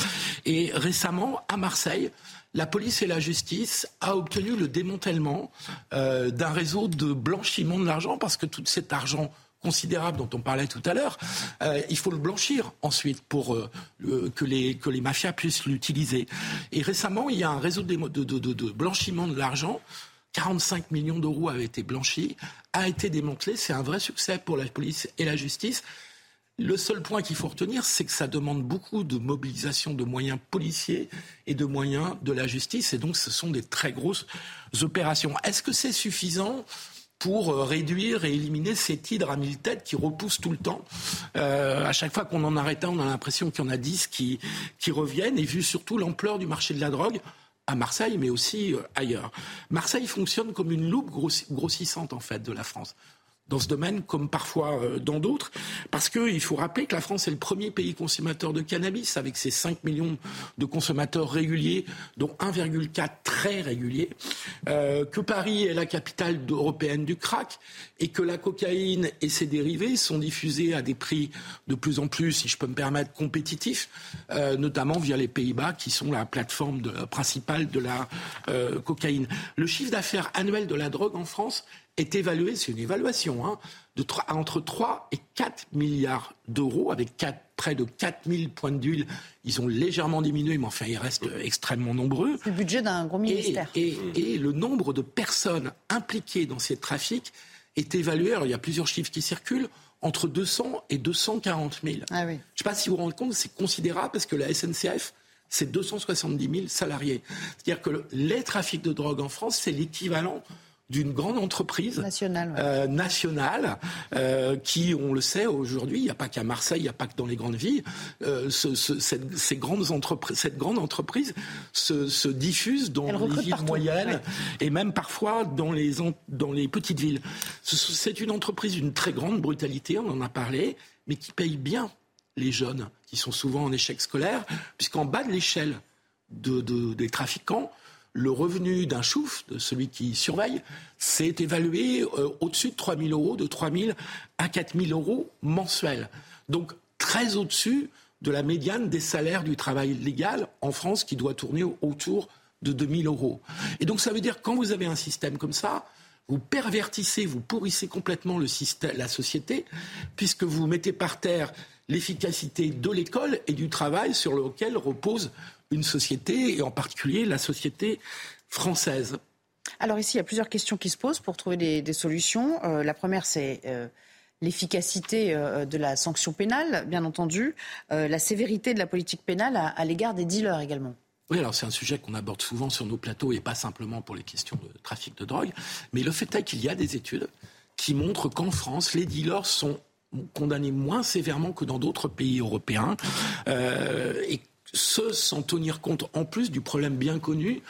Et récemment, à Marseille, la police et la justice a obtenu le démantèlement euh, d'un réseau de blanchiment de l'argent, parce que tout cet argent considérable dont on parlait tout à l'heure, euh, il faut le blanchir ensuite pour euh, que, les, que les mafias puissent l'utiliser. Et récemment, il y a un réseau de, blanchiment de l'argent 45 millions d'euros avaient été blanchis, a été démantelé. C'est un vrai succès pour la police et la justice. Le seul point qu'il faut retenir, c'est que ça demande beaucoup de mobilisation de moyens policiers et de moyens de la justice. Et donc, ce sont des très grosses opérations. Est-ce que c'est suffisant? Pour euh, réduire et éliminer cet hydre à mille têtes qui repousse tout le temps. Euh, à chaque fois qu'on en arrête un, on a l'impression qu'il y en a dix qui, qui reviennent. Et vu surtout l'ampleur du marché de la drogue, à Marseille, mais aussi euh, ailleurs. Marseille fonctionne comme une loupe grossissante, en fait, de la France dans ce domaine comme parfois euh, dans d'autres, parce qu'il faut rappeler que la France est le premier pays consommateur de cannabis, avec ses 5 millions de consommateurs réguliers, dont 1,4 très réguliers, euh, que Paris est la capitale européenne du crack, et que la cocaïne et ses dérivés sont diffusés à des prix de plus en plus, si je peux me permettre, compétitifs, euh, notamment via les Pays-Bas, qui sont la plateforme principale de la cocaïne. Le chiffre d'affaires annuel de la drogue en France est évalué, c'est une évaluation, hein, de entre 3 et 4 milliards d'euros, avec 4, près de 4000 points d'huile. Ils ont légèrement diminué, mais enfin, ils restent extrêmement nombreux. C'est le budget d'un gros ministère. Et, et, le nombre de personnes impliquées dans ces trafics est évalué, alors il y a plusieurs chiffres qui circulent, entre 200 et 240 000. Ah oui. Je ne sais pas si vous vous rendez compte, c'est considérable parce que la SNCF, c'est 270 000 salariés. C'est-à-dire que les trafics de drogue en France, c'est l'équivalent d'une grande entreprise nationale, euh, nationale euh, qui, on le sait aujourd'hui, il n'y a pas qu'à Marseille, il n'y a pas que dans les grandes villes, euh, ce, ce, cette, ces grandes entreprises, cette grande entreprise se, se diffuse dans les villes moyennes et même parfois dans les, dans les petites villes. C'est une entreprise d'une très grande brutalité, on en a parlé, mais qui paye bien les jeunes qui sont souvent en échec scolaire, puisqu'en bas de l'échelle de, de, des trafiquants, le revenu d'un chouf, de celui qui surveille, s'est évalué euh, au-dessus de 3 000 euros, de 3 000 à 4 000 euros mensuels. Donc très au-dessus de la médiane des salaires du travail légal en France qui doit tourner autour de 2 000 euros. Et donc ça veut dire que quand vous avez un système comme ça, vous pervertissez, vous pourrissez complètement la société, puisque vous mettez par terre l'efficacité de l'école et du travail sur lequel repose une société, et en particulier la société française. Alors ici, il y a plusieurs questions qui se posent pour trouver des, solutions. Euh, la première, c'est euh, l'efficacité euh, de la sanction pénale, bien entendu, la sévérité de la politique pénale à, l'égard des dealers également. Oui, alors c'est un sujet qu'on aborde souvent sur nos plateaux et pas simplement pour les questions de trafic de drogue. Mais le fait est qu'il y a des études qui montrent qu'en France, les dealers sont condamnés moins sévèrement que dans d'autres pays européens. et sans tenir compte en plus du problème bien connu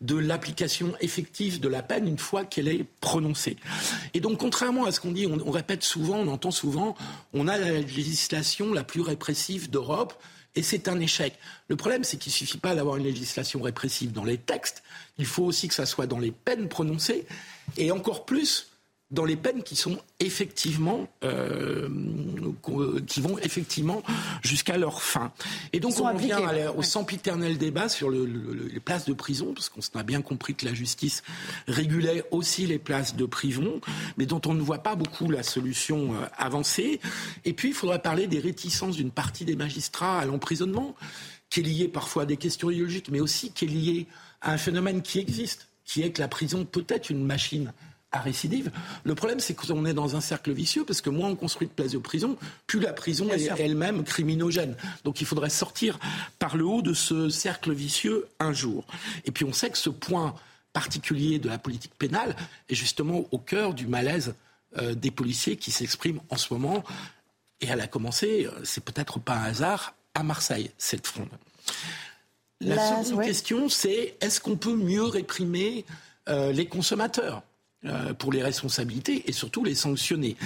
de l'application effective de la peine une fois qu'elle est prononcée. Et donc, contrairement à ce qu'on dit, on, répète souvent, on entend souvent, on a la législation la plus répressive d'Europe. Et c'est un échec. Le problème, c'est qu'il ne suffit pas d'avoir une législation répressive dans les textes, il faut aussi que ça soit dans les peines prononcées, et encore plus dans les peines qui sont effectivement euh, qui vont effectivement jusqu'à leur fin. Et donc on revient au sempiternel débat sur les places de prison, parce qu'on a bien compris que la justice régulait aussi les places de prison, mais dont on ne voit pas beaucoup la solution euh, avancée. Et puis il faudrait parler des réticences d'une partie des magistrats à l'emprisonnement, qui est lié parfois à des questions idéologiques, mais aussi qui est lié à un phénomène qui existe, qui est que la prison peut être une machine à récidive. Le problème, c'est qu'on est dans un cercle vicieux parce que moins on construit de places de prison, plus la prison est elle-même criminogène. Donc il faudrait sortir par le haut de ce cercle vicieux un jour. Et puis on sait que ce point particulier de la politique pénale est justement au cœur du malaise euh, des policiers qui s'expriment en ce moment. Et elle a commencé, euh, c'est peut-être pas un hasard, à Marseille, cette fronde. La, seconde question, c'est est-ce qu'on peut mieux réprimer euh, les consommateurs? Pour les responsabilités et surtout les sanctionner.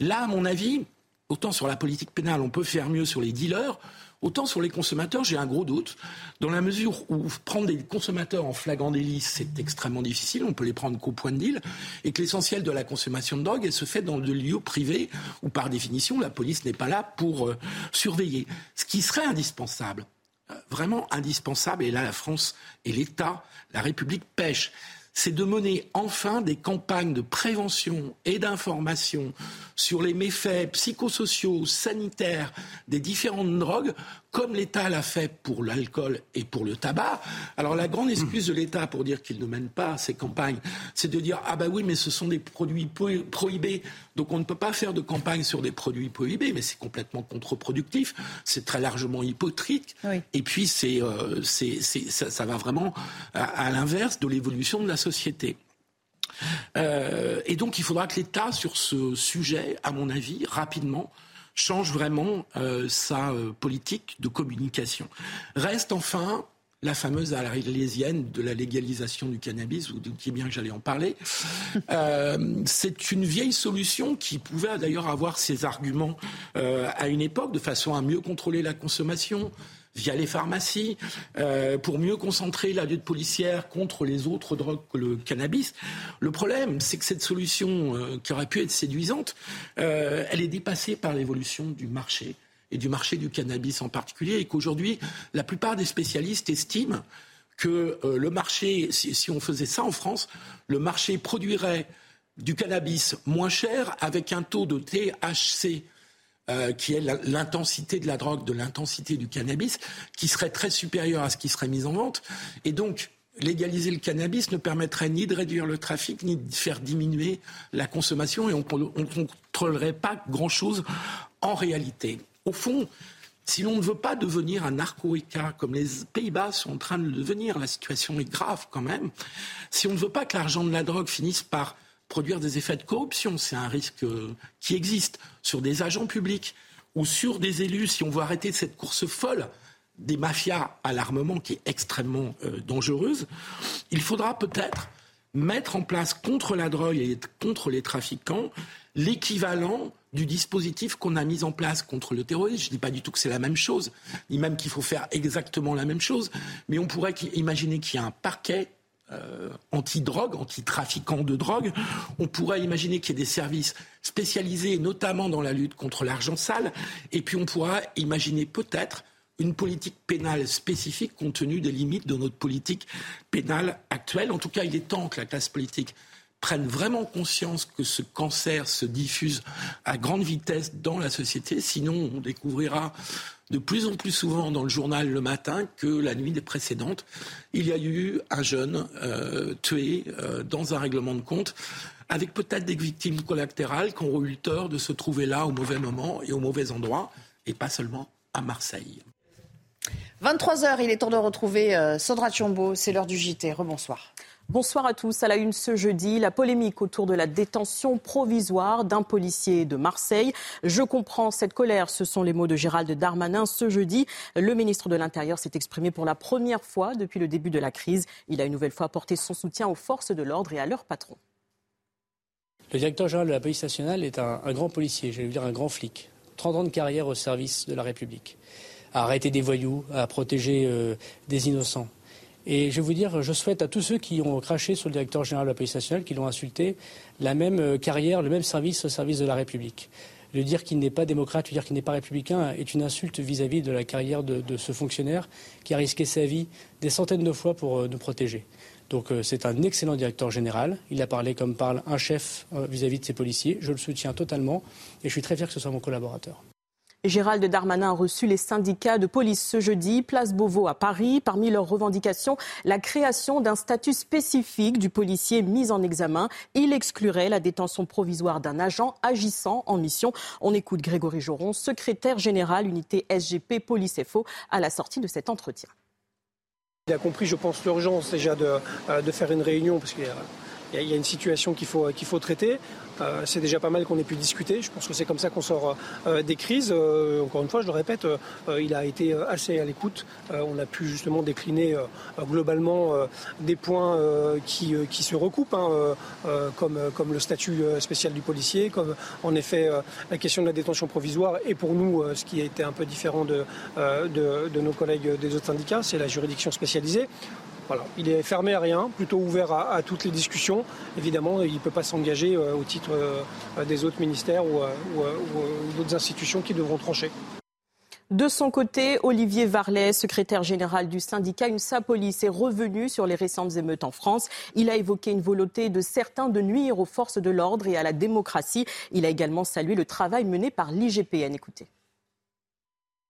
Là, à mon avis, autant sur la politique pénale, on peut faire mieux sur les dealers, autant sur les consommateurs, j'ai un gros doute, dans la mesure où prendre des consommateurs en flagrant délit, c'est extrêmement difficile, on peut les prendre qu'au point de deal, et que l'essentiel de la consommation de drogue, elle se fait dans des lieux privés où, par définition, la police n'est pas là pour euh, surveiller. Ce qui serait indispensable, euh, vraiment indispensable, et là la France et l'État, la République pêchent, c'est de mener enfin des campagnes de prévention et d'information sur les méfaits psychosociaux, sanitaires des différentes drogues comme l'État l'a fait pour l'alcool et pour le tabac. Alors la grande excuse de l'État pour dire qu'il ne mène pas ces campagnes, c'est de dire ah bah oui mais ce sont des produits prohibés, donc on ne peut pas faire de campagne sur des produits prohibés, mais c'est complètement contre-productif, c'est très largement hypocrite, et puis c'est, euh, c'est, ça, ça, va vraiment à, à l'inverse de l'évolution de la société. Euh, et donc il faudra que l'État, sur ce sujet, à mon avis, rapidement, change vraiment euh, sa euh, politique de communication. Reste enfin la fameuse arlésienne de la légalisation du cannabis, vous doutiez bien que j'allais en parler. [laughs] Euh, c'est une vieille solution qui pouvait d'ailleurs avoir ses arguments euh, à une époque de façon à mieux contrôler la consommation, via les pharmacies, euh, pour mieux concentrer la lutte policière contre les autres drogues que le cannabis. Le problème, c'est que cette solution, euh, qui aurait pu être séduisante, euh, elle est dépassée par l'évolution du marché et du marché du cannabis en particulier, et qu'aujourd'hui, la plupart des spécialistes estiment que le marché, si, si on faisait ça en France, le marché produirait du cannabis moins cher avec un taux de THC euh, qui est l'intensité de la drogue, de l'intensité du cannabis, qui serait très supérieure à ce qui serait mis en vente. Et donc, légaliser le cannabis ne permettrait ni de réduire le trafic, ni de faire diminuer la consommation, et on ne contrôlerait pas grand-chose en réalité. Au fond, si l'on ne veut pas devenir un narco-État comme les Pays-Bas sont en train de le devenir, la situation est grave quand même, si on ne veut pas que l'argent de la drogue finisse par produire des effets de corruption. C'est un risque euh, qui existe sur des agents publics ou sur des élus. Si on veut arrêter cette course folle des mafias à l'armement qui est extrêmement euh, dangereuse, il faudra peut-être mettre en place contre la drogue et contre les trafiquants l'équivalent du dispositif qu'on a mis en place contre le terrorisme. Je ne dis pas du tout que c'est la même chose, ni même qu'il faut faire exactement la même chose, mais on pourrait imaginer qu'il y a un parquet euh, anti-drogue, anti-trafiquants de drogue. On pourrait imaginer qu'il y ait des services spécialisés, notamment dans la lutte contre l'argent sale. Et puis on pourrait imaginer peut-être une politique pénale spécifique compte tenu des limites de notre politique pénale actuelle. En tout cas, il est temps que la classe politique prenne vraiment conscience que ce cancer se diffuse à grande vitesse dans la société. Sinon, on découvrira de plus en plus souvent dans le journal le matin que la nuit des précédentes, il y a eu un jeune euh, tué euh, dans un règlement de compte avec peut-être des victimes collatérales qui ont eu le tort de se trouver là au mauvais moment et au mauvais endroit, et pas seulement à Marseille. 23h, il est temps de retrouver euh, Sandra Chiombo, c'est l'heure du JT. Rebonsoir. Bonsoir à tous. À la une ce jeudi, la polémique autour de la détention provisoire d'un policier de Marseille. Je comprends cette colère. Ce sont les mots de Gérald Darmanin ce jeudi. Le ministre de l'Intérieur s'est exprimé pour la première fois depuis le début de la crise. Il a une nouvelle fois apporté son soutien aux forces de l'ordre et à leurs patrons. Le directeur général de la police nationale est un, grand policier, je vais dire un grand flic. 30 ans de carrière au service de la République. À arrêter des voyous, à protéger euh, des innocents. Et je vais vous dire, je souhaite à tous ceux qui ont craché sur le directeur général de la police nationale, qui l'ont insulté, la même euh, carrière, le même service au service de la République. Le dire qu'il n'est pas démocrate, lui dire qu'il n'est pas républicain est une insulte vis-à-vis de la carrière de, ce fonctionnaire qui a risqué sa vie des centaines de fois pour euh, nous protéger. Donc euh, c'est un excellent directeur général. Il a parlé comme parle un chef vis-à-vis -vis de ses policiers. Je le soutiens totalement et je suis très fier que ce soit mon collaborateur. Gérald Darmanin a reçu les syndicats de police ce jeudi, place Beauvau à Paris. Parmi leurs revendications, la création d'un statut spécifique du policier mis en examen. Il exclurait la détention provisoire d'un agent agissant en mission. On écoute Grégory Joron, secrétaire général unité SGP Police FO, à la sortie de cet entretien. Il a compris, je pense, l'urgence déjà de, euh, faire une réunion parce qu'il y, a, une situation qu'il faut traiter. Euh, c'est déjà pas mal qu'on ait pu discuter. Je pense que c'est comme ça qu'on sort euh, des crises. Euh, encore une fois, je le répète, il a été assez à l'écoute. on a pu justement décliner globalement des points qui, qui, se recoupent, hein, comme, comme le statut spécial du policier, comme en effet la question de la détention provisoire. Et pour nous, ce qui a été un peu différent de, de nos collègues des autres syndicats, c'est la juridiction spécialisée. Voilà. Il est fermé à rien, plutôt ouvert à, à toutes les discussions. Évidemment, il ne peut pas s'engager euh, au titre euh, des autres ministères ou, euh, ou, ou d'autres institutions qui devront trancher. De son côté, Olivier Varlet, secrétaire général du syndicat UNSA Police, est revenu sur les récentes émeutes en France. Il a évoqué une volonté de certains de nuire aux forces de l'ordre et à la démocratie. Il a également salué le travail mené par l'IGPN. Écoutez.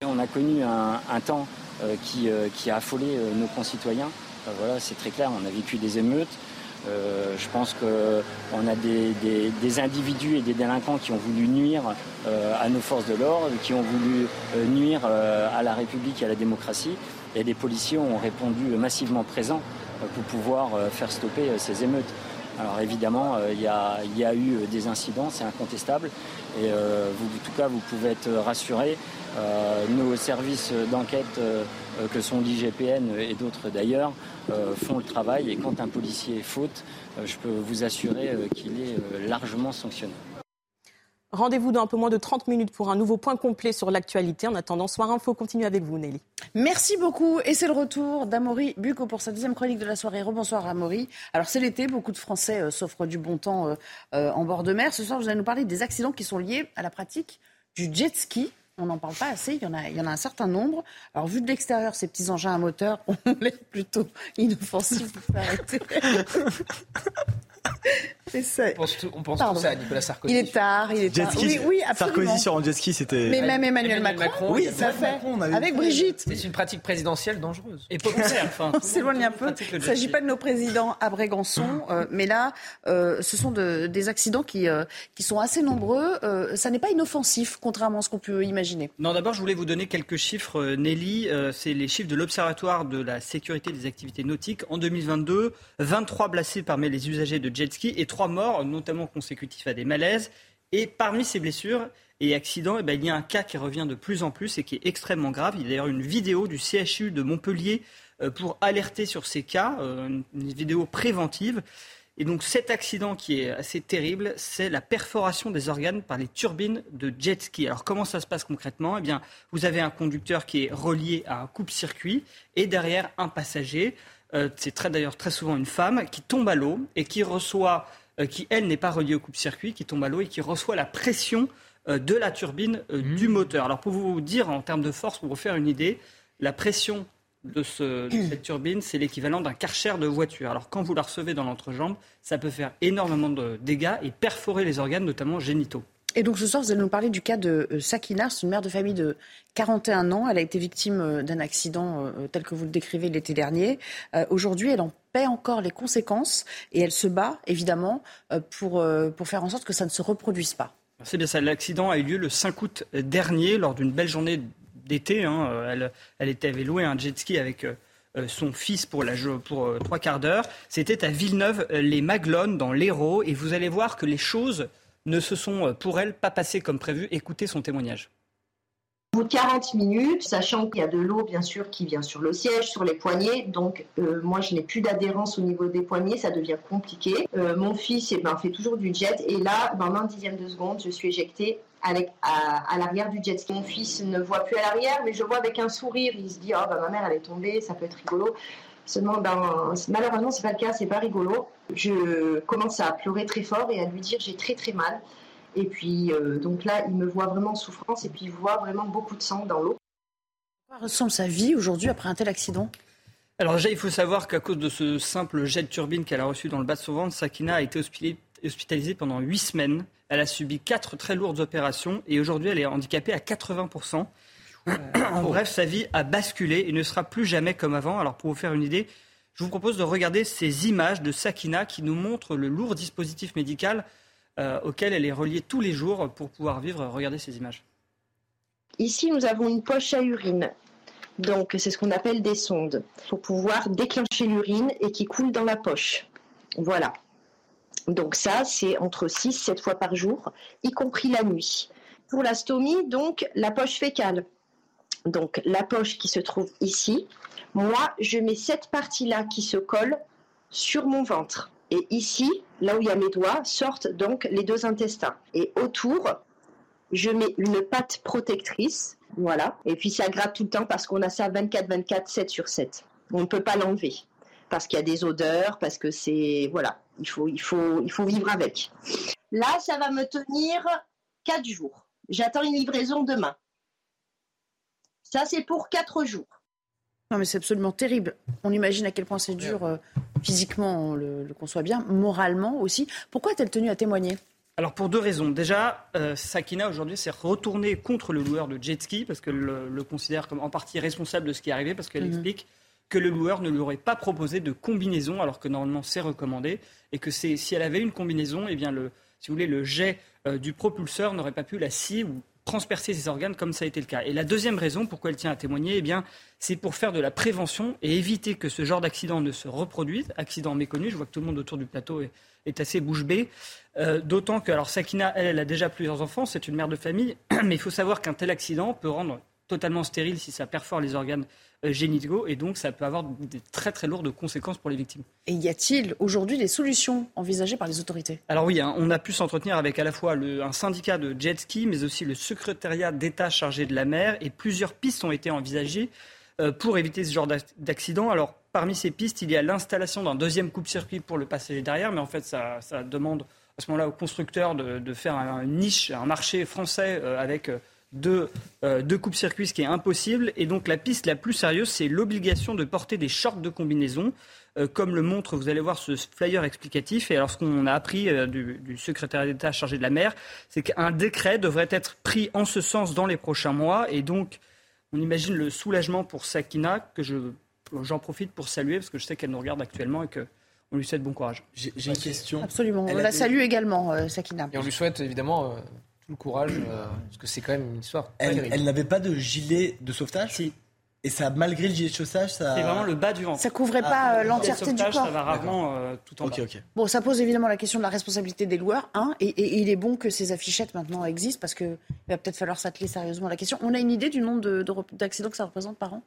On a connu un, un temps euh, qui, euh, qui, a affolé euh, nos concitoyens. Voilà, c'est très clair, on a vécu des émeutes. Euh, je pense qu'on a des, individus et des délinquants qui ont voulu nuire euh, à nos forces de l'ordre, qui ont voulu euh, nuire à la République et à la démocratie. Et les policiers ont répondu massivement présents pour pouvoir faire stopper ces émeutes. Alors évidemment, il y, a, eu des incidents, c'est incontestable. Et vous, en tout cas, vous pouvez être rassurés. Nos services d'enquête que sont l'IGPN et d'autres d'ailleurs, font le travail et quand un policier faute, je peux vous assurer qu'il est largement sanctionné. Rendez-vous dans un peu moins de 30 minutes pour un nouveau point complet sur l'actualité. En attendant, Soir Info continue avec vous, Nelly. Merci beaucoup. Et c'est le retour d'Amaury Bucco pour sa deuxième chronique de la soirée. Rebonsoir, Amaury. Alors, c'est l'été. Beaucoup de Français euh, s'offrent du bon temps euh, euh, en bord de mer. Ce soir, vous allez nous parler des accidents qui sont liés à la pratique du jet ski. On n'en parle pas assez, il y, en a, il y en a un certain nombre. Alors, vu de l'extérieur, ces petits engins à moteur ont [laughs] l'air plutôt inoffensifs. [laughs] Ça. On pense, tout, on pense tout ça à Nicolas Sarkozy. Il est tard, il est tard. Oui, oui, absolument. Sarkozy sur un jet ski, c'était. Mais même Emmanuel, Emmanuel Macron, oui, ça fait. Avec Brigitte. C'est une pratique présidentielle dangereuse. Et populaire, enfin. on s'éloigne un peu. Il ne s'agit pas de nos présidents à Brégançon, [coughs] euh, mais là, euh, ce sont de, des accidents qui, euh, qui sont assez nombreux. Euh, ça n'est pas inoffensif, contrairement à ce qu'on peut imaginer. Non, d'abord, je voulais vous donner quelques chiffres, euh, Nelly. C'est les chiffres de l'Observatoire de la sécurité des activités nautiques. En 2022, 23 blessés parmi les usagers de jet ski et 3 morts, notamment consécutifs à des malaises. Et parmi ces blessures et accidents, eh bien, il y a un cas qui revient de plus en plus et qui est extrêmement grave. Il y a d'ailleurs une vidéo du CHU de Montpellier pour alerter sur ces cas, une vidéo préventive. Et donc cet accident qui est assez terrible, c'est la perforation des organes par les turbines de jet ski. Alors comment ça se passe concrètement? Eh bien, vous avez un conducteur qui est relié à un coupe-circuit et derrière un passager. Euh, c'est très d'ailleurs très souvent une femme qui tombe à l'eau et qui reçoit, euh, qui elle n'est pas reliée au coupe-circuit, qui tombe à l'eau et qui reçoit la pression euh, de la turbine mmh. du moteur. Alors pour vous dire en termes de force, pour vous faire une idée, la pression de, ce, de, cette turbine, c'est l'équivalent d'un karcher de voiture. Alors quand vous la recevez dans l'entrejambe, ça peut faire énormément de dégâts et perforer les organes, notamment génitaux. Et donc ce soir, vous allez nous parler du cas de Sakina, c'est une mère de famille de 41 ans. Elle a été victime d'un accident tel que vous le décrivez l'été dernier. Euh, Aujourd'hui, elle en paie encore les conséquences et elle se bat évidemment pour, pour faire en sorte que ça ne se reproduise pas. C'est bien ça. L'accident a eu lieu le 5 août dernier lors d'une belle journée d'été. Hein. Elle, elle, était, avait loué un jet ski avec euh, son fils pour, la, pour euh, trois quarts d'heure. C'était à Villeneuve-les-Maglones, dans l'Hérault. Et vous allez voir que les choses ne se sont pour elle pas passées comme prévu. Écoutez son témoignage. Au bout de 40 minutes, sachant qu'il y a de l'eau bien sûr qui vient sur le siège, sur les poignets, donc euh, moi je n'ai plus d'adhérence au niveau des poignets, ça devient compliqué. Euh, mon fils eh ben, fait toujours du jet et là, dans un dixième de seconde, je suis éjectée à, l'arrière du jet. Mon fils ne voit plus à l'arrière, mais je vois avec un sourire, il se dit oh ben, ma mère elle est tombée, ça peut être rigolo. Seulement, ben, malheureusement, c'est pas le cas, c'est pas rigolo. Je commence à pleurer très fort et à lui dire j'ai très très mal. Et puis, euh, donc là, il me voit vraiment en souffrance et puis il voit vraiment beaucoup de sang dans l'eau. Quoi ressemble sa vie aujourd'hui après un tel accident? Alors déjà, il faut savoir qu'à cause de ce simple jet de turbine qu'elle a reçu dans le bas de son ventre, Sakina a été hospitalisée pendant huit semaines. Elle a subi quatre très lourdes opérations et aujourd'hui, elle est handicapée à 80%. En bref, sa vie a basculé et ne sera plus jamais comme avant. Alors, pour vous faire une idée, je vous propose de regarder ces images de Sakina qui nous montrent le lourd dispositif médical euh, auquel elle est reliée tous les jours pour pouvoir vivre. Regardez ces images. Ici, nous avons une poche à urine. Donc, c'est ce qu'on appelle des sondes pour pouvoir déclencher l'urine et qui coule dans la poche. Voilà. Donc ça, c'est entre 6 et 7 fois par jour, y compris la nuit. Pour la stomie, donc, la poche fécale. Donc, la poche qui se trouve ici. Moi, je mets cette partie-là qui se colle sur mon ventre. Et ici, là où il y a mes doigts, sortent donc les deux intestins. Et autour, je mets une pâte protectrice, voilà. Et puis ça gratte tout le temps parce qu'on a ça 24-24, 7 sur 7. On ne peut pas l'enlever parce qu'il y a des odeurs, parce que c'est voilà, il faut, il faut, il faut vivre avec. Là, ça va me tenir 4 jours. J'attends une livraison demain. Ça, c'est pour 4 jours. Non, mais c'est absolument terrible. On imagine à quel point c'est dur euh, physiquement, on le, le conçoit bien, moralement aussi. Pourquoi est-elle tenue à témoigner? Alors pour deux raisons. Déjà, euh, Sakina aujourd'hui s'est retournée contre le loueur de jet ski parce qu'elle le, le, considère comme en partie responsable de ce qui est arrivé parce qu'elle Mhm. explique que le loueur ne lui aurait pas proposé de combinaison alors que normalement c'est recommandé et que c'est si elle avait une combinaison, eh bien le, si vous voulez, le jet euh, du propulseur n'aurait pas pu la scier ou transpercer ses organes comme ça a été le cas. Et la deuxième raison pourquoi elle tient à témoigner, eh bien, c'est pour faire de la prévention et éviter que ce genre d'accident ne se reproduise, accident méconnu. Je vois que tout le monde autour du plateau est, assez bouche bée. Euh, D'autant que, alors Sakina, elle, elle a déjà plusieurs enfants, c'est une mère de famille, [clears throat] mais il faut savoir qu'un tel accident peut rendre totalement stérile si ça perfore les organes euh, génitaux et donc ça peut avoir des très très lourdes conséquences pour les victimes. Et y a-t-il aujourd'hui des solutions envisagées par les autorités? Alors oui, hein, on a pu s'entretenir avec à la fois le, un syndicat de jet ski, mais aussi le secrétariat d'État chargé de la mer, et plusieurs pistes ont été envisagées euh, pour éviter ce genre d'ac- d'accident. Alors parmi ces pistes, il y a l'installation d'un deuxième coupe-circuit pour le passager derrière, mais en fait ça, ça demande à ce moment-là au constructeur de, de faire un, niche, un marché français euh, avec euh, deux, euh, deux coupes-circuits, ce qui est impossible. Et donc la piste la plus sérieuse, c'est l'obligation de porter des shorts de combinaison, euh, comme le montre, vous allez voir ce flyer explicatif. Et alors ce qu'on a appris euh, du, du secrétaire d'État chargé de la mer, c'est qu'un décret devrait être pris en ce sens dans les prochains mois. Et donc on imagine le soulagement pour Sakina, que je, j'en profite pour saluer, parce que je sais qu'elle nous regarde actuellement et que on lui souhaite bon courage. J'ai une question. Absolument. Elle On la des- salue également, euh, Sakina. Et on lui souhaite évidemment euh, tout le courage, euh, parce que c'est quand même une histoire. Elle, n'avait pas de gilet de sauvetage Si. Et ça, malgré le gilet de sauvetage, ça. C'est vraiment le bas du ventre. Ça couvrait Ah, pas euh, Le l'entièreté du corps. Ça va rarement euh, tout en Ok, bas. ok. Bon, ça pose évidemment la question de la responsabilité des loueurs, hein, et, et- et il est bon que ces affichettes maintenant existent parce qu'il va peut-être falloir s'atteler sérieusement à la question. On a une idée du nombre de- de rep- d'accidents que ça représente par an?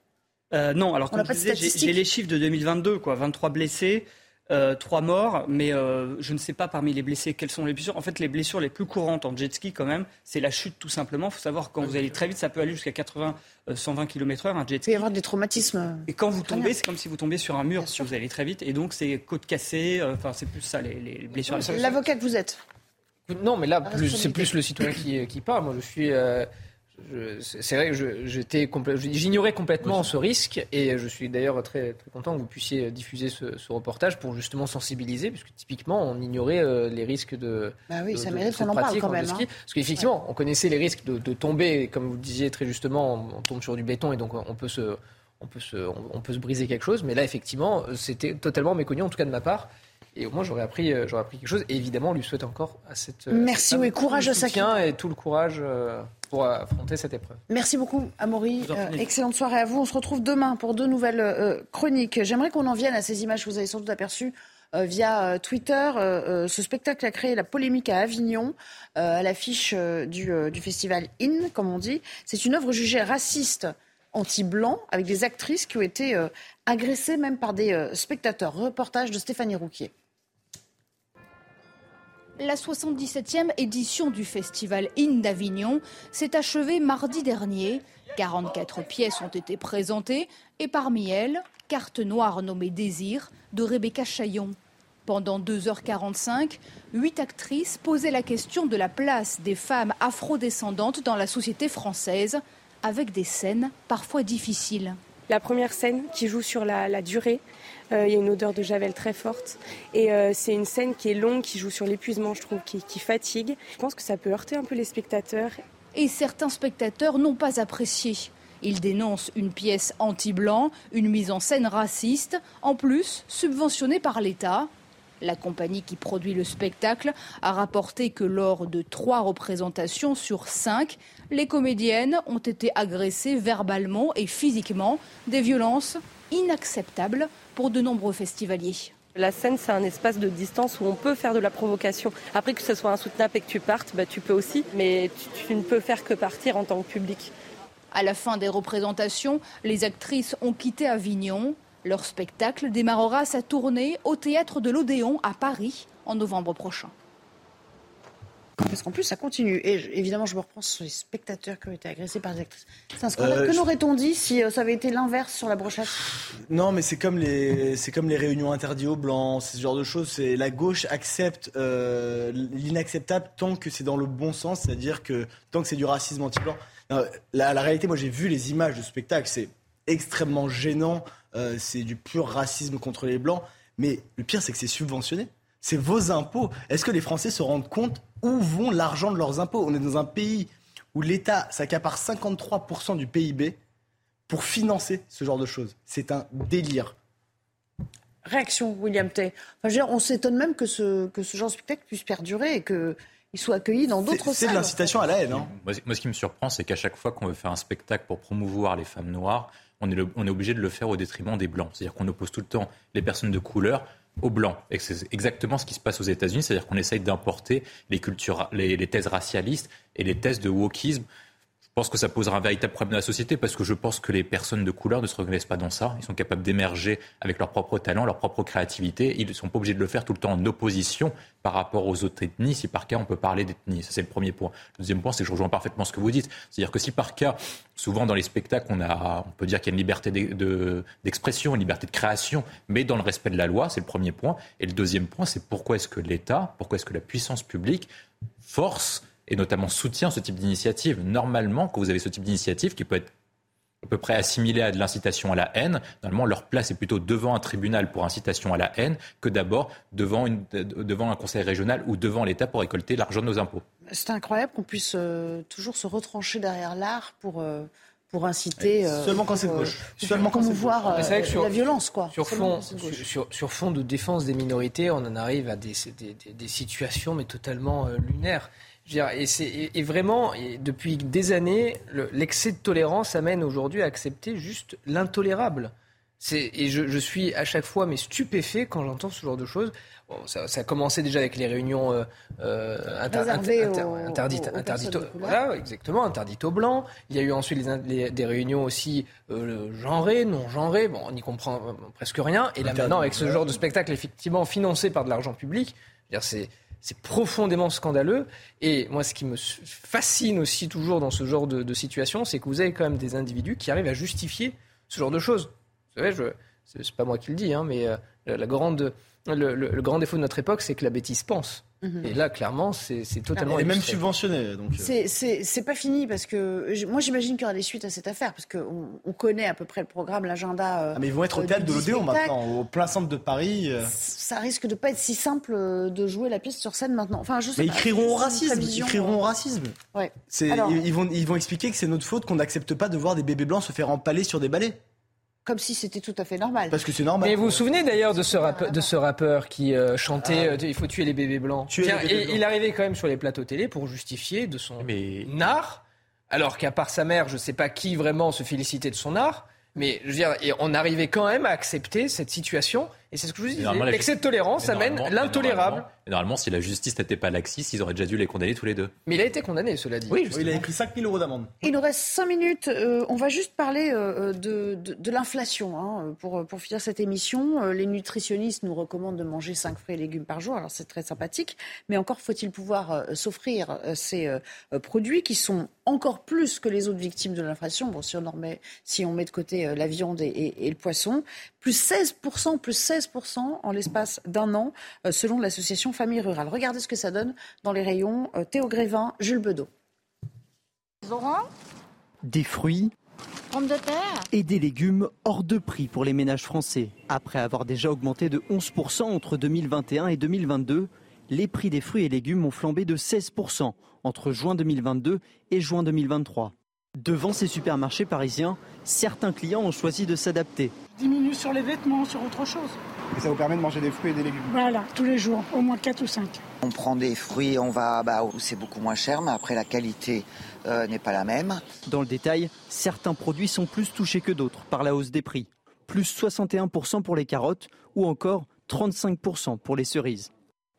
Euh, non, alors On comme n'a je pas de disais, j'ai les chiffres de 2022, quoi, 23 blessés, euh, 3 morts, mais euh, je ne sais pas parmi les blessés quelles sont les blessures. En fait, les blessures les plus courantes en jet ski, quand même, c'est la chute tout simplement. Il faut savoir quand vous allez très vite, ça peut aller jusqu'à 80, euh, 120 km/h un jet Il peut ski. y avoir des traumatismes. Et quand vous tombez, c'est comme si vous tombez sur un mur si vous allez très vite, et donc c'est côte cassée. euh, Enfin, c'est plus ça les, les blessures. L'avocat que vous êtes. Non, mais là, plus- c'est plus le citoyen qui, qui parle. Moi, je suis. C'est vrai que j'étais j'ignorais complètement ce risque et je suis d'ailleurs très, très content que vous puissiez diffuser ce, ce reportage pour justement sensibiliser, puisque typiquement on ignorait euh, les risques de. Bah oui, de- ça de mérite cette qu'on en parle pratique quand même. ski. hein. Parce qu'effectivement, on connaissait les risques de, de tomber, comme vous le disiez très justement, on, on tombe sur du béton et donc on peut se. On peut, se, on, on peut se briser quelque chose, mais là, effectivement, c'était totalement méconnu, en tout cas de ma part. Et au moins, j'aurais appris, euh, j'aurais appris quelque chose. Et évidemment, on lui souhaite encore à cette. euh, Merci, cette oui, courage à et tout le courage euh, pour affronter cette épreuve. Merci beaucoup, Amaury. Euh, excellente soirée à vous. On se retrouve demain pour deux nouvelles euh, chroniques. J'aimerais qu'on en vienne à ces images que vous avez sans doute aperçues euh, via euh, Twitter. Euh, euh, ce spectacle a créé la polémique à Avignon, euh, à l'affiche euh, du, euh, du festival IN, comme on dit. C'est une œuvre jugée raciste anti-blanc, avec des actrices qui ont été euh, agressées même par des euh, spectateurs. Reportage de Stéphanie Rouquier. La 77e édition du festival IN d'Avignon s'est achevée mardi dernier. 44 pièces ont été présentées et parmi elles, Carte noire nommée Désir de Rebecca Chaillon. Pendant 2h45, huit actrices posaient la question de la place des femmes afrodescendantes dans la société française, avec des scènes parfois difficiles. la première scène qui joue sur la, durée. Il y a une odeur de javel très forte. Et c'est une scène qui est longue, qui joue sur l'épuisement, je trouve, qui, qui fatigue. Je pense que ça peut heurter un peu les spectateurs. Et certains spectateurs n'ont pas apprécié. Ils dénoncent une pièce anti-blanc, une mise en scène raciste, en plus subventionnée par l'État. La compagnie qui produit le spectacle a rapporté que lors de trois représentations sur cinq, les comédiennes ont été agressées verbalement et physiquement, des violences inacceptables pour de nombreux festivaliers. La scène, c'est un espace de distance où on peut faire de la provocation. Après que ce soit insoutenable et que tu partes, bah, tu peux aussi, mais tu ne peux faire que partir en tant que public. À la fin des représentations, les actrices ont quitté Avignon. Leur spectacle démarrera sa tournée au théâtre de l'Odéon à Paris en novembre prochain. Parce qu'en plus, ça continue. Et évidemment, je me reprends sur les spectateurs qui ont été agressés par des actrices. C'est un scandale. Euh, que n'aurait-on dit si euh, ça avait été l'inverse sur la brochette? Non, mais c'est comme les, c'est comme les réunions interdites aux blancs, ce genre de choses. C'est la gauche accepte euh, l'inacceptable tant que c'est dans le bon sens, c'est-à-dire que tant que c'est du racisme anti-blanc. La, la, réalité, moi, j'ai vu les images du spectacle. C'est extrêmement gênant. c'est du pur racisme contre les blancs. Mais le pire, c'est que c'est subventionné. C'est vos impôts. Est-ce que les Français se rendent compte où vont l'argent de leurs impôts On est dans un pays où l'État s'accapare 53% du PIB pour financer ce genre de choses. C'est un délire. Réaction, William Tay. Enfin, on s'étonne même que ce, que ce genre de spectacle puisse perdurer et qu'il soit accueilli dans d'autres salles. C'est de l'incitation à la haine. Hein. Moi, ce qui me surprend, c'est qu'à chaque fois qu'on veut faire un spectacle pour promouvoir les femmes noires, on est, on est obligé de le faire au détriment des blancs. C'est-à-dire qu'on oppose tout le temps les personnes de couleur aux blancs. Et c'est exactement ce qui se passe aux États-Unis, c'est-à-dire qu'on essaye d'importer les, cultures, les, thèses racialistes et les thèses de wokisme pense que ça posera un véritable problème dans la société parce que je pense que les personnes de couleur ne se reconnaissent pas dans ça. Ils sont capables d'émerger avec leur propre talent, leur propre créativité. Ils ne sont pas obligés de le faire tout le temps en opposition par rapport aux autres ethnies, si par cas on peut parler d'ethnie. Ça, c'est le premier point. Le deuxième point, c'est que je rejoins parfaitement ce que vous dites. C'est-à-dire que si par cas, souvent dans les spectacles, on, a, on peut dire qu'il y a une liberté d'expression, une liberté de création, mais dans le respect de la loi, c'est le premier point. Et le deuxième point, c'est pourquoi est-ce que l'État, pourquoi est-ce que la puissance publique force et notamment soutient ce type d'initiative. Normalement, quand vous avez ce type d'initiative qui peut être à peu près assimilé à de l'incitation à la haine, normalement leur place est plutôt devant un tribunal pour incitation à la haine que d'abord devant, devant un conseil régional ou devant l'État pour récolter l'argent de nos impôts. C'est incroyable qu'on puisse euh, toujours se retrancher derrière l'art pour... Euh, pour inciter. Euh, seulement quand c'est gauche. Seulement quand voir la violence, quoi. Sur fond, sur, sur, fond de défense des minorités, on en arrive à des, des, des situations mais totalement lunaires. Et, vraiment, depuis des années, l'excès de tolérance amène aujourd'hui à accepter juste l'intolérable. Et je, suis à chaque fois mais stupéfait quand j'entends ce genre de choses. ça, a commencé déjà avec les réunions euh, euh interdites, interdites, voilà, exactement, interdites aux blancs. Il y a eu ensuite des réunions aussi euh, genrées, non genrées. Bon, on n'y comprend euh, presque rien. Et là maintenant, avec ce genre de spectacle effectivement financé par de l'argent public, c'est c'est profondément scandaleux. Et moi, ce qui me fascine aussi toujours dans ce genre de, situation, c'est que vous avez quand même des individus qui arrivent à justifier ce genre de choses. Vous savez, je, c'est pas moi qui le dis, hein, mais euh, la grande, le, grand défaut de notre époque, c'est que la bêtise pense. Mhm. Et là, clairement, c'est totalement. Et même subventionné. Euh. C'est pas fini parce que moi, j'imagine qu'il y aura des suites à cette affaire parce qu'on on connaît à peu près le programme, l'agenda. Euh, ah, mais ils vont être au théâtre de l'Odéon maintenant, au plein centre de Paris. Euh. Ça risque de pas être si simple de jouer la pièce sur scène maintenant. Enfin, je sais mais ils crieront au racisme. Ils crieront au racisme. Ouais. ils, vont, ils vont expliquer que c'est notre faute qu'on n'accepte pas de voir des bébés blancs se faire empaler sur des balais comme si c'était tout à fait normal. Parce que c'est normal. Mais vous vous souvenez d'ailleurs de ce rappeur, de ce rappeur qui euh, chantait ah. euh, Il faut tuer les bébés blancs. et il arrivait quand même sur les plateaux télé pour justifier de son art, alors qu'à part sa mère, je ne sais pas qui vraiment se félicitait de son art. Mais je veux dire, et on arrivait quand même à accepter cette situation. Et c'est ce que je vous disais. L'excès de tolérance amène l'intolérable. Normalement, si la justice n'était pas laxiste, ils auraient déjà dû les condamner tous les deux. Mais il a été condamné, cela dit. Oui, il a pris 5 000 euros d'amende. Il nous reste 5 minutes. Euh, on va juste parler euh, de, de, l'inflation hein, pour, pour finir cette émission. Euh, les nutritionnistes nous recommandent de manger 5 fruits et légumes par jour. Alors c'est très sympathique. Mais encore faut-il pouvoir s'offrir ces produits qui sont encore plus que les autres victimes de l'inflation. Bon, si on, met, si on met de côté la viande et, et le poisson, plus 16%, plus 16% en l'espace d'un an, euh, selon l'association Famille Rurale. Regardez ce que ça donne dans les rayons euh, Théo Grévin, Jules Bedeau. Des fruits, Pommes de terre Et des légumes hors de prix pour les ménages français. Après avoir déjà augmenté de 11% entre 2021 et 2022, les prix des fruits et légumes ont flambé de 16% entre juin 2022 et juin 2023. Devant ces supermarchés parisiens, certains clients ont choisi de s'adapter. Diminue sur les vêtements, sur autre chose. Et ça vous permet de manger des fruits et des légumes Voilà, tous les jours, au moins 4 ou 5. On prend des fruits, on va bah, où c'est beaucoup moins cher, mais après la qualité euh, n'est pas la même. Dans le détail, certains produits sont plus touchés que d'autres par la hausse des prix. Plus 61% pour les carottes ou encore 35% pour les cerises.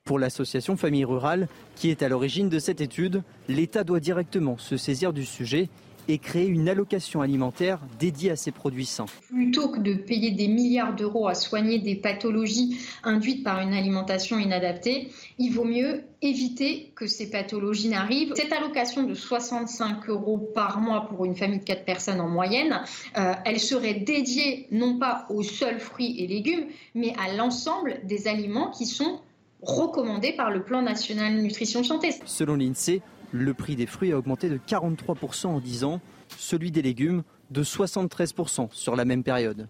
Pour l'association Famille Rurale, qui est à l'origine de cette étude, l'État doit directement se saisir du sujet et créer une allocation alimentaire dédiée à ces produits sains. Plutôt que de payer des milliards d'euros à soigner des pathologies induites par une alimentation inadaptée, il vaut mieux éviter que ces pathologies n'arrivent. Cette allocation de 65 euros par mois pour une famille de 4 personnes en moyenne, euh, elle serait dédiée non pas aux seuls fruits et légumes, mais à l'ensemble des aliments qui sont recommandés par le plan national nutrition santé. Selon l'INSEE, le prix des fruits a augmenté de 43% en 10 ans, celui des légumes de 73% sur la même période.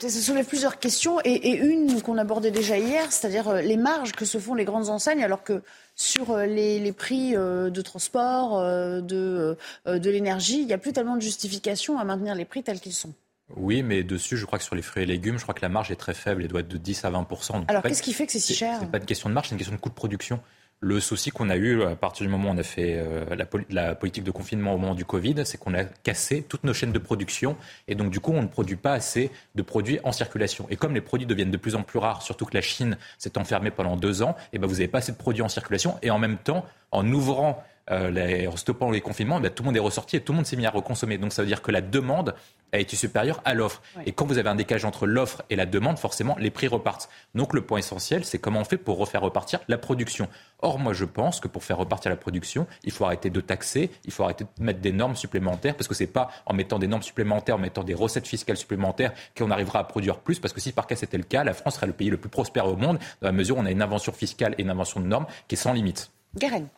Ça soulève plusieurs questions et, une qu'on abordait déjà hier, c'est-à-dire euh, les marges que se font les grandes enseignes alors que sur euh, les, prix euh, de transport, de, de l'énergie, il n'y a plus tellement de justification à maintenir les prix tels qu'ils sont. Oui, mais dessus, je crois que sur les fruits et légumes, je crois que la marge est très faible et doit être de 10 à 20% Alors qu'est-ce qui fait que c'est si cher C'est pas une question de marge, c'est une question de coût de production. Le souci qu'on a eu à partir du moment où on a fait euh, la, politique de confinement au moment du Covid, c'est qu'on a cassé toutes nos chaînes de production et donc du coup on ne produit pas assez de produits en circulation. Et comme les produits deviennent de plus en plus rares, surtout que la Chine s'est enfermée pendant deux ans, et eh ben vous n'avez pas assez de produits en circulation et en même temps en ouvrant euh, en stoppant les confinements, ben, tout le monde est ressorti et tout le monde s'est mis à reconsommer. Donc ça veut dire que la demande a été supérieure à l'offre. Et quand vous avez un décalage entre l'offre et la demande, forcément, les prix repartent. Donc le point essentiel, c'est comment on fait pour refaire repartir la production. Or, moi, je pense que pour faire repartir la production, il faut arrêter de taxer, il faut arrêter de mettre des normes supplémentaires, parce que c'est pas en mettant des normes supplémentaires, en mettant des recettes fiscales supplémentaires qu'on arrivera à produire plus, parce que si par cas c'était le cas, la France serait le pays le plus prospère au monde, dans la mesure où on a une invention fiscale et une invention de normes qui est sans limite.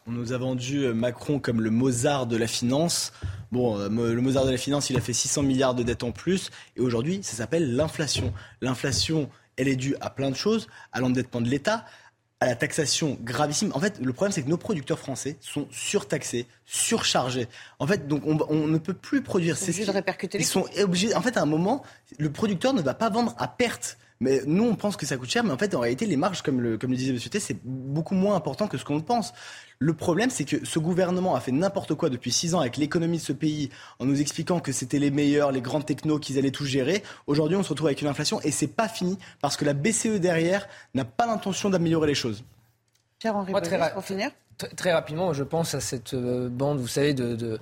On nous a vendu euh, Macron comme le Mozart de la finance. Bon, euh, le Mozart de la finance, il a fait 600 milliards de dettes en plus. Et aujourd'hui, ça s'appelle l'inflation. L'inflation, elle est due à plein de choses, à l'endettement de l'État, à la taxation gravissime. En fait, le problème, c'est que nos producteurs français sont surtaxés, surchargés. En fait, donc, on, ne peut plus produire. Ils sont obligés de répercuter Ils sont obligés. En fait, à un moment, le producteur ne va pas vendre à perte. Mais nous, on pense que ça coûte cher, mais en fait, en réalité, les marges, comme le, comme le disait M. T, c'est beaucoup moins important que ce qu'on pense. Le problème, c'est que ce gouvernement a fait n'importe quoi depuis six ans avec l'économie de ce pays, en nous expliquant que c'était les meilleurs, les grandes technos, qu'ils allaient tout gérer. Aujourd'hui, on se retrouve avec une inflation et c'est pas fini parce que la BCE derrière n'a pas l'intention d'améliorer les choses. Pierre-Henri pour finir Très rapidement, je pense à cette euh, bande, vous savez, de de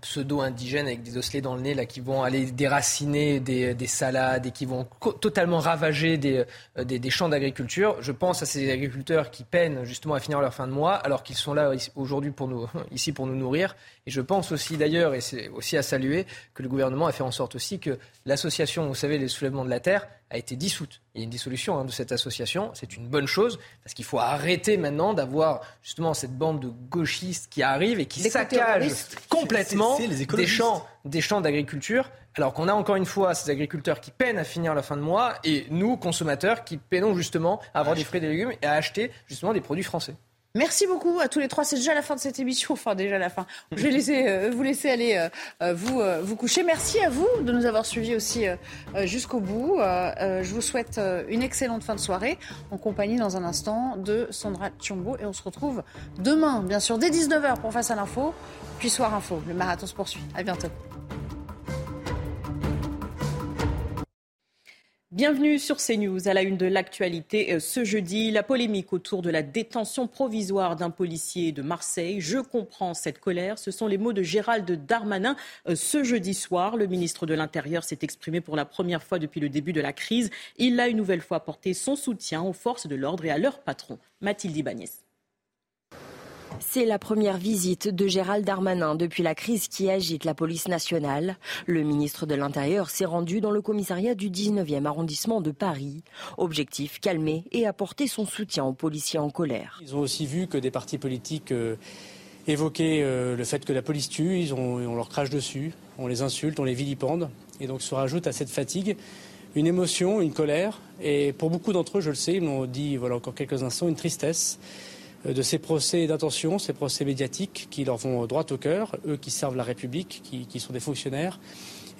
pseudo-indigènes avec des osselets dans le nez là, qui vont aller déraciner des, des salades et qui vont totalement ravager des, euh, des, des champs d'agriculture. Je pense à ces agriculteurs qui peinent justement à finir leur fin de mois alors qu'ils sont là aujourd'hui pour nous, [laughs] ici pour nous nourrir. Et je pense aussi d'ailleurs, et c'est aussi à saluer, que le gouvernement a fait en sorte aussi que l'association, vous savez, les soulèvements de la terre, a été dissoute. Il y a une dissolution hein, de cette association. C'est une bonne chose parce qu'il faut arrêter maintenant d'avoir justement cette bande de gauchistes qui arrivent et qui saccagent complètement des champs, des champs d'agriculture. Alors qu'on a encore une fois ces agriculteurs qui peinent à finir la fin de mois et nous, consommateurs, qui peinons justement à avoir des fruits et des légumes et à acheter justement des produits français. Merci beaucoup à tous les trois. C'est déjà la fin de cette émission. Enfin, déjà la fin. Je vais euh, vous laisser aller euh, euh, vous, vous coucher. Merci à vous de nous avoir suivis aussi jusqu'au bout. je vous souhaite une excellente fin de soirée en compagnie dans un instant de Sandra Thiombo. Et on se retrouve demain, bien sûr, dès 19h pour Face à l'info. Puis Soir Info. Le marathon se poursuit. À bientôt. Bienvenue sur CNews. À la une de l'actualité euh, ce jeudi, la polémique autour de la détention provisoire d'un policier de Marseille. Je comprends cette colère. Ce sont les mots de Gérald Darmanin euh, ce jeudi soir. Le ministre de l'Intérieur s'est exprimé pour la première fois depuis le début de la crise. Il a une nouvelle fois apporté son soutien aux forces de l'ordre et à leur patron, Mathilde Ibanez. C'est la première visite de Gérald Darmanin depuis la crise qui agite la police nationale. Le ministre de l'Intérieur s'est rendu dans le commissariat du 19e arrondissement de Paris. Objectif, calmer et apporter son soutien aux policiers en colère. Ils ont aussi vu que des partis politiques... Euh, évoqué le fait que la police tue, ils ont, on leur crache dessus, on les insulte, on les vilipende. Et donc se rajoute à cette fatigue une émotion, une colère, et pour beaucoup d'entre eux, je le sais, ils m'ont dit voilà encore quelques instants, une tristesse euh, de ces procès d'intention, ces procès médiatiques qui leur vont droit au cœur, eux qui servent la République, qui, sont des fonctionnaires.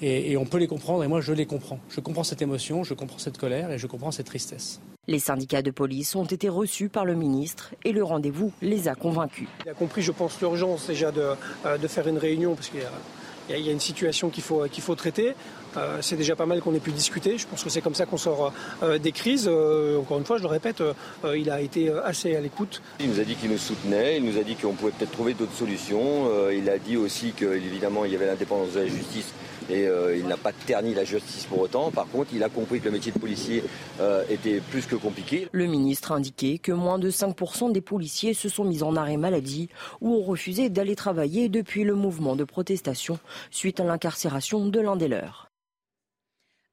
Et, et, on peut les comprendre, et moi je les comprends. Je comprends cette émotion, je comprends cette colère et je comprends cette tristesse. Les syndicats de police ont été reçus par le ministre et le rendez-vous les a convaincus. Il a compris, je pense, l'urgence déjà de, euh, de faire une réunion, parce qu'il y a il y, a une situation qu'il faut, qu'il faut traiter. Euh, c'est déjà pas mal qu'on ait pu discuter. Je pense que c'est comme ça qu'on sort euh, des crises. Euh, encore une fois, je le répète, il a été assez à l'écoute. Il nous a dit qu'il nous soutenait, il nous a dit qu'on pouvait peut-être trouver d'autres solutions. il a dit aussi qu'évidemment, il y avait l'indépendance de la justice et il n'a pas terni la justice pour autant. Par contre, il a compris que le métier de policier était plus que compliqué. Le ministre a indiqué que moins de 5% des policiers se sont mis en arrêt maladie ou ont refusé d'aller travailler depuis le mouvement de protestation suite à l'incarcération de l'un des leurs.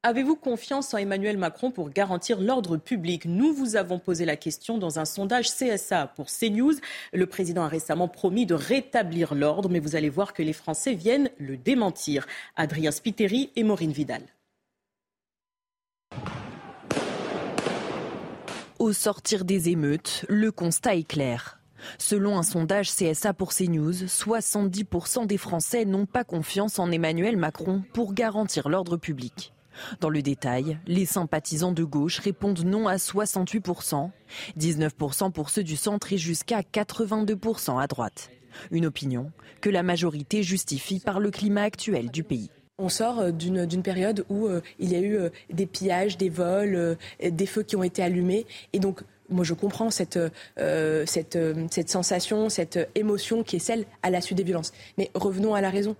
Avez-vous confiance en Emmanuel Macron pour garantir l'ordre public? Nous vous avons posé la question dans un sondage CSA pour CNews. Le président a récemment promis de rétablir l'ordre, mais vous allez voir que les Français viennent le démentir. Adrien Spiteri et Maureen Vidal. Au sortir des émeutes, le constat est clair. Selon un sondage CSA pour CNews, 70% des Français n'ont pas confiance en Emmanuel Macron pour garantir l'ordre public. Dans le détail, les sympathisants de gauche répondent non à 68%, 19% pour ceux du centre et jusqu'à 82% à droite. Une opinion que la majorité justifie par le climat actuel du pays. On sort euh, d'une période où euh, il y a eu euh, des pillages, des vols, des feux qui ont été allumés. Et donc, moi, je comprends cette, sensation, cette émotion qui est celle à la suite des violences. Mais revenons à la raison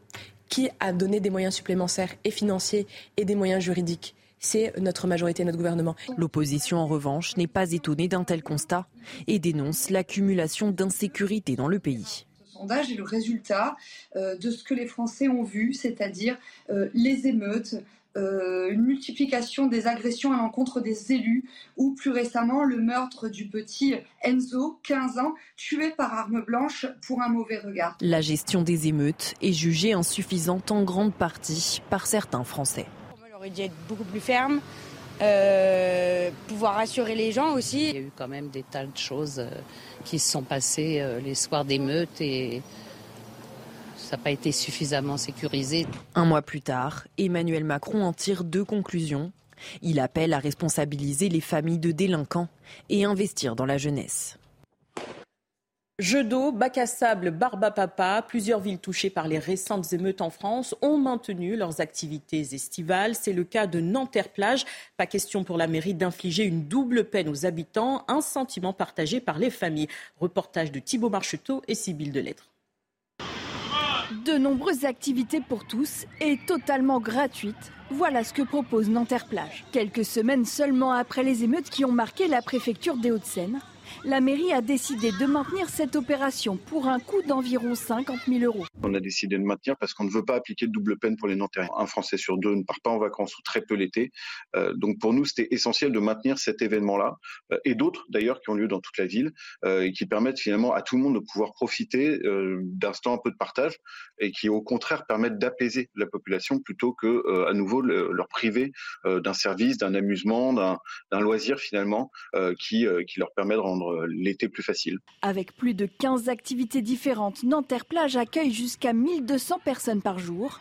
qui a donné des moyens supplémentaires et financiers et des moyens juridiques c'est notre majorité, notre gouvernement. L'opposition, en revanche, n'est pas étonnée d'un tel constat et dénonce l'accumulation d'insécurité dans le pays Ce sondage est le résultat euh, de ce que les Français ont vu, c'est-à-dire euh, les émeutes, euh, une multiplication des agressions à l'encontre des élus ou plus récemment le meurtre du petit Enzo, 15 ans, tué par arme blanche pour un mauvais regard. La gestion des émeutes est jugée insuffisante en grande partie par certains Français. On aurait dû être beaucoup plus ferme, euh, pouvoir rassurer les gens aussi. Il y a eu quand même des tas de choses euh, qui se sont passées les soirs d'émeutes et ça n'a pas été suffisamment sécurisé. Un mois plus tard, Emmanuel Macron en tire deux conclusions. Il appelle à responsabiliser les familles de délinquants et investir dans la jeunesse. Jeux d'eau, bac à sable, Barbapapa, plusieurs villes touchées par les récentes émeutes en France ont maintenu leurs activités estivales. C'est le cas de Nanterre-Plage. Pas question pour la mairie d'infliger une double peine aux habitants, un sentiment partagé par les familles. Reportage de Thibault Marcheteau et Sybille Delettre de nombreuses activités pour tous et totalement gratuites. Voilà ce que propose Nanterre Plage. Quelques semaines seulement après les émeutes qui ont marqué la préfecture des Hauts-de-Seine, la mairie a décidé de maintenir cette opération pour un coût d'environ 50 000 euros. On a décidé de maintenir parce qu'on ne veut pas appliquer de double peine pour les Nantais. Un Français sur deux ne part pas en vacances ou très peu l'été. Euh, donc pour nous, c'était essentiel de maintenir cet événement-là euh, et d'autres d'ailleurs qui ont lieu dans toute la ville euh, et qui permettent finalement à tout le monde de pouvoir profiter d'instants un peu de partage et qui au contraire permettent d'apaiser la population plutôt que à nouveau leur priver d'un service, d'un amusement, d'un loisir finalement qui, qui leur permet de rendre euh, l'été plus facile. Avec plus de 15 activités différentes, Nanterre Plage accueille jusqu'à 1200 personnes par jour.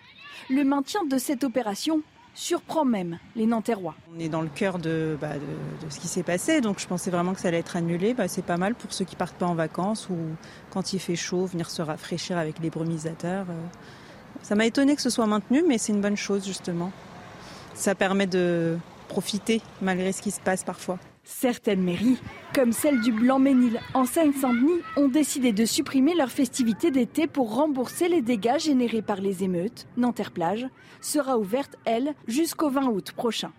Le maintien de cette opération surprend même les Nanterrois. On est dans le cœur de, bah, ce qui s'est passé, donc je pensais vraiment que ça allait être annulé. Bah, c'est pas mal pour ceux qui partent pas en vacances ou quand il fait chaud, venir se rafraîchir avec les brumisateurs. Euh. Ça m'a étonné que ce soit maintenu, mais c'est une bonne chose justement. Ça permet de profiter malgré ce qui se passe parfois. Certaines mairies, comme celle du Blanc-Ménil en Seine-Saint-Denis, ont décidé de supprimer leurs festivités d'été pour rembourser les dégâts générés par les émeutes. Nanterre-Plage sera ouverte, elle, jusqu'au 20 août prochain.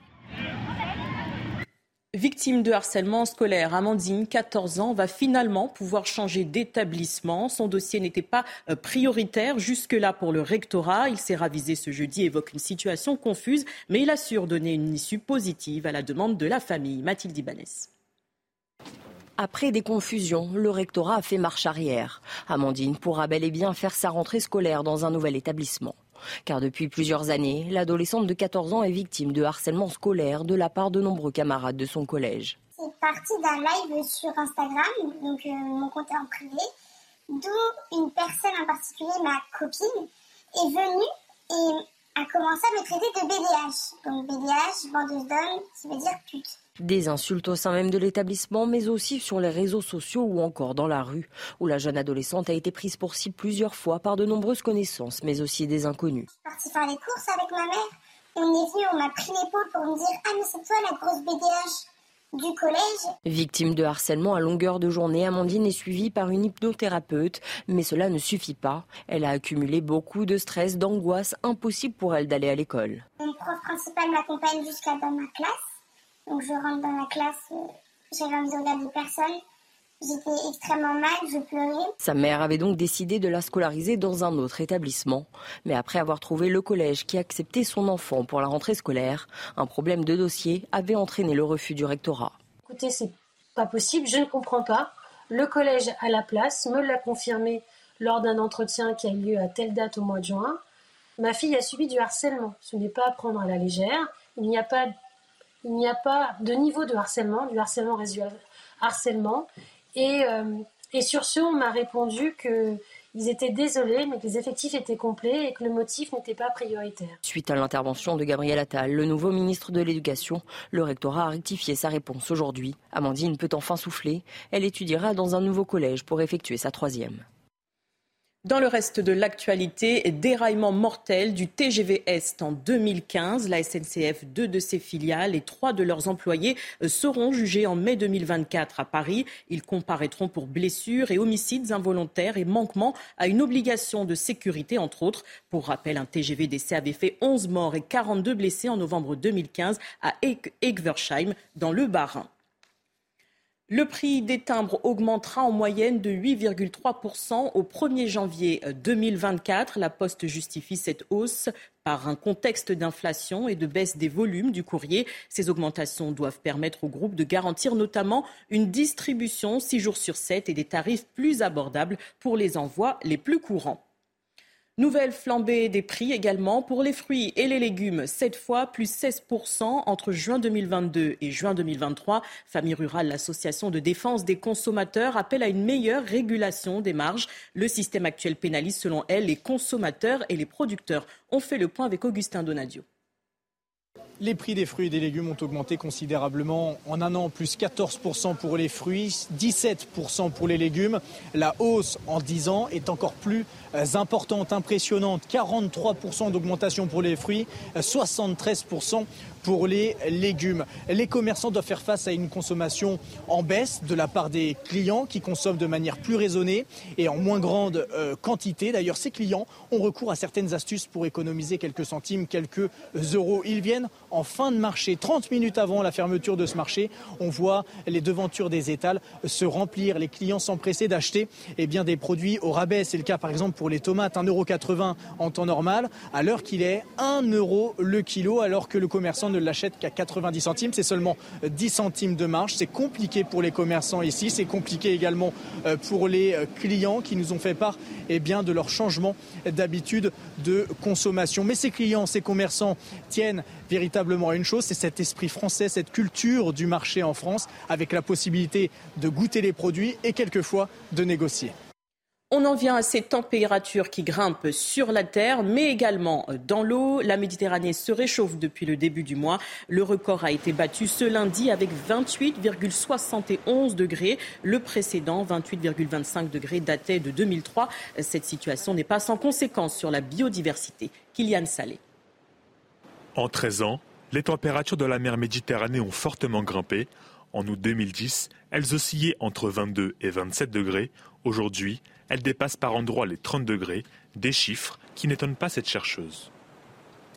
Victime de harcèlement scolaire, Amandine, 14 ans, va finalement pouvoir changer d'établissement. Son dossier n'était pas euh, prioritaire jusque-là pour le rectorat. Il s'est ravisé ce jeudi, évoque une situation confuse, mais il assure donner une issue positive à la demande de la famille. Mathilde Ibanez. Après des confusions, le rectorat a fait marche arrière. Amandine pourra bel et bien faire sa rentrée scolaire dans un nouvel établissement. Car depuis plusieurs années, l'adolescente de 14 ans est victime de harcèlement scolaire de la part de nombreux camarades de son collège. C'est parti d'un live sur Instagram, donc euh, mon compte est en privé, d'où une personne en particulier, ma copine, est venue et a commencé à me traiter de BDH. Donc BDH, bandeuse d'hommes, ça veut dire pute. Des insultes au sein même de l'établissement, mais aussi sur les réseaux sociaux ou encore dans la rue, où la jeune adolescente a été prise pour cible plusieurs fois par de nombreuses connaissances, mais aussi des inconnus. Je suis partie faire les courses avec ma mère. On est venu, on m'a pris l'épaule pour me dire Ah, mais c'est toi la grosse BDH du collège. Victime de harcèlement à longueur de journée, Amandine est suivie par une hypnothérapeute, mais cela ne suffit pas. Elle a accumulé beaucoup de stress, d'angoisse, impossible pour elle d'aller à l'école. Mon prof principal m'accompagne jusqu'à dans ma classe. Donc je rentre dans la classe, euh, j'avais envie de regarder personne. J'étais extrêmement mal, je pleurais. Sa mère avait donc décidé de la scolariser dans un autre établissement. Mais après avoir trouvé le collège qui acceptait son enfant pour la rentrée scolaire, un problème de dossier avait entraîné le refus du rectorat. Écoutez, c'est pas possible, je ne comprends pas. Le collège à la place me l'a confirmé lors d'un entretien qui a eu lieu à telle date au mois de juin. Ma fille a subi du harcèlement. Ce n'est pas à prendre à la légère. Il n'y a pas il n'y a pas de niveau de harcèlement, du harcèlement résiduel harcèlement. Et, euh, et sur ce, on m'a répondu qu'ils étaient désolés, mais que les effectifs étaient complets et que le motif n'était pas prioritaire. Suite à l'intervention de Gabriel Attal, le nouveau ministre de l'Éducation, le rectorat a rectifié sa réponse aujourd'hui. Amandine peut enfin souffler. Elle étudiera dans un nouveau collège pour effectuer sa troisième. Dans le reste de l'actualité, déraillement mortel du TGV Est en 2015. La SNCF, deux de ses filiales et trois de leurs employés seront jugés en mai 2024 à Paris. Ils comparaîtront pour blessures et homicides involontaires et manquement à une obligation de sécurité, entre autres. Pour rappel, un TGV d'essai avait fait 11 morts et 42 blessés en novembre 2015 à Egversheim, dans le Bas-Rhin. Le prix des timbres augmentera en moyenne de 8,3% au 1er janvier 2024. La Poste justifie cette hausse par un contexte d'inflation et de baisse des volumes du courrier. Ces augmentations doivent permettre au groupe de garantir notamment une distribution 6 jours sur 7 et des tarifs plus abordables pour les envois les plus courants. Nouvelle flambée des prix également pour les fruits et les légumes. Cette fois, plus 16% entre juin 2022 et juin 2023. Famille Rurale, l'association de défense des consommateurs, appelle à une meilleure régulation des marges. Le système actuel pénalise, selon elle, les consommateurs et les producteurs. On fait le point avec Augustin Donadio. Les prix des fruits et des légumes ont augmenté considérablement en un an, plus 14% pour les fruits, 17% pour les légumes. La hausse en 10 ans est encore plus euh, importante, impressionnante. 43% d'augmentation pour les fruits, 73% pour les légumes. Les commerçants doivent faire face à une consommation en baisse de la part des clients qui consomment de manière plus raisonnée et en moins grande euh, quantité. D'ailleurs, ces clients ont recours à certaines astuces pour économiser quelques centimes, quelques euros. Ils viennent en fin de marché, 30 minutes avant la fermeture de ce marché. On voit les devantures des étals se remplir, les clients s'empresser d'acheter eh des produits au rabais. C'est le cas par exemple pour les tomates, 1,80€ en temps normal, à l'heure qu'il est 1 euro le kilo, alors que le commerçant ne l'achète qu'à 90 centimes. C'est seulement 10 centimes de marge. C'est compliqué pour les commerçants ici. C'est compliqué également euh, pour les euh, clients qui nous ont fait part eh bien, de leur changement d'habitude de consommation. Mais ces clients, ces commerçants tiennent véritablement à une chose, c'est cet esprit français, cette culture du marché en France, avec la possibilité de goûter les produits et quelquefois de négocier. On en vient à ces températures qui grimpent sur la Terre, mais également dans l'eau. La Méditerranée se réchauffe depuis le début du mois. Le record a été battu ce lundi avec 28,71 degrés. Le précédent, 28,25 degrés, datait de 2003. Cette situation n'est pas sans conséquence sur la biodiversité. Kylian Salé. En 13 ans, les températures de la mer Méditerranée ont fortement grimpé. En août 2010, elles oscillaient entre 22 et 27 degrés. Aujourd'hui, elles dépassent par endroits les 30 degrés, des chiffres qui n'étonnent pas cette chercheuse.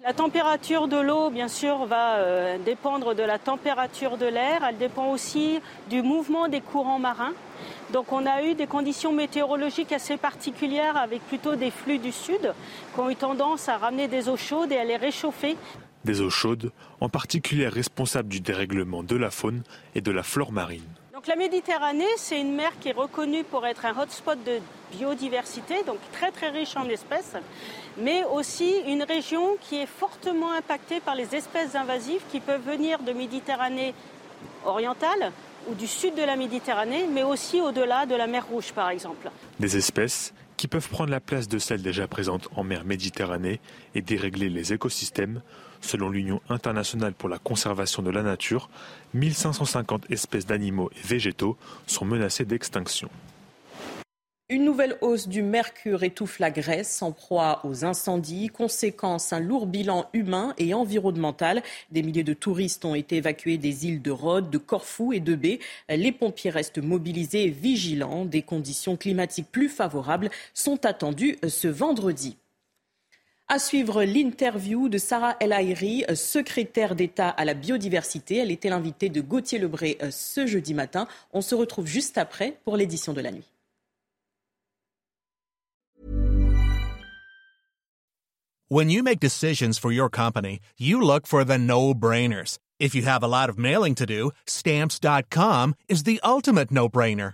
La température de l'eau, bien sûr, va euh, dépendre de la température de l'air. Elle dépend aussi du mouvement des courants marins. Donc on a eu des conditions météorologiques assez particulières avec plutôt des flux du sud qui ont eu tendance à ramener des eaux chaudes et à les réchauffer. Des eaux chaudes, en particulier responsables du dérèglement de la faune et de la flore marine. Donc la Méditerranée, c'est une mer qui est reconnue pour être un hotspot de biodiversité, donc très très riche en espèces, mais aussi une région qui est fortement impactée par les espèces invasives qui peuvent venir de Méditerranée orientale ou du sud de la Méditerranée, mais aussi au-delà de la mer Rouge par exemple. Des espèces qui peuvent prendre la place de celles déjà présentes en mer Méditerranée et dérégler les écosystèmes. Selon l'Union internationale pour la conservation de la nature, 1550 espèces d'animaux et végétaux sont menacées d'extinction. Une nouvelle hausse du mercure étouffe la Grèce en proie aux incendies. Conséquence, un lourd bilan humain et environnemental. Des milliers de touristes ont été évacués des îles de Rhodes, de Corfou et de Bé. Les pompiers restent mobilisés et vigilants. Des conditions climatiques plus favorables sont attendues ce vendredi. À suivre l'interview de Sarah El Haïry, secrétaire d'État à la biodiversité. Elle était l'invitée de Gauthier Lebré euh, ce jeudi matin. On se retrouve juste après pour l'édition de la nuit. When you make decisions for your company, you look for the no-brainers. If you have a lot of mailing to do, stamps.com is the ultimate no-brainer.